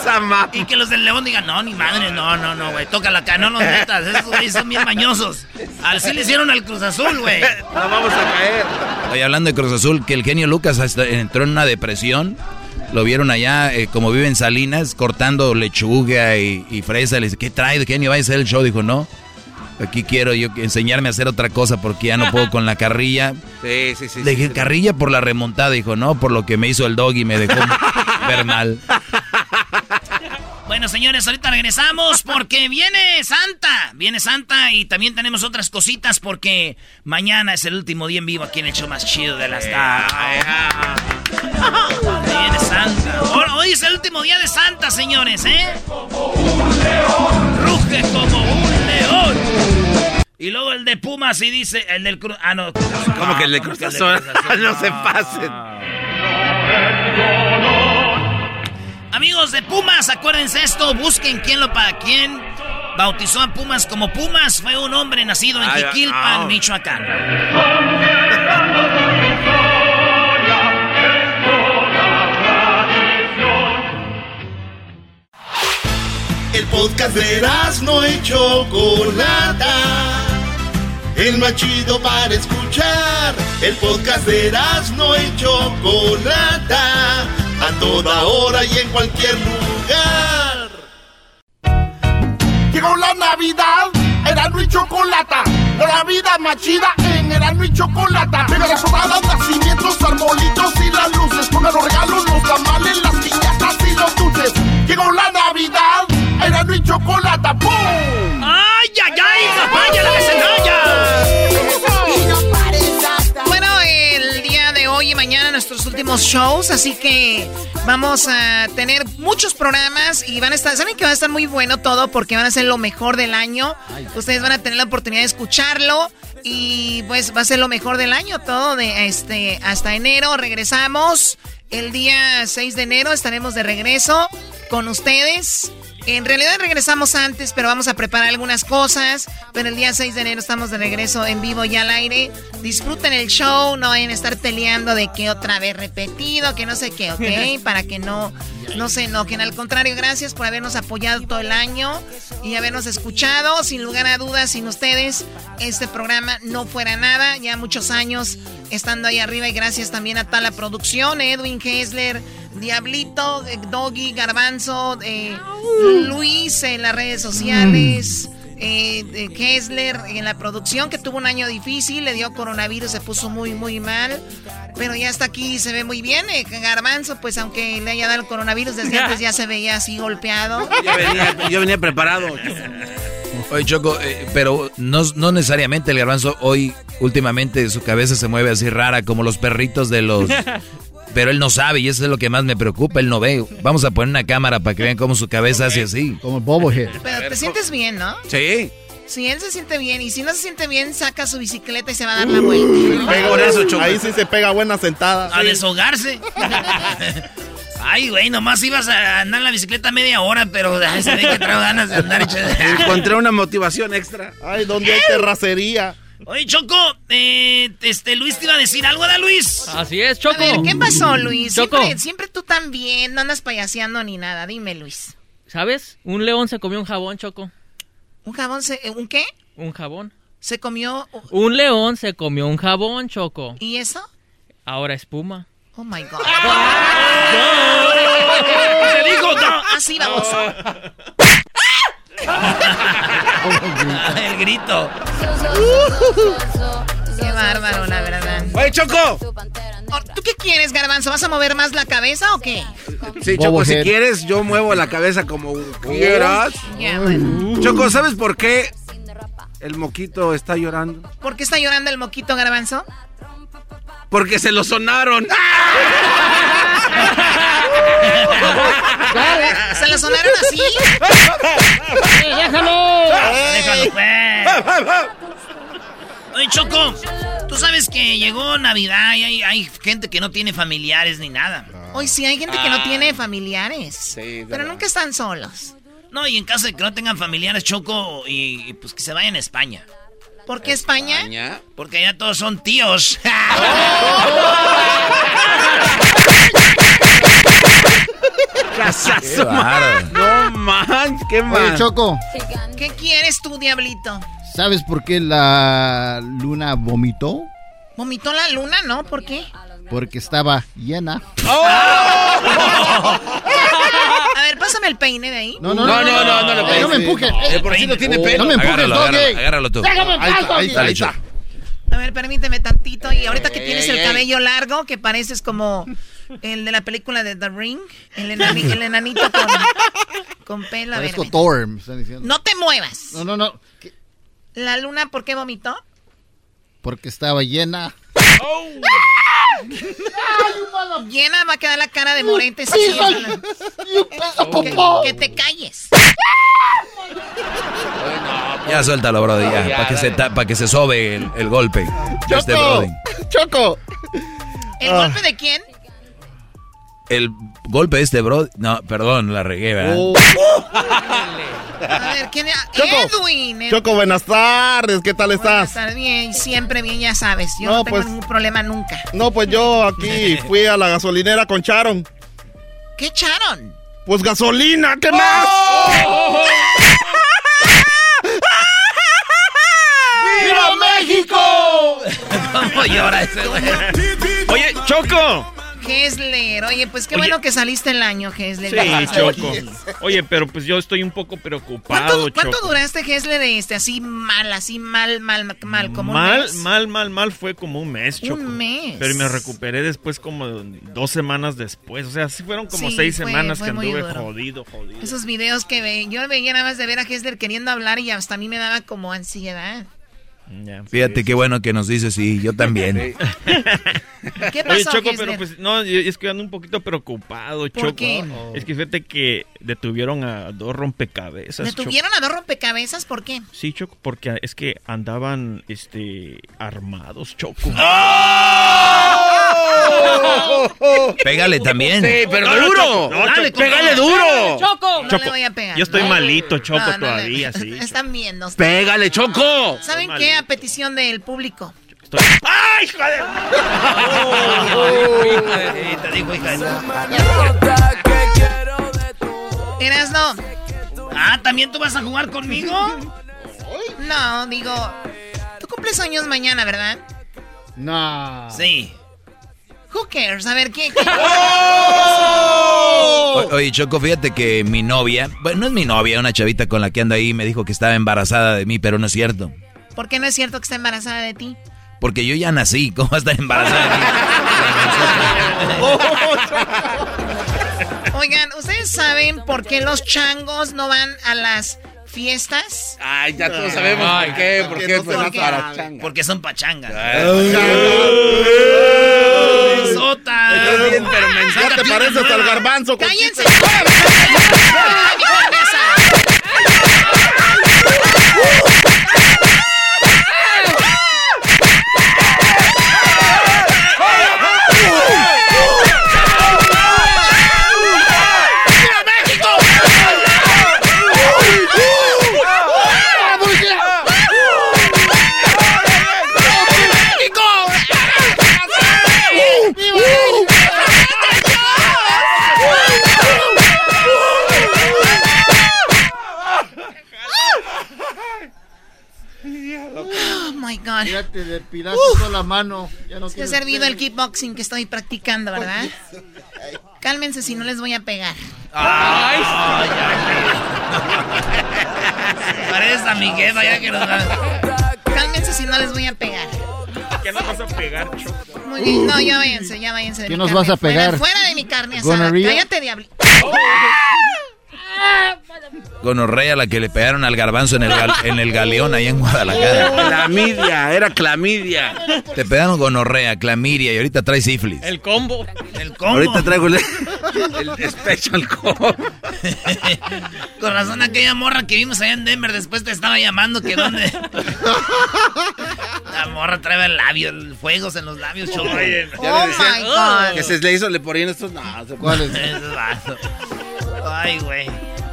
Esa ma... Y que los del León digan, no, ni madre, no, no, no, güey, tócala acá, no los metas, esos güeyes son bien mañosos. Así le hicieron al Cruz Azul, güey. No vamos a caer. Oye, hablando de Cruz Azul, que el genio Lucas hasta entró en una depresión. Lo vieron allá, eh, como vive en Salinas, cortando lechuga y, y fresa. Le dice, ¿qué trae, genio? ¿Va a hacer el show? Dijo, no. Aquí quiero yo enseñarme a hacer otra cosa porque ya no puedo con la carrilla. Sí, sí, sí. Le sí, dije, sí. carrilla por la remontada. Dijo, no, por lo que me hizo el dog y me dejó ver mal. Bueno, señores, ahorita regresamos porque viene Santa. Viene Santa y también tenemos otras cositas porque mañana es el último día en vivo aquí en el show más chido de las tardes. Viene Santa. Hoy, hoy es el último día de Santa, señores, ¿eh? Ruge como un león. Y luego el de Pumas y dice, el del Cruz... Ah, no. ¿Cómo que el de Cruz Azul? No se pasen. Amigos de Pumas, acuérdense esto, busquen quién lo para quién bautizó a Pumas como Pumas. Fue un hombre nacido en Jiquilpan. Michoacán. El podcast de no y Chocolata. El más chido para escuchar. El podcast de no y Chocolata. A toda hora y en cualquier lugar. Llegó la Navidad, Erasmo y Chocolata. La vida más chida en Erasmo y Chocolata. Mega las rodadas, nacimientos, arbolitos y las luces. Pongan los regalos, los tamales, las piñatas y los dulces. Llegó la Navidad, Erasmo y Chocolata. ¡Pum! ¡Ay, ay, ay! ¡Vaya la Bueno, el día de hoy y mañana nuestros últimos shows, así que vamos a tener muchos programas y van a estar, saben que va a estar muy bueno todo porque van a ser lo mejor del año. Ustedes van a tener la oportunidad de escucharlo y pues va a ser lo mejor del año todo de este hasta enero regresamos. El día 6 de enero estaremos de regreso con ustedes. En realidad regresamos antes, pero vamos a preparar algunas cosas. Pero el día 6 de enero estamos de regreso en vivo y al aire. Disfruten el show, no vayan a estar peleando de que otra vez repetido, que no sé qué, ¿ok? Para que no, no se enojen. Al contrario, gracias por habernos apoyado todo el año y habernos escuchado. Sin lugar a dudas, sin ustedes, este programa no fuera nada. Ya muchos años estando ahí arriba y gracias también a toda la producción, Edwin Hessler, Diablito, eh, Doggy, Garbanzo, eh, Luis en las redes sociales. Eh, eh, Kessler en la producción que tuvo un año difícil, le dio coronavirus, se puso muy muy mal, pero ya está aquí, se ve muy bien. Eh, Garbanzo, pues aunque le haya dado el coronavirus desde antes ya se veía así golpeado. Yo venía, yo venía preparado. Oye, Choco, eh, pero no, no necesariamente el garbanzo hoy, últimamente, su cabeza se mueve así rara, como los perritos de los... Pero él no sabe y eso es lo que más me preocupa, él no ve. Vamos a poner una cámara para que vean cómo su cabeza hace así. Como el Bobohead. Pero te sientes bien, ¿no? Sí. Si él se siente bien y si no se siente bien, saca su bicicleta y se va a dar la vuelta. Pega Por eso. Ahí sí se pega buena sentada. A deshogarse. Ay, güey, nomás ibas a andar en la bicicleta media hora, pero ay, se ve que traigo ganas de andar. Encontré una motivación extra. Ay, ¿dónde hay terracería? Oye, Choco, eh, este Luis te iba a decir algo, ¿da Luis? Así es, A Choco. ver, ¿qué pasó, Luis? Choco. Siempre, siempre tú también, no andas payaseando ni nada. Dime, Luis. ¿Sabes? Un león se comió un jabón, Choco. ¿Un jabón se... ¿Un qué? Un jabón. Se comió... Un león se comió un jabón, Choco. ¿Y eso? Ahora espuma. Oh, my God. ¡Te digo, no! Así vamos. El grito. Qué bárbaro, la verdad. ¡Oye, Choco! ¿Tú qué quieres, Garbanzo? ¿Vas a mover más la cabeza o qué? Sí, Choco, si quieres, yo muevo la cabeza como quieras. Bueno. Choco, ¿sabes por qué el moquito está llorando? ¿Por qué está llorando el moquito, Garbanzo? Porque se lo sonaron. ¿Se lo sonaron así? ¡Déjalo! Déjalo, pues. Oye, Choco, tú sabes que llegó Navidad y hay, hay gente que no tiene familiares ni nada. Hoy sí hay gente que no tiene familiares. Sí, de pero verdad. nunca están solos. No, y en caso de que no tengan familiares, Choco, y, y pues que se vayan a España. ¿Por qué España? Porque allá todos son tíos. Qué bárbaro. No manches, qué mal. Oye, Choco, ¿Qué quieres tú, diablito? ¿sabes por qué la luna vomitó? ¿Vomitó la luna, no? ¿Por qué? Porque estaba llena. A ver, pásame el peine de ahí. No, no, no, no, no, no, no, Eh, no me empujes. Eh, por si no tiene pelo. No me empujes, Agárralo, agárralo, agárralo tú. Déjame en Ahí paz, está, ahí está, ahí está. A ver, permíteme tantito. Y ahorita que tienes el cabello largo, que pareces como el de la película de The Ring, el, enani- el enanito con, con pelo. Parezco. Thor, me están diciendo. No te muevas. No, no, no. ¿La luna por qué vomitó? Porque estaba llena. Llena va a quedar la cara de Morentes. Sí, que, te calles. Ya suéltalo, Brody, ya. Ya, Para que, se dale. ta- pa' que se sobe el, el golpe de este Choco. Choco. ¿El golpe de quién? El golpe de este Brody. No, perdón, la regué, ¿verdad? Oh. A ver, ¿quién era? Choco. Edwin. Ed- Choco, buenas tardes. ¿Qué tal Buenas estás? tardes, bien, siempre bien, ya sabes. Yo No, no, tengo pues- ningún problema nunca. No, pues yo aquí fui a la gasolinera con Charon. ¿Qué echaron? Pues gasolina, ¿qué más? ¡Viva México! ¿Cómo llora ese güey? Oye, Choco. Hesler, oye, pues qué Oye. bueno que saliste el año, Hesler. Sí. Choco. Oye, pero pues yo estoy un poco preocupado, ¿Cuánto, cuánto Choco. duraste, Hesler, este, así mal, así mal, mal, mal, como un Mal, mes? mal, mal, mal fue como un mes, Choco. Un mes. Pero me recuperé después como dos semanas después. O sea, sí fueron como Sí, seis fue- semanas fue que anduve jodido, jodido. Esos videos que ve, yo veía nada más de ver a Hesler queriendo hablar y hasta a mí me daba como ansiedad. Fíjate qué bueno que nos dices, sí, yo también. ¿Qué Oye, pasó, Choco, Hesler? pero pues no, yo- es que ando un poquito preocupado, Choco. qué? Es que fíjate que detuvieron a dos rompecabezas. Choco. ¿Detuvieron a dos rompecabezas? ¿Por qué? Sí, Choco, porque es que andaban este armados, Choco. Pégale también. Sí, pero No, no, duro. Choco, no, Dale, Choco. pégale duro. Choco, no Choco, le voy a pegar. yo estoy No. malito, Choco, No, no todavía, sí. Están viendo. Pégale, Choco. ¿Saben qué? A petición del público. Estoy- ¡Ay, joder! Sí, te digo, hija de- Erasno. Ah, ¿también tú vas a jugar conmigo? No, digo. Tú cumples años mañana, ¿verdad? No. Sí. Who cares? A ver, ¿qué? qué- O- Oye, Choco, fíjate que mi novia, bueno, no es mi novia, una chavita con la que ando ahí, me dijo que estaba embarazada de mí, pero no es cierto. ¿Por qué no es cierto que está embarazada de ti? Porque yo ya nací, ¿cómo va a estar embarazada de mí? Oigan, ¿ustedes saben por qué los changos no van a las fiestas? Ay, ya todos sabemos por qué, por qué, no pues changa. Porque son pachangas. ¡Sota! Bien, pero mensaje. Ya te pareces al garbanzo. ¡Cállense! my god. Ya te depilaste toda la mano. Ya no Te ha tienes servido pelo. el kickboxing que estoy practicando, ¿verdad? Cálmense si no les voy a pegar. Pareces a mi jefa, ya que nos Cálmense si no les voy a pegar. ¿Qué nos vas a pegar, Choco? Muy bien, no, ya váyanse, ya váyanse de ¿Qué mi nos carne. vas a pegar? Fuera, fuera de mi carne asada. Cállate, diablo. Gonorrea la que le pegaron al garbanzo en el, gal- en el galeón ahí en Guadalajara. Clamidia, era clamidia. Te pegaron gonorrea, clamidia y ahorita trae sífilis. El combo. El combo. Ahorita traigo el, el special combo. Con razón aquella morra que vimos allá en Denver después te estaba llamando que dónde. La morra trae el labio, el fuegos en los labios, Choco. Oye, Ya Oh le decían my God. que se le hizo, le ponían estos. No, ¿Cuáles? Ay, güey.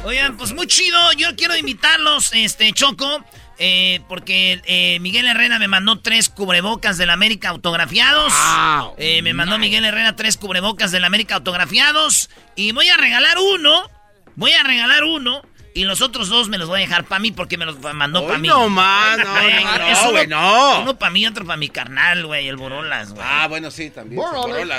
Oigan, pues muy chido. Yo quiero invitarlos, este, Choco. eh, porque eh, Miguel Herrera me mandó tres cubrebocas del América autografiados. Eh, me mandó Miguel Herrera tres cubrebocas del América autografiados. Y voy a regalar uno. Voy a regalar uno. Y los otros dos me los voy a dejar para mí porque me los mandó para mí. no más, no, no, güey, no. Uno para mí, otro para mi carnal, güey, el Borolas, güey. Ah, bueno, sí, también.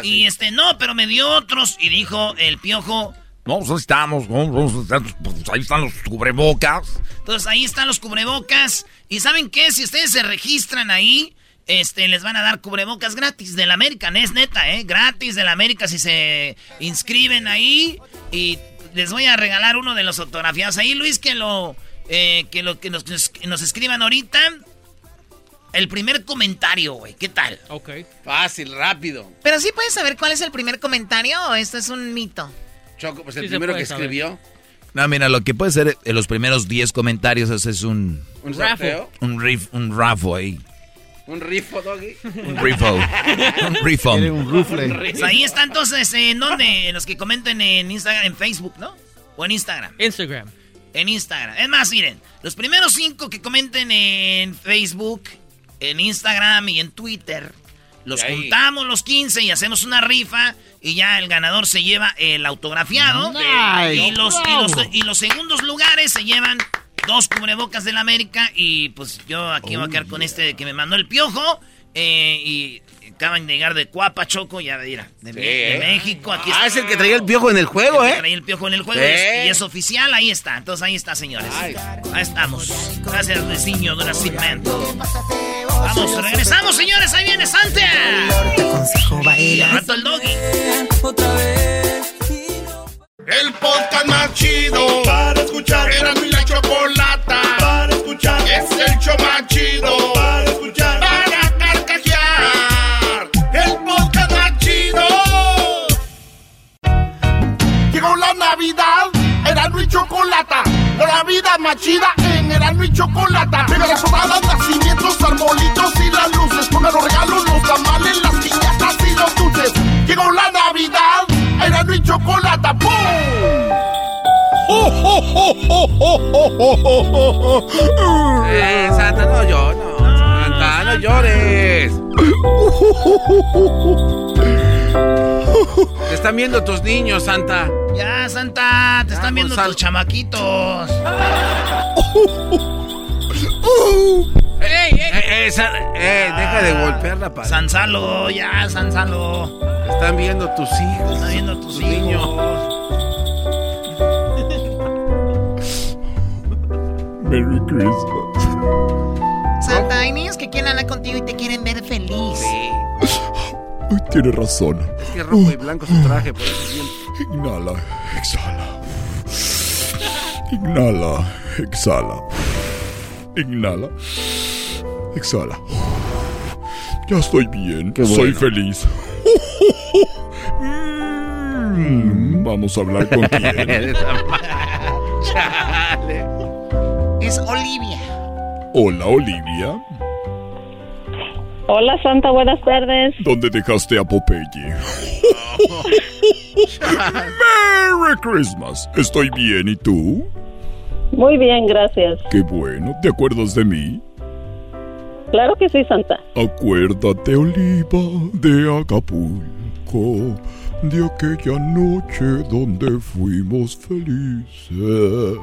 sí. Y este, no, pero me dio otros y dijo el piojo. No, pues ahí estamos, ¿no? Pues ahí están los cubrebocas. Entonces ahí están los cubrebocas. ¿Y saben qué? Si ustedes se registran ahí, este, les van a dar cubrebocas gratis del American. Es neta, ¿eh? Gratis del América si se inscriben ahí. Y les voy a regalar uno de los autografiados ahí, Luis, que lo, eh, que lo que nos, que nos escriban ahorita. El primer comentario, güey. ¿Qué tal? Ok. Fácil, rápido. Pero sí puedes saber cuál es el primer comentario o esto es un mito. Choco, pues el Sí primero que saber. escribió. No, mira, lo que puede ser en los primeros 10 comentarios ese es un... Un Raffle. Un riff, un raffle ahí. Un rifo, doggy. Un riffle. un. Quiere un rufle. Pues ahí está entonces, ¿en dónde? En los que comenten en Instagram, en Facebook, ¿no? O en Instagram. Instagram. En Instagram. Es más, miren, los primeros cinco que comenten en Facebook, en Instagram y en Twitter, los ahí. juntamos los 15 y hacemos una rifa y ya el ganador se lleva el autografiado. Nice. Y los, y, los, y los segundos lugares se llevan dos cubrebocas del América y pues yo aquí voy a quedar con este que me mandó el piojo. eh, y acaban de llegar de Cuapa, Choco, ya mira, de, Sí, de ¿eh? México. Aquí Ah, está. es el que traía el piojo en el juego, El que ¿eh? traía el piojo en el juego Sí. y es- y es oficial, ahí está. Entonces ahí está, señores. Ay. Ahí estamos. Gracias, Luisinho de Nacimiento. Vamos, regresamos, señores. Ahí viene Santa. Y al rato el doggy. El podcast más chido para escuchar. Era mi la chocolata para escuchar. Es el show más chido para escuchar. La vida más chida en Erasmo y Chocolata. Mega las rodadas, nacimientos, arbolitos y las luces. Pongan los regalos, los tamales, las piñatas y los dulces. Llegó la Navidad, Erasmo y Chocolata. ¡Pum! Eh, Santa, no llores. No, Santa, no llores. Te están viendo tus niños, Santa. Ya, Santa, te están viendo Sal- tus chamaquitos. ¡Ey, eh, Sa- eh, deja de golpearla, padre. Sansalo, ya, Sansalo. Te están viendo tus hijos. Te están viendo tus, hijos. niños. Merry Christmas. Santa, hay niños que quieren hablar contigo y te quieren ver feliz. Tiene razón. Es que es rojo y blanco su traje, por eso siempre. Inhala, exhala. Inhala, exhala. Inhala, exhala. Ya estoy bien, soy feliz. Mm, Vamos a hablar con quién. Chale. Es Olivia. Hola, Olivia. Hola Santa, buenas tardes. ¿Dónde dejaste a Popeye? Merry Christmas. Estoy bien, ¿y tú? Muy bien, gracias. Qué bueno. ¿Te acuerdas de mí? Claro que sí, Santa. Acuérdate, Oliva, de Acapulco, de aquella noche donde fuimos felices.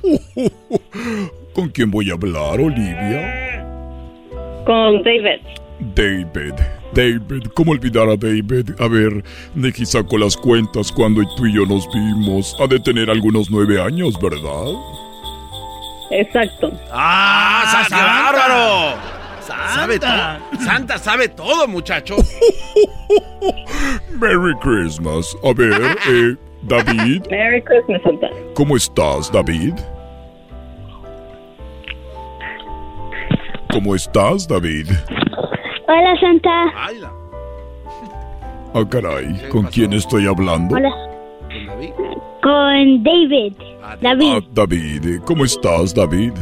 ¿Con quién voy a hablar, Olivia? Con David. David. David, ¿cómo olvidar a David? A ver, Nicky sacó las cuentas cuando tú y yo nos vimos. Ha de tener algunos nueve años, ¿verdad? Exacto. ¡Ah, Santa, qué Santa. bárbaro! Sabe Santa. todo. Santa sabe todo, muchacho. Merry Christmas. A ver, eh, David, Merry Christmas, Santa. ¿cómo estás, David? ¿Cómo estás, David? Hola, Santa. Ah, caray, ¿con quién estoy hablando? Hola. ¿con David? Con David. David. Ah, David, ¿cómo estás, David?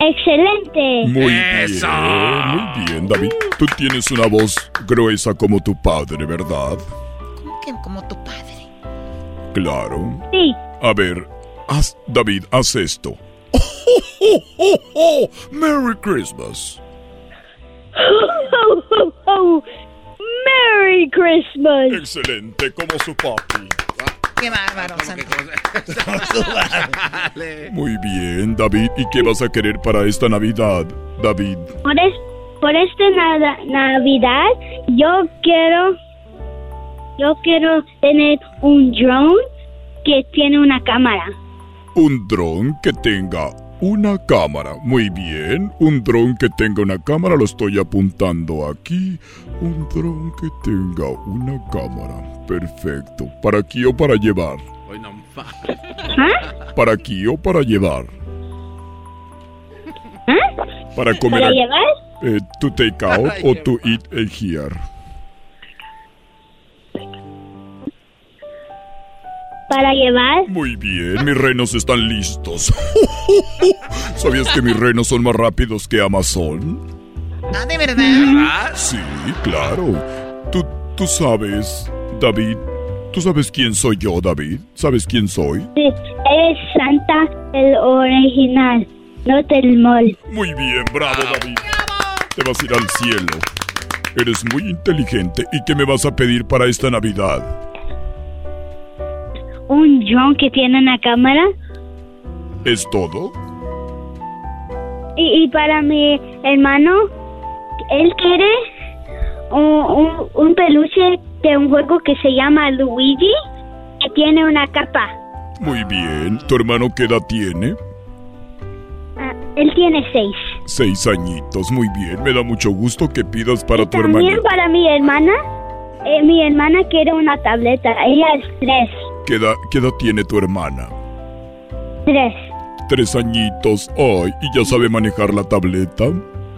Excelente. Muy ¡Eso! bien, muy bien, David. Tú tienes una voz gruesa como tu padre, ¿verdad? ¿Cómo que como tu padre? Claro. Sí. A ver, haz, David, haz esto. ¡Oh, oh, oh, oh! ¡Merry Christmas! Ho, ho, ho. Merry Christmas. Excelente, como su papi. Qué bárbaro, Santa. Muy bien, David. ¿Y qué vas a querer para esta Navidad, David? Por, es- por esta nada- Navidad, yo quiero, yo quiero tener un drone que tiene una cámara. Un dron que tenga una cámara. Muy bien. Un dron que tenga una cámara. Lo estoy apuntando aquí. Un dron que tenga una cámara. Perfecto. ¿Para aquí o para llevar? ¿Ah? ¿Para aquí o para llevar? Para comer. ¿Para a- llevar? eh, to take out o to eat eh, here. Para llevar. Muy bien, mis renos están listos. ¿Sabías que mis renos son más rápidos que Amazon? Ah, ¿de verdad? Sí, claro. Tú, tú sabes, David. ¿Tú sabes quién soy yo, David? ¿Sabes quién soy? Sí, eres Santa el original, no del mall. Muy bien, bravo, David. Te vas a ir al cielo. Eres muy inteligente. ¿Y qué me vas a pedir para esta Navidad? Un drone que tiene una cámara. ¿Es todo? Y, y para mi hermano, él quiere un, un, un peluche de un juego que se llama Luigi, que tiene una capa. Muy bien. ¿Tu hermano qué edad tiene? Ah, él tiene seis. Seis añitos. Muy bien. Me da mucho gusto que pidas para tu También hermano. para mi hermana, eh, mi hermana quiere una tableta. Ella es tres. ¿Qué edad, qué edad tiene tu hermana? Tres. Tres añitos. Ay, ¿y ya sabe manejar la tableta?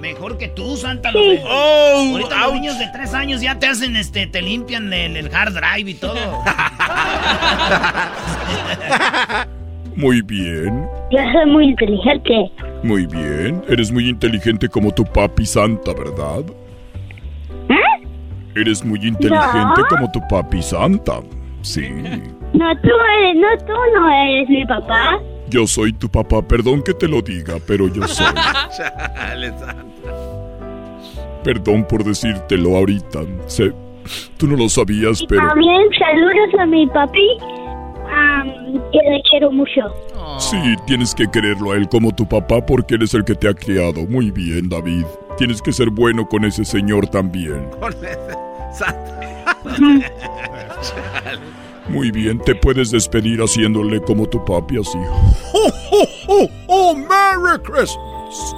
Mejor que tú, Santa. Sí. Los Oh, Ahorita los niños de tres años ya te hacen, este, te limpian el, el hard drive y todo. Muy bien. Yo soy muy inteligente. Muy bien. Eres muy inteligente como tu papi Santa, ¿verdad? Eres muy inteligente No. como tu papi Santa. Sí. No, tú eres, no, tú no eres mi papá. Yo soy tu papá. Perdón que te lo diga, pero yo soy. Chale, Santa. Perdón por decírtelo ahorita. Sé, tú no lo sabías, pero... También saludos a mi papi, am, que le quiero mucho. Sí, tienes que quererlo a él como tu papá porque él es el que te ha criado. Muy bien, David. Tienes que ser bueno con ese señor también. Con ese Santa. Chale. Muy bien, te puedes despedir haciéndole como tu papi así. ¡Oh, oh, oh, oh! ¡Merry Christmas!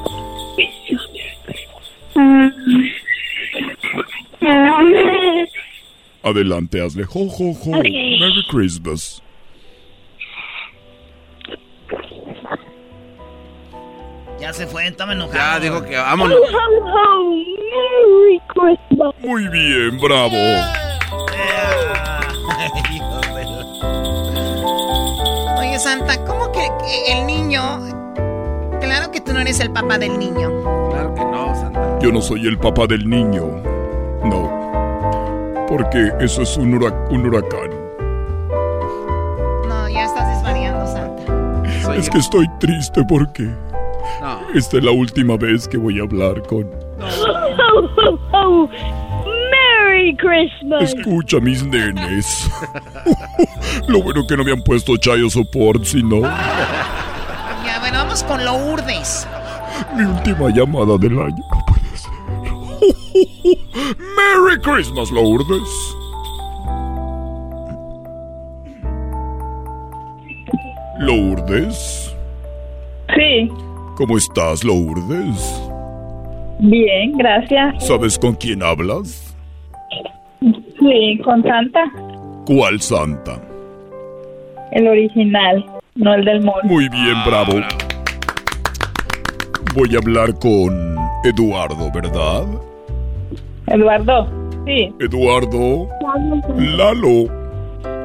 Adelante, hazle ho, ho, ho. Ok. Merry Christmas. Ya se fue, estaba enojado. Ya dijo que vámonos. Merry Christmas. Muy bien, bravo. Oye, Santa, ¿cómo que, el niño... Claro que tú no eres el papá del niño. Claro que no, Santa. Yo no soy el papá del niño. No. Porque eso es un, hura- un huracán. No, ya estás desvariando, Santa. Es que estoy triste porque No. esta es la última vez que voy a hablar con... Ho. Merry Christmas. Escucha, mis nenes. Lo bueno que no me han puesto Chayo Support, sino Ya, bueno, vamos con Lourdes. mi última llamada del año. No puede ser. ¡Merry Christmas, Lourdes! Lourdes, Sí, ¿cómo estás, Lourdes? bien, gracias. ¿Sabes con quién hablas? Sí, con Santa, ¿Cuál santa? el original, no el del mall. Muy bien, bravo. Voy a hablar con Eduardo, ¿verdad? Eduardo, sí. Eduardo, Lalo,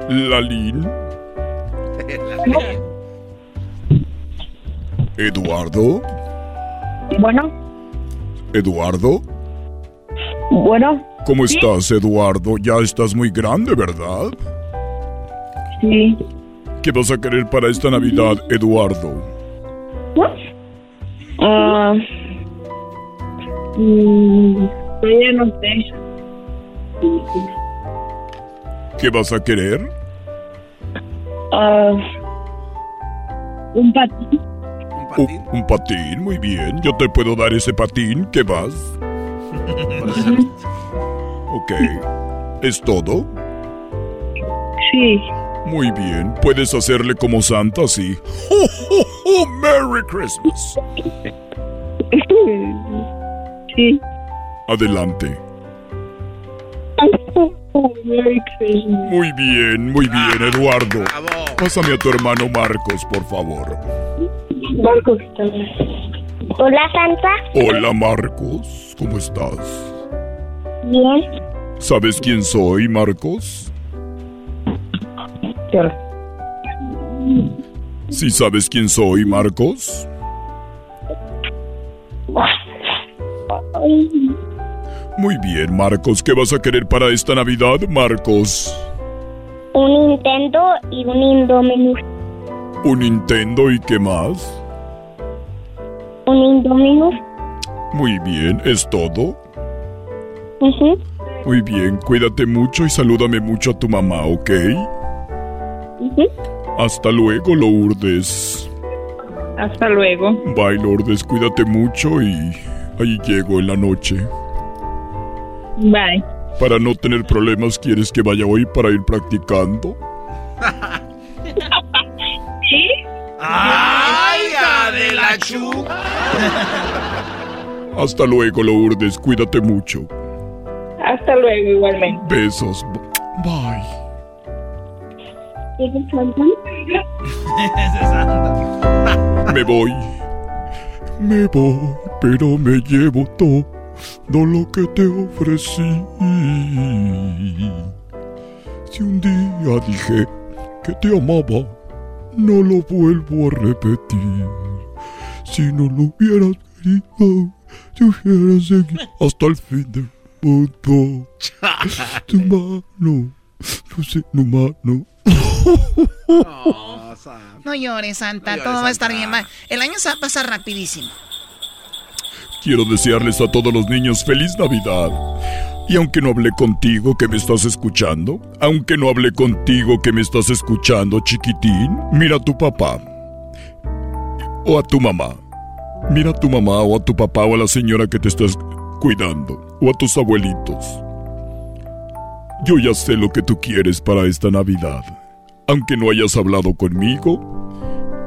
Lalín, Eduardo, Bueno, Eduardo. bueno, ¿Cómo Sí. estás, Eduardo? Ya estás muy grande, ¿verdad? sí. ¿Qué vas a querer para esta Navidad, Eduardo? Ah, mm, ya no sé. ¿Qué vas a querer? Ah, un patín. Un, un patín, muy bien. Yo te puedo dar ese patín. ¿Qué vas? Ok. ¿Es todo? Sí. Muy bien. Puedes hacerle como Santa, sí. ¡Oh, oh, oh! ¡Merry Christmas! Sí. Adelante. Merry Christmas. Muy bien, muy bien, Eduardo. Pásame a tu hermano Marcos, por favor. Marcos Hola, Santa. Hola, Marcos. ¿Cómo estás? Bien. ¿Sabes quién soy, Marcos? ¿Sí sabes quién soy, Marcos? Muy bien, Marcos. ¿Qué vas a querer para esta Navidad, Marcos? Un Nintendo y un Indominus. ¿Un Nintendo y qué más? Un Indominus. Muy bien, ¿es todo? Ujú. Muy bien, cuídate mucho y salúdame mucho a tu mamá, ¿ok? Ujú. Hasta luego, Lourdes. Hasta luego. Bye, Lourdes, cuídate mucho y ahí llego en la noche. Bye. Para no tener problemas, ¿quieres que vaya hoy para ir practicando? ¿Sí? ¡Ay, de la chu! Hasta luego, Lourdes, cuídate mucho. Hasta luego, igualmente. Besos. Bye. ¿Eres Santa? Me voy. Me voy, pero me llevo todo lo que te ofrecí. Si un día dije que te amaba, no lo vuelvo a repetir. Si no lo hubieras querido, te hubiera seguido hasta el fin del mundo. Tu mano, no sé, no mano. No llores, Santa. No Todo llores, va a estar Santa. bien. va- El año se va a pasar rapidísimo. Quiero desearles a todos los niños feliz Navidad. Y aunque no hablé contigo que me estás escuchando, aunque no hablé contigo que me estás escuchando, chiquitín, mira a tu papá. O a tu mamá. Mira a tu mamá o a tu papá o a la señora que te estás cuidando. O a tus abuelitos. Yo ya sé lo que tú quieres para esta Navidad. Aunque no hayas hablado conmigo,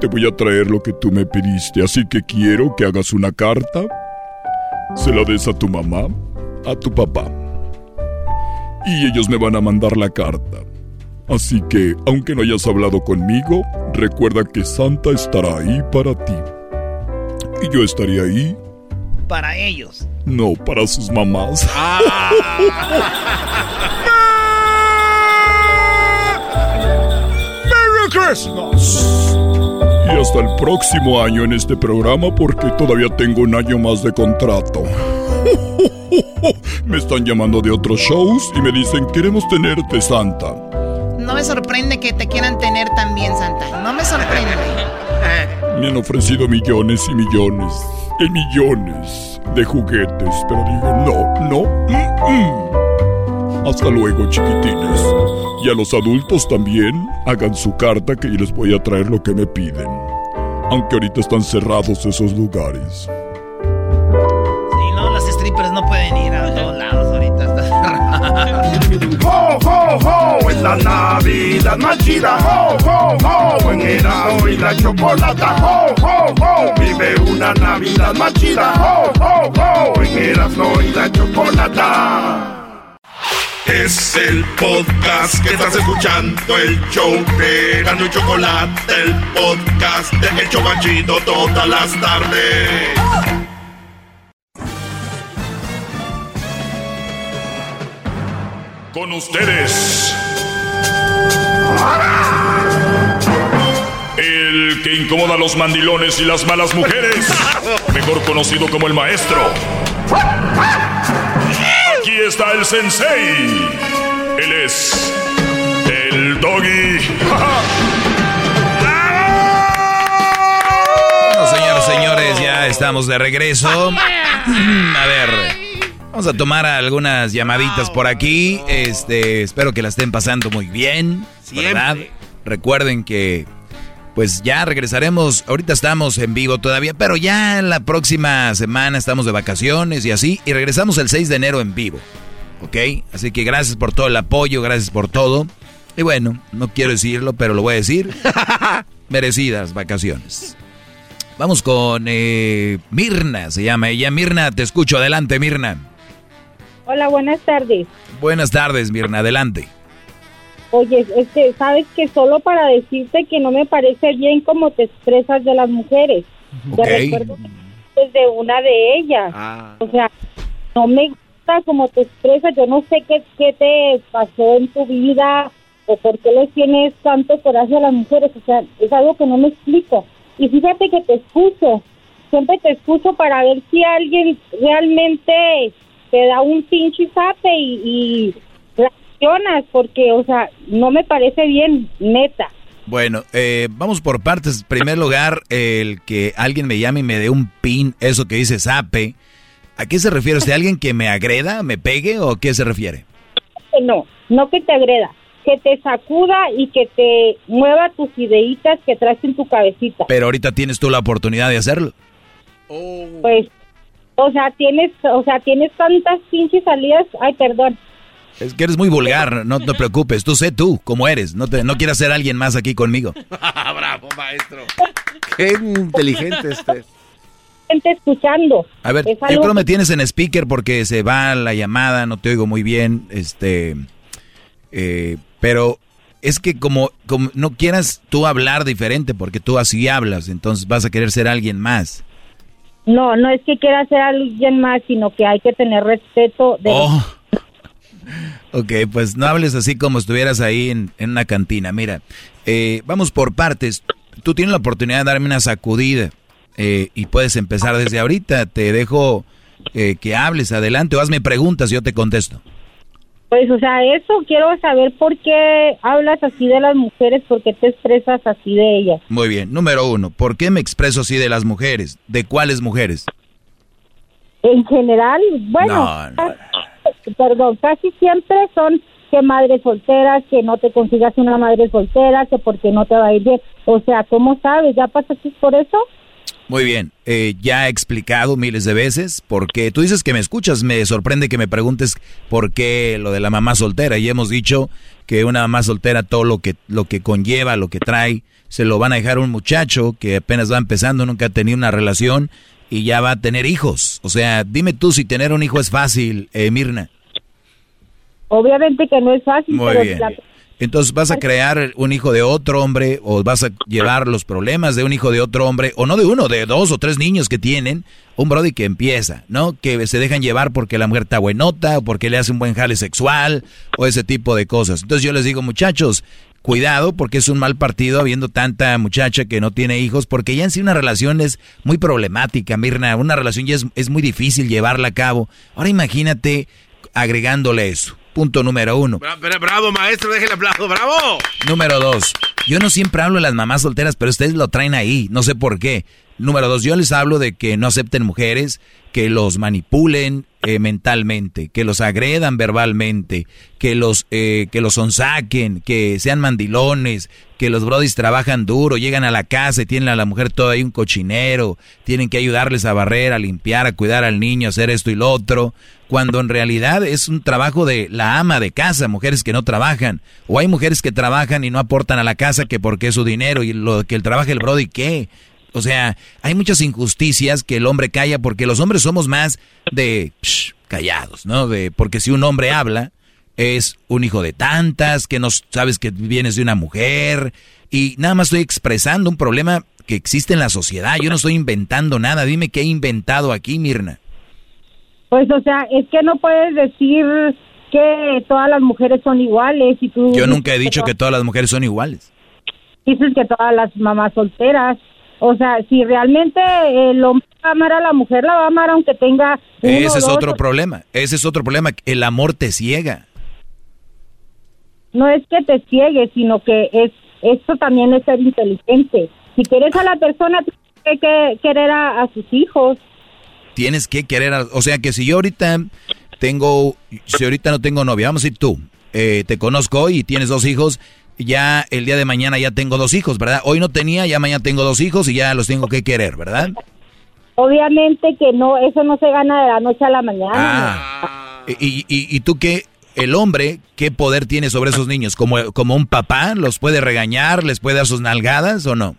te voy a traer lo que tú me pediste. Así que quiero que hagas una carta se la des a tu mamá, a tu papá. Y ellos me van a mandar la carta. Así que, aunque no hayas hablado conmigo, recuerda que Santa estará ahí para ti. Y yo estaré ahí, Para ellos. no para sus mamás. ¡Merry Christmas! Y hasta el próximo año en este programa porque todavía tengo un año más de contrato. Me están llamando de otros shows y me dicen queremos tenerte Santa. No me sorprende que te quieran tener también, Santa. No me sorprende. Me han ofrecido millones y millones y millones de juguetes, pero dije no, no. mm, mm. Hasta luego, chiquitines. Y a los adultos también hagan su carta que yo les voy a traer lo que me piden. Aunque ahorita están cerrados esos lugares. Y no, las strippers no pueden ir a todos lados. ¡Ho, ho, ho! Es la Navidad más chida. ¡Ho, ho, ho! En Erasmo y la chocolata. ¡Ho, ho, ho! Vive una Navidad más chida. ¡Ho, ho, ho! En Erasmo y la chocolata. Es el podcast que estás escuchando, el show de Erasmo y Chocolate, el podcast de El Chobachito todas las tardes. Con ustedes. El que incomoda a los mandilones y las malas mujeres. Mejor conocido como el maestro. Aquí está el sensei. Él es el doggy. Bueno, señoras estamos de regreso. A ver, vamos a tomar algunas llamaditas por aquí. Este, espero que la estén pasando muy bien, ¿verdad? Recuerden que pues ya regresaremos. Ahorita estamos en vivo todavía, pero ya la próxima semana estamos de vacaciones y así. Y regresamos el 6 de enero en vivo. ¿Ok? Así que gracias por todo el apoyo, gracias por todo. Y bueno, no quiero decirlo, pero lo voy a decir. Merecidas vacaciones. Vamos con eh, Mirna, se llama ella. Mirna, te escucho. Adelante, Mirna. Hola, buenas tardes. Buenas tardes, Mirna. Adelante. Oye, es que sabes que solo para decirte que no me parece bien cómo te expresas de las mujeres. Te recuerdo desde una de ellas. O sea, no me gusta cómo te expresas. Yo no sé qué, qué te pasó en tu vida o por qué les tienes tanto coraje a las mujeres. O sea, es algo que no me explico. Y fíjate que te escucho. Siempre te escucho para ver si alguien realmente te da un pinche zape y, y porque, o sea, no me parece bien, neta. Bueno, eh, vamos por partes. En primer lugar, el que alguien me llame y me dé un pin, eso que dice sape. ¿A qué se refiere? ¿De alguien que me agreda, me pegue o a qué se refiere? No, no que te agreda, que te sacuda y que te mueva tus ideitas que traes en tu cabecita. Pero ahorita tienes tú la oportunidad de hacerlo. Pues, o sea, tienes, o sea, tienes tantas pinches salidas, ay, perdón, es que eres muy vulgar, no te preocupes. Tú sé tú, cómo eres. No, te, no quieras ser alguien más aquí conmigo. Bravo, maestro. Qué inteligente este. Gente escuchando. A ver, yo creo que me tienes en speaker porque se va la llamada, no te oigo muy bien. Este. Eh, pero es que como, como no quieras tú hablar diferente porque tú así hablas, entonces vas a querer ser alguien más. No, no es que quiera ser alguien más, sino que hay que tener respeto de oh. Ok, pues no hables así como estuvieras ahí en, una cantina. Mira, eh, vamos por partes. Tú tienes la oportunidad de darme una sacudida eh, y puedes empezar desde ahorita. Te dejo eh, que hables adelante o hazme preguntas y yo te contesto. Pues, o sea, eso quiero saber por qué hablas así de las mujeres, por qué te expresas así de ellas. Muy bien, número uno, ¿por qué me expreso así de las mujeres? ¿De cuáles mujeres? En general, bueno, perdón, casi siempre son que madres solteras, que no te consigas una madre soltera, que porque no te va a ir bien. O sea, ¿cómo sabes? ¿Ya pasaste por eso? Muy bien, eh, ya he explicado miles de veces porque tú dices que me escuchas, me sorprende que me preguntes por qué lo de la mamá soltera y hemos dicho que una mamá soltera todo lo que lo que conlleva, lo que trae, se lo van a dejar a un muchacho que apenas va empezando, nunca ha tenido una relación y ya va a tener hijos. O sea, dime tú si tener un hijo es fácil, eh, Mirna. Obviamente que no es fácil. Muy bien. Entonces vas a crear un hijo de otro hombre o vas a llevar los problemas de un hijo de otro hombre o no de uno, de dos o tres niños que tienen un brody que empieza, ¿no? Que se dejan llevar porque la mujer está buenota o porque le hace un buen jale sexual o ese tipo de cosas. Entonces yo les digo, muchachos, cuidado porque es un mal partido habiendo tanta muchacha que no tiene hijos porque ya en sí una relación es muy problemática, Mirna, una relación ya es, es muy difícil llevarla a cabo. Ahora imagínate agregándole eso. Punto número uno. Bravo, maestro, déjele aplauso, bravo. Número dos. Yo no siempre hablo de las mamás solteras, pero ustedes lo traen ahí, no sé por qué. Número dos, yo les hablo de que no acepten mujeres, que los manipulen eh, mentalmente, que los agredan verbalmente, que los, eh, que los sonsaquen, que sean mandilones, que los brodis trabajan duro, llegan a la casa y tienen a la mujer toda ahí un cochinero, tienen que ayudarles a barrer, a limpiar, a cuidar al niño, a hacer esto y lo otro, cuando en realidad es un trabajo de la ama de casa, mujeres que no trabajan, o hay mujeres que trabajan y no aportan a la casa que porque es su dinero y lo que el trabajo el brody qué, o sea, hay muchas injusticias que el hombre calla porque los hombres somos más de callados, ¿no? De porque si un hombre habla es un hijo de tantas, que no sabes que vienes de una mujer y nada más estoy expresando un problema que existe en la sociedad. Yo no estoy inventando nada. Dime qué he inventado aquí, Mirna. Pues, o sea, es que no puedes decir que todas las mujeres son iguales y tú... Yo nunca he dicho que todas las mujeres son iguales. Dices que todas las mamás solteras o sea, si realmente el hombre va a amar a la mujer, la va a amar aunque tenga... Ese es otro problema, ese es otro problema, el amor te ciega. No es que te ciegue, sino que es esto también es ser inteligente. Si quieres a la persona, que, que querer a, a sus hijos. Tienes que querer, a- o sea que si yo ahorita tengo, si ahorita no tengo novia, vamos a decir tú, eh, te conozco hoy y tienes dos hijos, ya el día de mañana ya tengo dos hijos, ¿verdad? Hoy no tenía, ya mañana tengo dos hijos y ya los tengo que querer, ¿verdad? Obviamente que no, eso no se gana de la noche a la mañana. Ah. ¿Y, y, y tú qué, el hombre, qué poder tiene sobre esos niños? ¿Como, ¿Como un papá? ¿Los puede regañar? ¿Les puede dar sus nalgadas o no?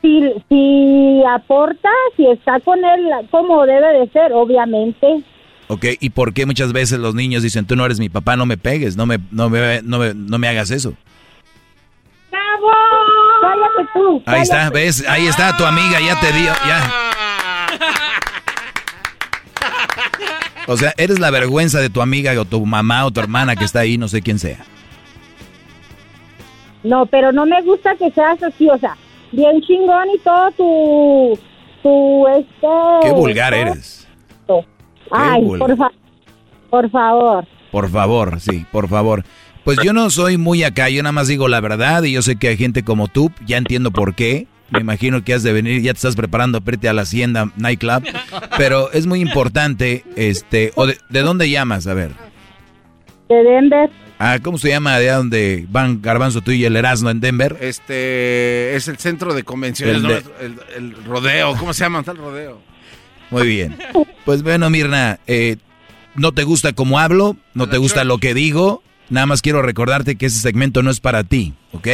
Si, si aporta, si está con él como debe de ser, obviamente. Ok, ¿y por qué muchas veces los niños dicen, tú no eres mi papá, no me pegues, no me, no me, no me, no me hagas eso? ¡Bravo! Cállate tú. Ahí está. ¿ves? Ahí está tu amiga, ya te dio, ya. O sea, eres la vergüenza de tu amiga o tu mamá o tu hermana que está ahí, no sé quién sea. No, pero no me gusta que seas así, o sea, bien chingón y todo tu, tu, este... Qué vulgar eres. Ay, por, fa- por favor. Por favor, sí, por favor. Pues yo no soy muy acá, yo nada más digo la verdad y yo sé que hay gente como tú, ya entiendo por qué. Me imagino que has de venir, ya te estás preparando para irte a la Hacienda Nightclub, pero es muy importante, este, o de, ¿de dónde llamas? A ver. De Denver. Ah, ¿cómo se llama allá donde van Garbanzo tú y el Erasmo en Denver? Este es el centro de convenciones, El ¿no? de- el, el rodeo, ¿cómo se llama tal rodeo? Muy bien. Pues bueno, Mirna, eh, no te gusta cómo hablo, no te gusta lo que digo, nada más quiero recordarte que ese segmento no es para ti, ¿ok?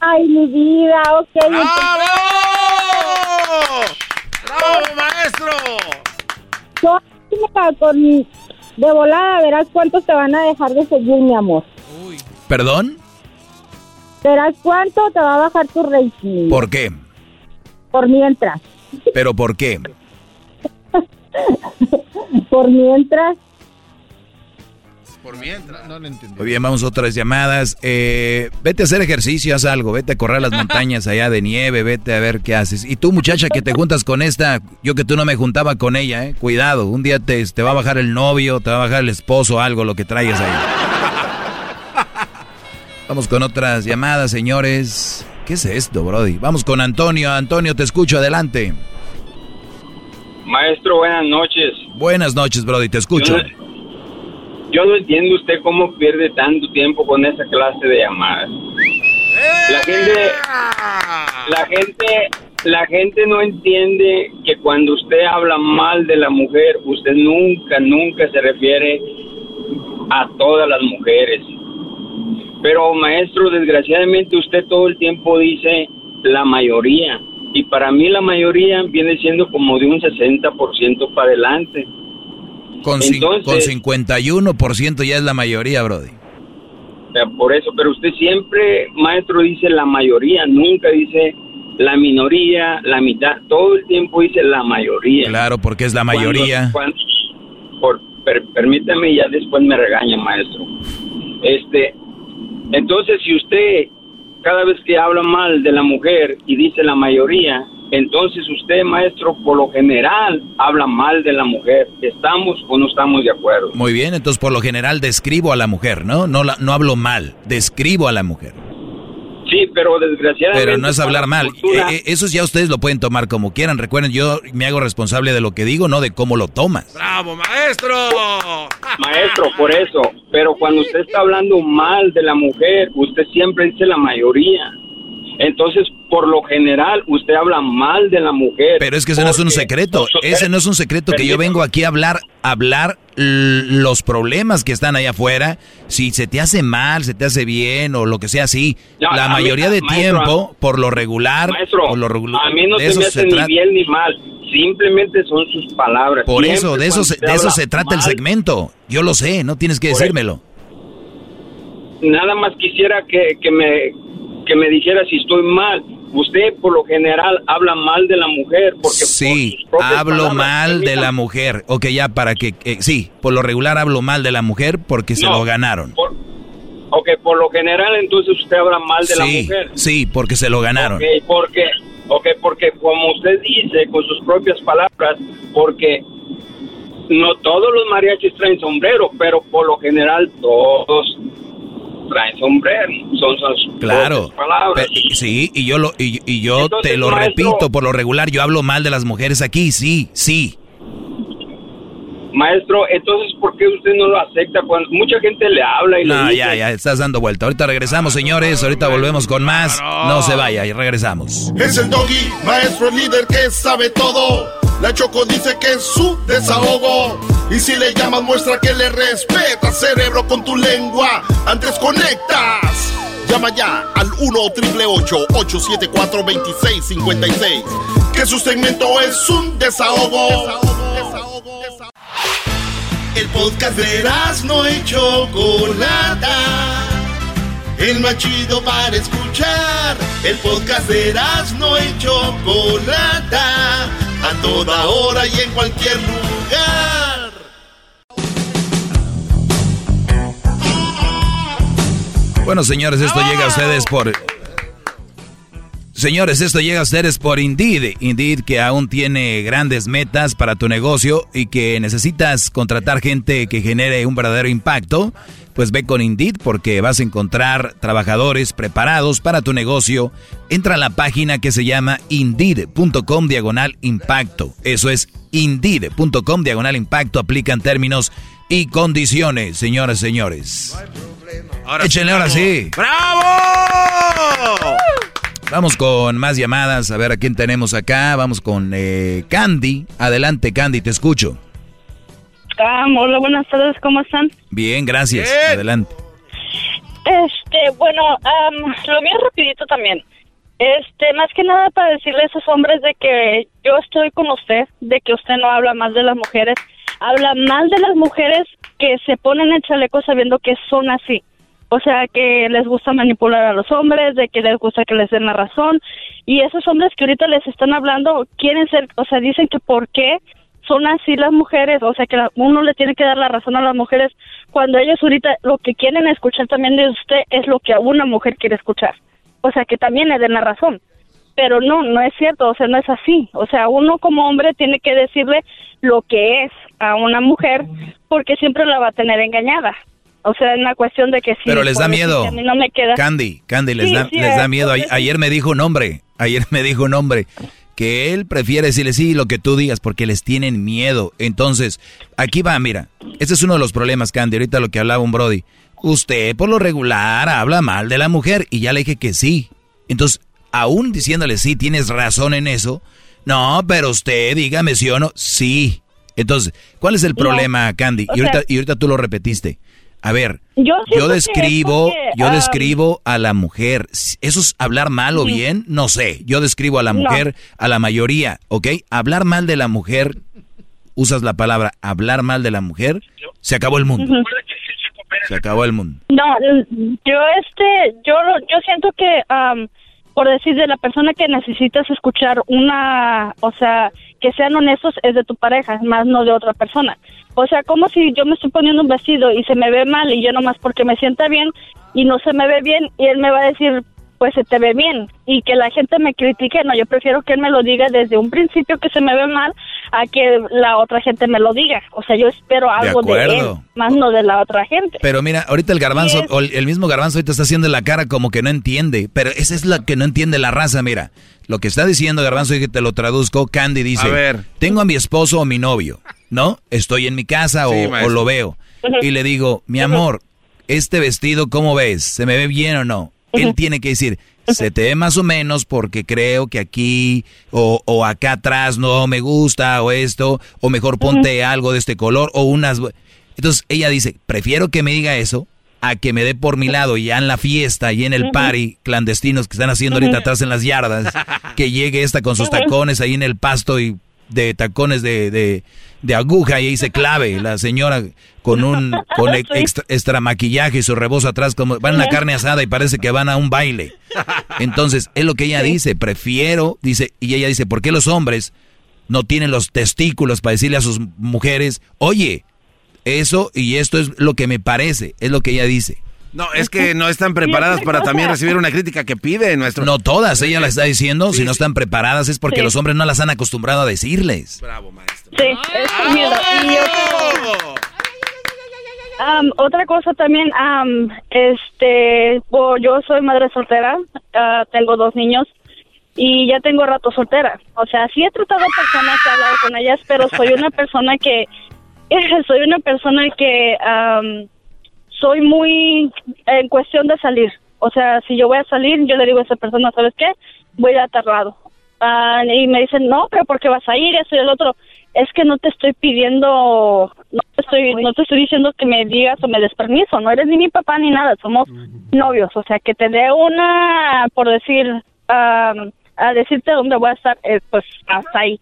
Ay, mi vida, ok. ¡Bravo! ¡Bravo, maestro! Yo, con de volada verás cuántos te van a dejar de seguir, mi amor. ¿Perdón? Verás cuánto te va a bajar tu rating. ¿Por qué? Por mientras. ¿Pero por qué? Por mientras. Por mientras. No lo entendí. Muy bien, vamos a otras llamadas. Eh, vete a hacer ejercicio, haz algo, vete a correr las montañas allá de nieve, vete a ver qué haces. Y tú, muchacha, que te juntas con esta, yo que tú no me juntaba con ella, eh, cuidado, un día te, te va a bajar el novio, te va a bajar el esposo, algo, lo que traigas ahí. Vamos con otras llamadas, señores. ¿Qué es esto, Brody? Vamos con Antonio. Antonio, te escucho, adelante. Maestro, buenas noches. Buenas noches, Brody, te escucho. Yo no, yo no entiendo usted cómo pierde tanto tiempo con esa clase de llamadas. La gente, la gente, la gente no entiende que cuando usted habla mal de la mujer, usted nunca, nunca se refiere a todas las mujeres. Pero maestro, desgraciadamente usted todo el tiempo dice la mayoría. Y para mí la mayoría viene siendo como de un 60% para adelante. Con, Entonces- con 51% ya es la mayoría, Brody. Por eso, pero usted siempre, maestro, dice la mayoría, nunca dice la minoría, la mitad, todo el tiempo dice la mayoría. Claro, porque es la Cuando- mayoría. cuando- por, per- permítame, ya después me regaña, maestro. Este, entonces, si usted cada vez que habla mal de la mujer y dice la mayoría, entonces usted, maestro, por lo general habla mal de la mujer. ¿Estamos o no estamos de acuerdo? Muy bien, entonces por lo general describo a la mujer, ¿no? No, la- no hablo mal, describo a la mujer. Sí, pero desgraciadamente... Pero no es hablar mal. cultura- Eh, eh, eso ya ustedes lo pueden tomar como quieran. Recuerden, yo me hago responsable de lo que digo, no de cómo lo tomas. ¡Bravo, maestro! Maestro, por eso. Pero cuando usted está hablando mal de la mujer, usted siempre dice la mayoría. Entonces, por lo general, usted habla mal de la mujer. Pero es que ese no es un secreto. nosotros- Ese no es un secreto que yo vengo aquí a hablar, a hablar los problemas que están allá afuera. Si se te hace mal, se te hace bien o lo que sea así. La a mí- mayoría de maestro, tiempo, por lo regular, Maestro, por lo regular, a mí no se me hace se ni bien ni mal. Simplemente son sus palabras. Por Siempre eso, de eso, se- de eso se trata el segmento. Yo lo sé, no tienes que Por decírmelo. Nada más quisiera que, que me que me dijera si estoy mal. Usted, por lo general, habla mal de la mujer. Porque Sí, por hablo mal de la mujer. Ok, ya para que... eh, sí, por lo regular hablo mal de la mujer porque se No, lo ganaron. Por, ok, por lo general, entonces usted habla mal de la Sí, mujer. sí, porque se lo ganaron. Ok, porque, okay, porque como usted dice con sus propias palabras, porque no todos los mariachis traen sombrero, pero por lo general todos traen sombrero. Son sus Claro. palabras. Sí, y yo lo y, y yo Entonces, te lo maestro- repito, por lo regular yo hablo mal de las mujeres aquí, sí, sí. Maestro, entonces, ¿por qué usted no lo acepta cuando mucha gente le habla y le No, dice? ya, ya, estás dando vuelta. Ahorita regresamos, señores. Ahorita volvemos con más. No se vaya y regresamos. Es el doggy, maestro líder que sabe todo. La Choco dice que es su desahogo. Y si le llamas, muestra que le respeta, cerebro, con tu lengua. Antes conectas. Llama ya al 1-888-874-2656. Que su segmento es un desahogo. El podcast de no y Chocolata. El más chido para escuchar. El podcast de no y Chocolata. A toda hora y en cualquier lugar. Bueno, señores, esto llega a ustedes por. Señores, esto llega a ustedes por Indeed. Indeed que aún tiene grandes metas para tu negocio y que necesitas contratar gente que genere un verdadero impacto. Pues ve con Indeed porque vas a encontrar trabajadores preparados para tu negocio. Entra a la página que se llama indeed.com diagonal impacto. Eso es indeed.com diagonal impacto. Aplican términos y condiciones, señoras y señores. Échenle ahora sí. ¡Bravo! Vamos con más llamadas, a ver a quién tenemos acá. Vamos con eh, Candy. Adelante, Candy, te escucho. Ah, hola, buenas tardes, ¿cómo están? Bien, gracias. Adelante. Este, bueno, am, lo mío rapidito también. Este, más que nada para decirle a esos hombres de que yo estoy con usted, de que usted no habla mal de las mujeres, habla mal de las mujeres que se ponen el chaleco sabiendo que son así. O sea, que les gusta manipular a los hombres, de que les gusta que les den la razón. Y esos hombres que ahorita les están hablando quieren ser, o sea, dicen que por qué son así las mujeres, o sea, que uno le tiene que dar la razón a las mujeres cuando ellos ahorita lo que quieren escuchar también de usted es lo que a una mujer quiere escuchar. O sea, que también le den la razón. Pero no, no es cierto, o sea, no es así. O sea, uno como hombre tiene que decirle lo que es a una mujer porque siempre la va a tener engañada. O sea, es una cuestión de que sí. Pero les da miedo. A mí no me queda. Candy, Candy, les Sí, da, sí, les da miedo. Ay- Ayer me dijo un hombre, ayer me dijo un hombre que él prefiere decirle sí lo que tú digas porque les tienen miedo. Entonces, aquí va, mira, este es uno de los problemas, Candy, ahorita lo que hablaba un Brody. Usted por lo regular habla mal de la mujer y ya le dije que sí. Entonces, aún diciéndole sí, tienes razón en eso. No, pero usted dígame sí o no. Sí. Entonces, ¿cuál es el No. problema, Candy? O Y ahorita, sea- y ahorita tú lo repetiste. A ver, Yo describo, porque, yo describo a la mujer. ¿Eso es hablar mal o bien? No sé. Yo describo a la No. mujer, a la mayoría, ¿ok? Hablar mal de la mujer, usas la palabra hablar mal de la mujer, se acabó el mundo. Se acabó el mundo. No, yo este, yo yo siento que, am, por decir de la persona que necesitas escuchar una, o sea, que sean honestos es de tu pareja, más no de otra persona. O sea, como si yo me estoy poniendo un vestido y se me ve mal y yo nomás porque me sienta bien y no se me ve bien y él me va a decir, pues se te ve bien y que la gente me critique, no, yo prefiero que él me lo diga desde un principio que se me ve mal a que la otra gente me lo diga. O sea, yo espero algo de, él, acuerdo. más no de la otra gente. Pero mira, ahorita el garbanzo, o el mismo garbanzo ahorita está haciendo la cara como que no entiende. Pero esa es la que no entiende la raza, mira. Lo que está diciendo garbanzo y que te lo traduzco, Candy dice, A ver. tengo a mi esposo o mi novio, ¿no? Estoy en mi casa o- Sí, o, maestro. lo veo. Y le digo, mi amor, este vestido, ¿cómo ves? ¿Se me ve bien o no? Él tiene que decir, se te ve más o menos porque creo que aquí o, o acá atrás no me gusta o esto, o mejor ponte algo de este color o unas... Entonces ella dice, prefiero que me diga eso a que me dé por mi lado ya en la fiesta y en el party clandestinos que están haciendo ahorita atrás en las yardas, que llegue esta con sus tacones ahí en el pasto y de tacones de, de, de aguja y ahí se clave la señora con un con Sí. extra, extra maquillaje y su rebozo atrás como van a la carne asada y parece que van a un baile. Entonces, es lo que ella dice, prefiero, dice, y ella dice, ¿por qué los hombres no tienen los testículos para decirle a sus mujeres, oye, eso y esto es lo que me parece, es lo que ella dice. No, es que no están preparadas para también recibir una crítica que pide nuestro. No todas, ella la está diciendo, si no están preparadas es porque Sí. los hombres no las han acostumbrado a decirles. Bravo, maestro. Sí, otra cosa también, am, este, bo- yo soy madre soltera, ah, tengo dos niños y ya tengo rato soltera. O sea, sí he tratado a personas, he hablado con ellas, pero soy una persona que, soy una persona que soy muy en cuestión de salir. O sea, si yo voy a salir, yo le digo a esa persona, ¿sabes qué? Voy a lado. Ah, y me dicen, no, pero ¿por qué vas a ir? Eso y el otro. Es que no te estoy pidiendo, no te estoy, no te estoy diciendo que me digas o me des permiso. No eres ni mi papá ni nada. Somos novios. O sea, que te dé una, por decir, ah, a decirte dónde voy a estar, eh, pues hasta ahí.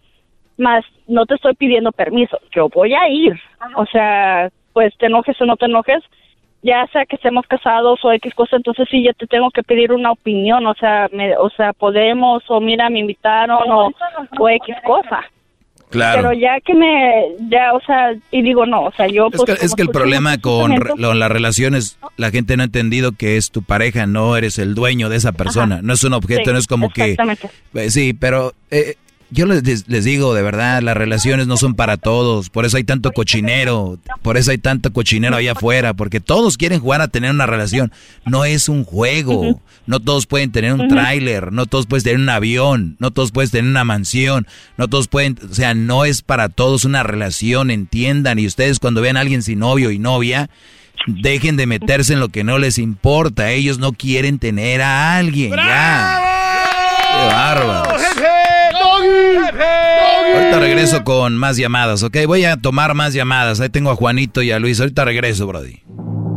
Más, no te estoy pidiendo permiso. Yo voy a ir. O sea, pues te enojes o no te enojes, ya sea que estemos casados o X cosa, entonces sí, ya te tengo que pedir una opinión, o sea, me, o sea, podemos, o mira, me invitaron, o, o X cosa. Claro. Pero ya que me, ya, o sea, y digo, no, o sea, yo... Es pues, que, es que el problema con re- lo- las relaciones, la gente no ha entendido que es tu pareja, no eres el dueño de esa persona, no es un objeto, Sí, no es como que... exactamente. Eh, Sí, pero eh, yo les, les digo de verdad, las relaciones no son para todos, por eso hay tanto cochinero, por eso hay tanto cochinero allá afuera, porque todos quieren jugar a tener una relación, no es un juego, no todos pueden tener un tráiler, no todos pueden tener un avión, no todos pueden tener una mansión, no todos pueden, o sea, no es para todos una relación, entiendan, y ustedes cuando vean a alguien sin novio y novia, dejen de meterse en lo que no les importa, ellos no quieren tener a alguien, ya. Qué bárbaro. Ahorita regreso con más llamadas, ¿ok? Voy a tomar más llamadas. Ahí tengo a Juanito y a Luis. Ahorita regreso, Brody.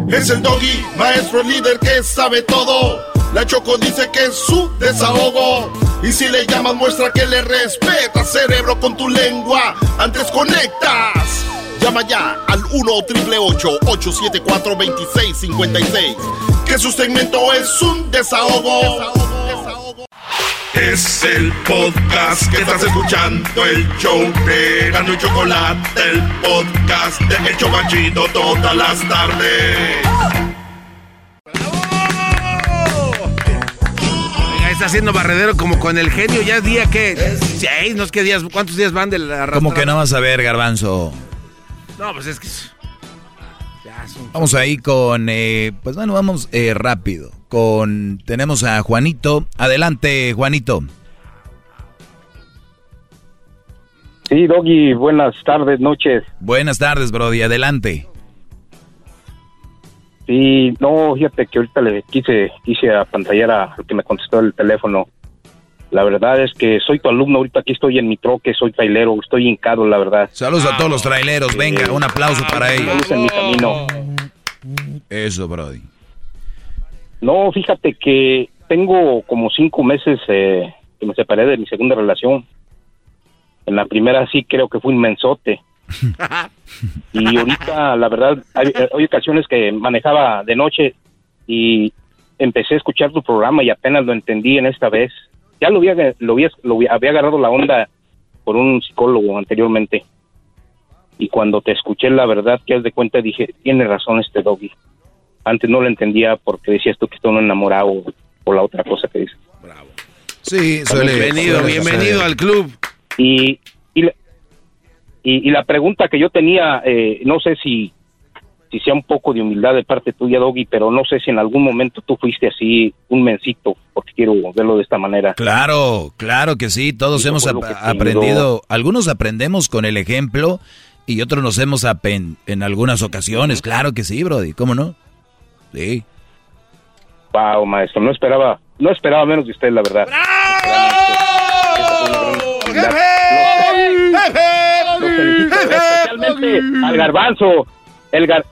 Es el doggy, maestro líder que sabe todo. La Choco dice que es su desahogo. Y si le llamas, muestra que le respeta, cerebro, con tu lengua. Antes conectas. Llama ya al 1-888-874-2656. Que su segmento es un desahogo. Es el podcast que estás escuchando, el show de Gano y Chocolate, el podcast de El Chocachito todas las tardes. Oiga, está haciendo barredero como con el genio. Ya es día que. Seis, no es que días. ¿Cuántos días van de la ¿Cómo que no vas a ver, Garbanzo? No, pues es que. Vamos ahí con, eh, pues bueno, vamos eh, rápido. Con, tenemos a Juanito. Adelante, Juanito. Sí, Doggy, buenas tardes, noches. Buenas tardes, Brody. Adelante. Sí, no, fíjate que ahorita le quise, quise apantallar a al que me contestó el teléfono. La verdad es que soy tu alumno, ahorita aquí estoy en mi troque, soy trailero, estoy hincado, la verdad. Saludos a todos los traileros. Venga, un aplauso para ellos. En mi camino. Eso, Brody. No, fíjate que tengo como cinco meses eh, que me separé de mi segunda relación. En la primera sí creo que fui un mensote. Y ahorita, la verdad, hay, hay ocasiones que manejaba de noche y empecé a escuchar tu programa y apenas lo entendí en esta vez. Ya lo había, lo había, lo había- había agarrado la onda por un psicólogo anteriormente. Y cuando te escuché, la verdad, que haz de cuenta, dije, tiene razón este doggy. Antes no lo entendía porque decías tú que está uno enamorado o la otra cosa que dices. Sí, suele- Bienvenido, suele bienvenido al club. Y, y, la, y, y la pregunta que yo tenía, eh, no sé si, si sea un poco de humildad de parte tuya, Doggy, pero no sé si en algún momento tú fuiste así un mencito, porque quiero verlo de esta manera. Claro, claro que sí, todos hemos ap- aprendido, algunos aprendemos con el ejemplo y otros nos hemos apen en algunas ocasiones, claro que sí, Brody, ¿cómo no? Sí. Wow, maestro, no esperaba, no esperaba menos de usted, la verdad. Felicito, especialmente al garbanzo. El gar,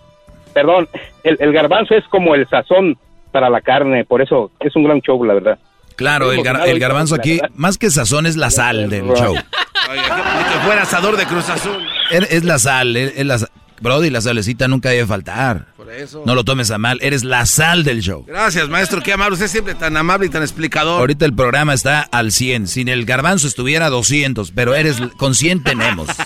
perdón, el, el garbanzo es como el sazón para la carne, por eso es un gran show, la verdad. Claro, el, gar- el garbanzo aquí, más que sazón, es la sal del show. Que fuera asador de Cruz Azul. Es, es la sal, es, es la sa- Brody, la salecita nunca debe faltar. Por eso. No lo tomes a mal, eres la sal del show. Gracias, maestro. Qué amable. Usted siempre tan amable y tan explicador. Ahorita el programa está al 100. Sin el garbanzo estuviera a 200, pero eres con 100 tenemos.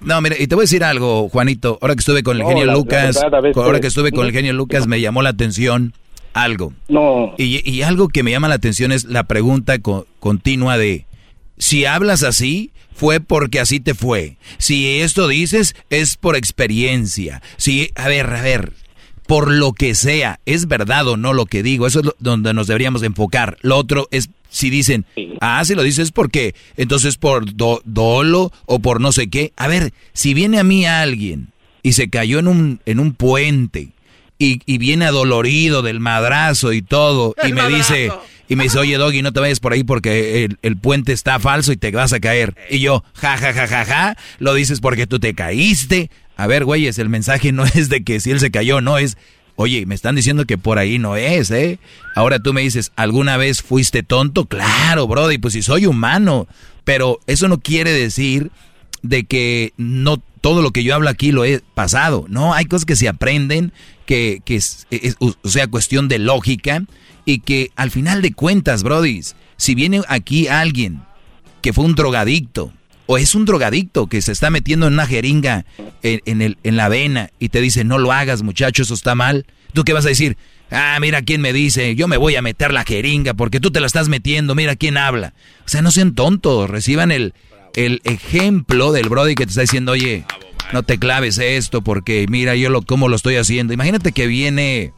No, mira, y te voy a decir algo, Juanito. Ahora que estuve con el No, genio la- la Lucas, verdad, a veces- ahora que estuve con el genio Lucas, me llamó la atención algo. No. Y, y algo que me llama la atención es la pregunta co- continua de si hablas así, fue porque así te fue. Si esto dices, es por experiencia. Si, a ver, a ver, por lo que sea, es verdad o no lo que digo, eso es donde nos deberíamos enfocar. Lo otro es si dicen, ah, si lo dices porque entonces por dolo o por no sé qué. A ver, si viene a mí alguien y se cayó en un, en un puente y, y viene adolorido del madrazo y todo y me dice y me dice, oye Doggy, no te vayas por ahí porque el, puente está falso y te vas a caer. Y yo, ja, ja, ja, ja, ja, lo dices porque tú te caíste. A ver, güeyes, el mensaje no es de que si él se cayó, no es, oye, me están diciendo que por ahí no es, ¿eh? Ahora tú me dices, ¿alguna vez fuiste tonto? Claro, Brody, pues si soy humano. Pero eso no quiere decir de que no todo lo que yo hablo aquí lo he pasado. No, hay cosas que se aprenden, que, que es, o sea, cuestión de lógica y que al final de cuentas, Brody, si viene aquí alguien que fue un drogadicto, o es un drogadicto que se está metiendo en una jeringa en, la vena y te dice, no lo hagas muchacho, eso está mal, ¿tú qué vas a decir? Ah, mira quién me dice, yo me voy a meter la jeringa porque tú te la estás metiendo, mira quién habla. O sea, no sean tontos, reciban el, el ejemplo del Brody que te está diciendo, oye, no te claves esto porque mira yo lo, cómo lo estoy haciendo. Imagínate que viene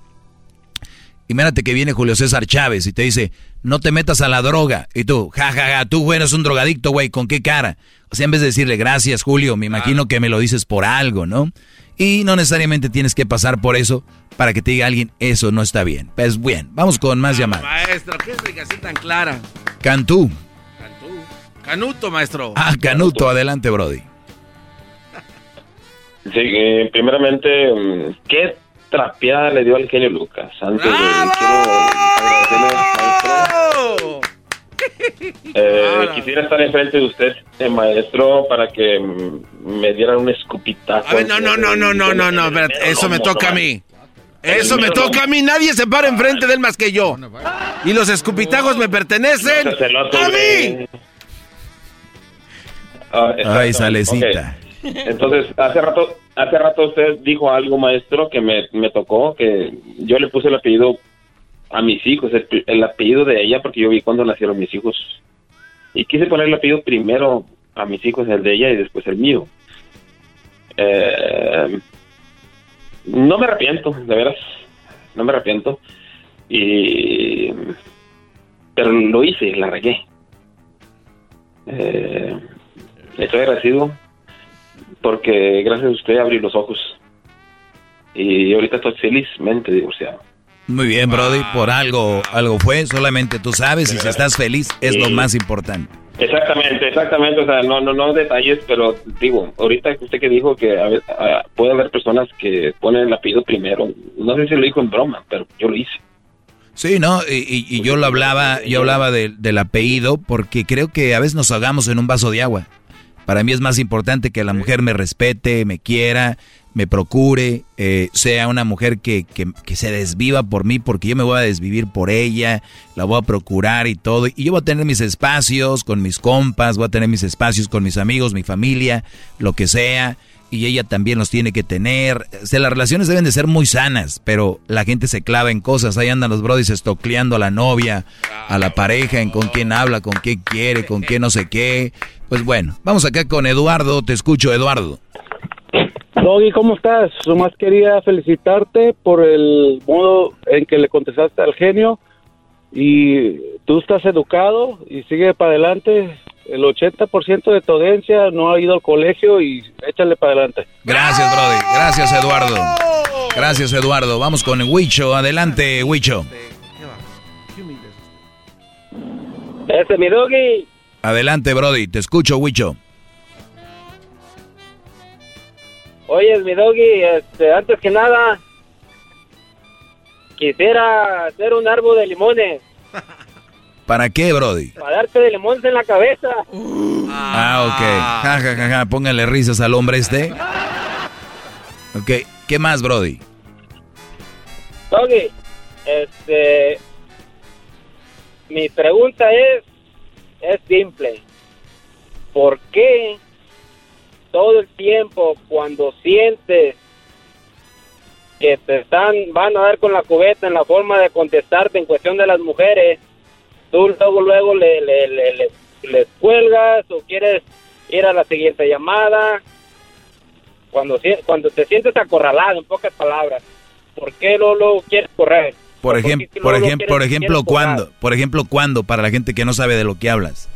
Imagínate que viene Julio César Chávez y te dice, no te metas a la droga. Y tú, jajaja, ja, ja, tú, güey, eres un drogadicto, güey, ¿con qué cara? O sea, en vez de decirle, gracias, Julio, me imagino que me lo dices por algo, ¿no? Y no necesariamente tienes que pasar por eso para que te diga alguien, eso no está bien. Pues bien, vamos con más ah, llamadas. Maestro, ¿qué explicación tan clara? Cantú. Cantú. Canuto, maestro. Ah, Canuto, adelante, Brody. Sí, eh, primeramente, mm, ¿qué trapeada le dio al genio Lucas. Antes de quiero eh, quisiera estar enfrente de usted, eh, maestro, para que me dieran un escupitazo. no, no, no, no, no, no, no, eso me toca a mí. Eso me toca a mí, nadie se para enfrente de él más que yo. Y los escupitajos me pertenecen a mí. Ah, Ay, salecita. Entonces, hace rato, hace rato usted dijo algo, maestro, que me, me tocó, que yo le puse el apellido a mis hijos, el, apellido de ella, porque yo vi cuando nacieron mis hijos. Y quise poner el apellido primero a mis hijos, el de ella y después el mío. Eh, no me arrepiento, de veras, no me arrepiento. Y, pero lo hice, la regué. Eh, estoy agradecido porque gracias a usted abrí los ojos. Y ahorita estoy felizmente divorciado. Muy bien, Brody, por algo, algo fue, solamente tú sabes y si estás feliz es lo más importante. Exactamente, exactamente, o sea, no, no, no detalles, pero digo, ahorita usted que dijo que puede haber personas que ponen el apellido primero, no sé si lo dijo en broma, pero yo lo hice. Sí, ¿no? Y, yo lo hablaba, yo hablaba del apellido porque creo que a veces nos hagamos en un vaso de agua. Para mí es más importante que la mujer me respete, me quiera, me procure, eh, sea una mujer que, que, se desviva por mí, porque yo me voy a desvivir por ella, la voy a procurar y todo. Y yo voy a tener mis espacios con mis compas, voy a tener mis espacios con mis amigos, mi familia, lo que sea y ella también los tiene que tener. O las relaciones deben de ser muy sanas, pero la gente se clava en cosas. Ahí andan los brodis estocleando a la novia, a la pareja, en con quién habla, con qué quiere, con qué no sé qué. Pues bueno, vamos acá con Eduardo. Te escucho, Eduardo. Doggy, ¿cómo estás? Nomás quería felicitarte por el modo en que le contestaste al genio. Y tú estás educado y sigue para adelante el 80% de tu audiencia no ha ido al colegio y échale para adelante. Gracias, Brody. Gracias, Eduardo. Gracias, Eduardo. Vamos con Huicho. Adelante, Huicho. Ese mi doggy. Adelante, Brody. Te escucho, Huicho. Oye, mi doggy, este, antes que nada, quisiera hacer un árbol de limones. ¿Para qué, Brody? Para darte de limón en la cabeza. ah, ok. Ja, ja, ja, ja. Póngale risas al hombre este. Ok. ¿Qué más, Brody? Doggy, este... Mi pregunta es... Es simple. ¿Por qué todo el tiempo cuando sientes que te están van a dar con la cubeta en la forma de contestarte en cuestión de las mujeres tú luego, luego le, le, le, le, cuelgas o quieres ir a la siguiente llamada. Cuando, cuando te sientes acorralado, en pocas palabras, ¿por qué luego, luego quieres correr? Por ¿O qué ejemplo, por ejemplo, por ejemplo? ¿cuándo? Por ejemplo, ¿cuándo? Para la gente que no sabe de lo que hablas.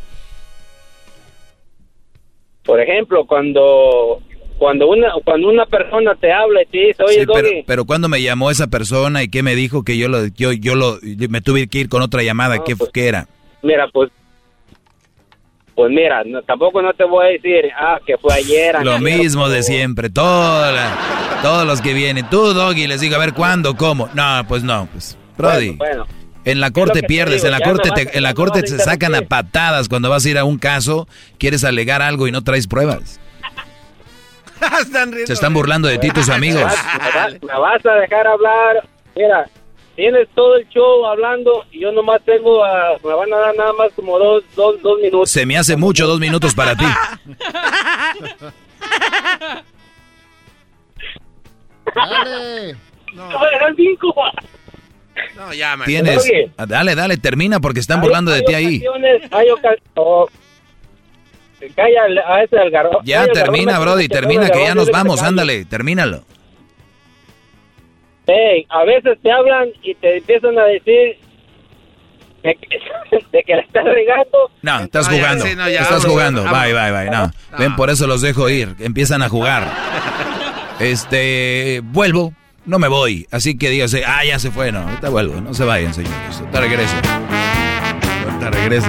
Por ejemplo, cuando cuando una cuando una persona te habla y te dice, oye, Sí, pero, pero cuando me llamó esa persona y qué me dijo que yo lo, yo, yo lo, me tuve que ir con otra llamada, ¿qué, qué era? mira, pues pues mira, no- tampoco no te voy a decir, ah, que fue ayer. Lo mismo de siempre, toda la- todos los que vienen. Tú, Doggy, les digo, a ver, ¿cuándo? ¿Cómo? No, pues no, pues, Brody. Bueno, bueno. En la corte pierdes, digo, en la corte, te, en la corte te sacan a patadas cuando vas a ir a un caso, quieres alegar algo y no traes pruebas. Se están burlando de ti tus amigos. Me vas, a dejar hablar. Mira, tienes todo el show hablando y yo nomás tengo, ah, me van a dar nada más como dos, dos, dos minutos. Se me hace mucho dos minutos para ti. Dale. No. No, ya, man. Tienes. Oye. Dale, dale, termina porque están burlando de ti ahí. ocasiones- Hay ocasiones. Calla a ese del garro- Ya el termina, Brody, termina que ya nos vamos, ándale, termínalo. Ey, a veces te hablan y te empiezan a decir de que, de que la estás regando. No, estás ya, jugando. sí, no, ya, estás jugando. Bye, bye, bye. No. Ven, por eso los dejo ir. Empiezan a jugar. Este, vuelvo. No me voy. Así que dígase, ah, ya se fue. No, ahorita vuelvo. No se vayan, señores. Ahorita regreso. Ahorita regreso.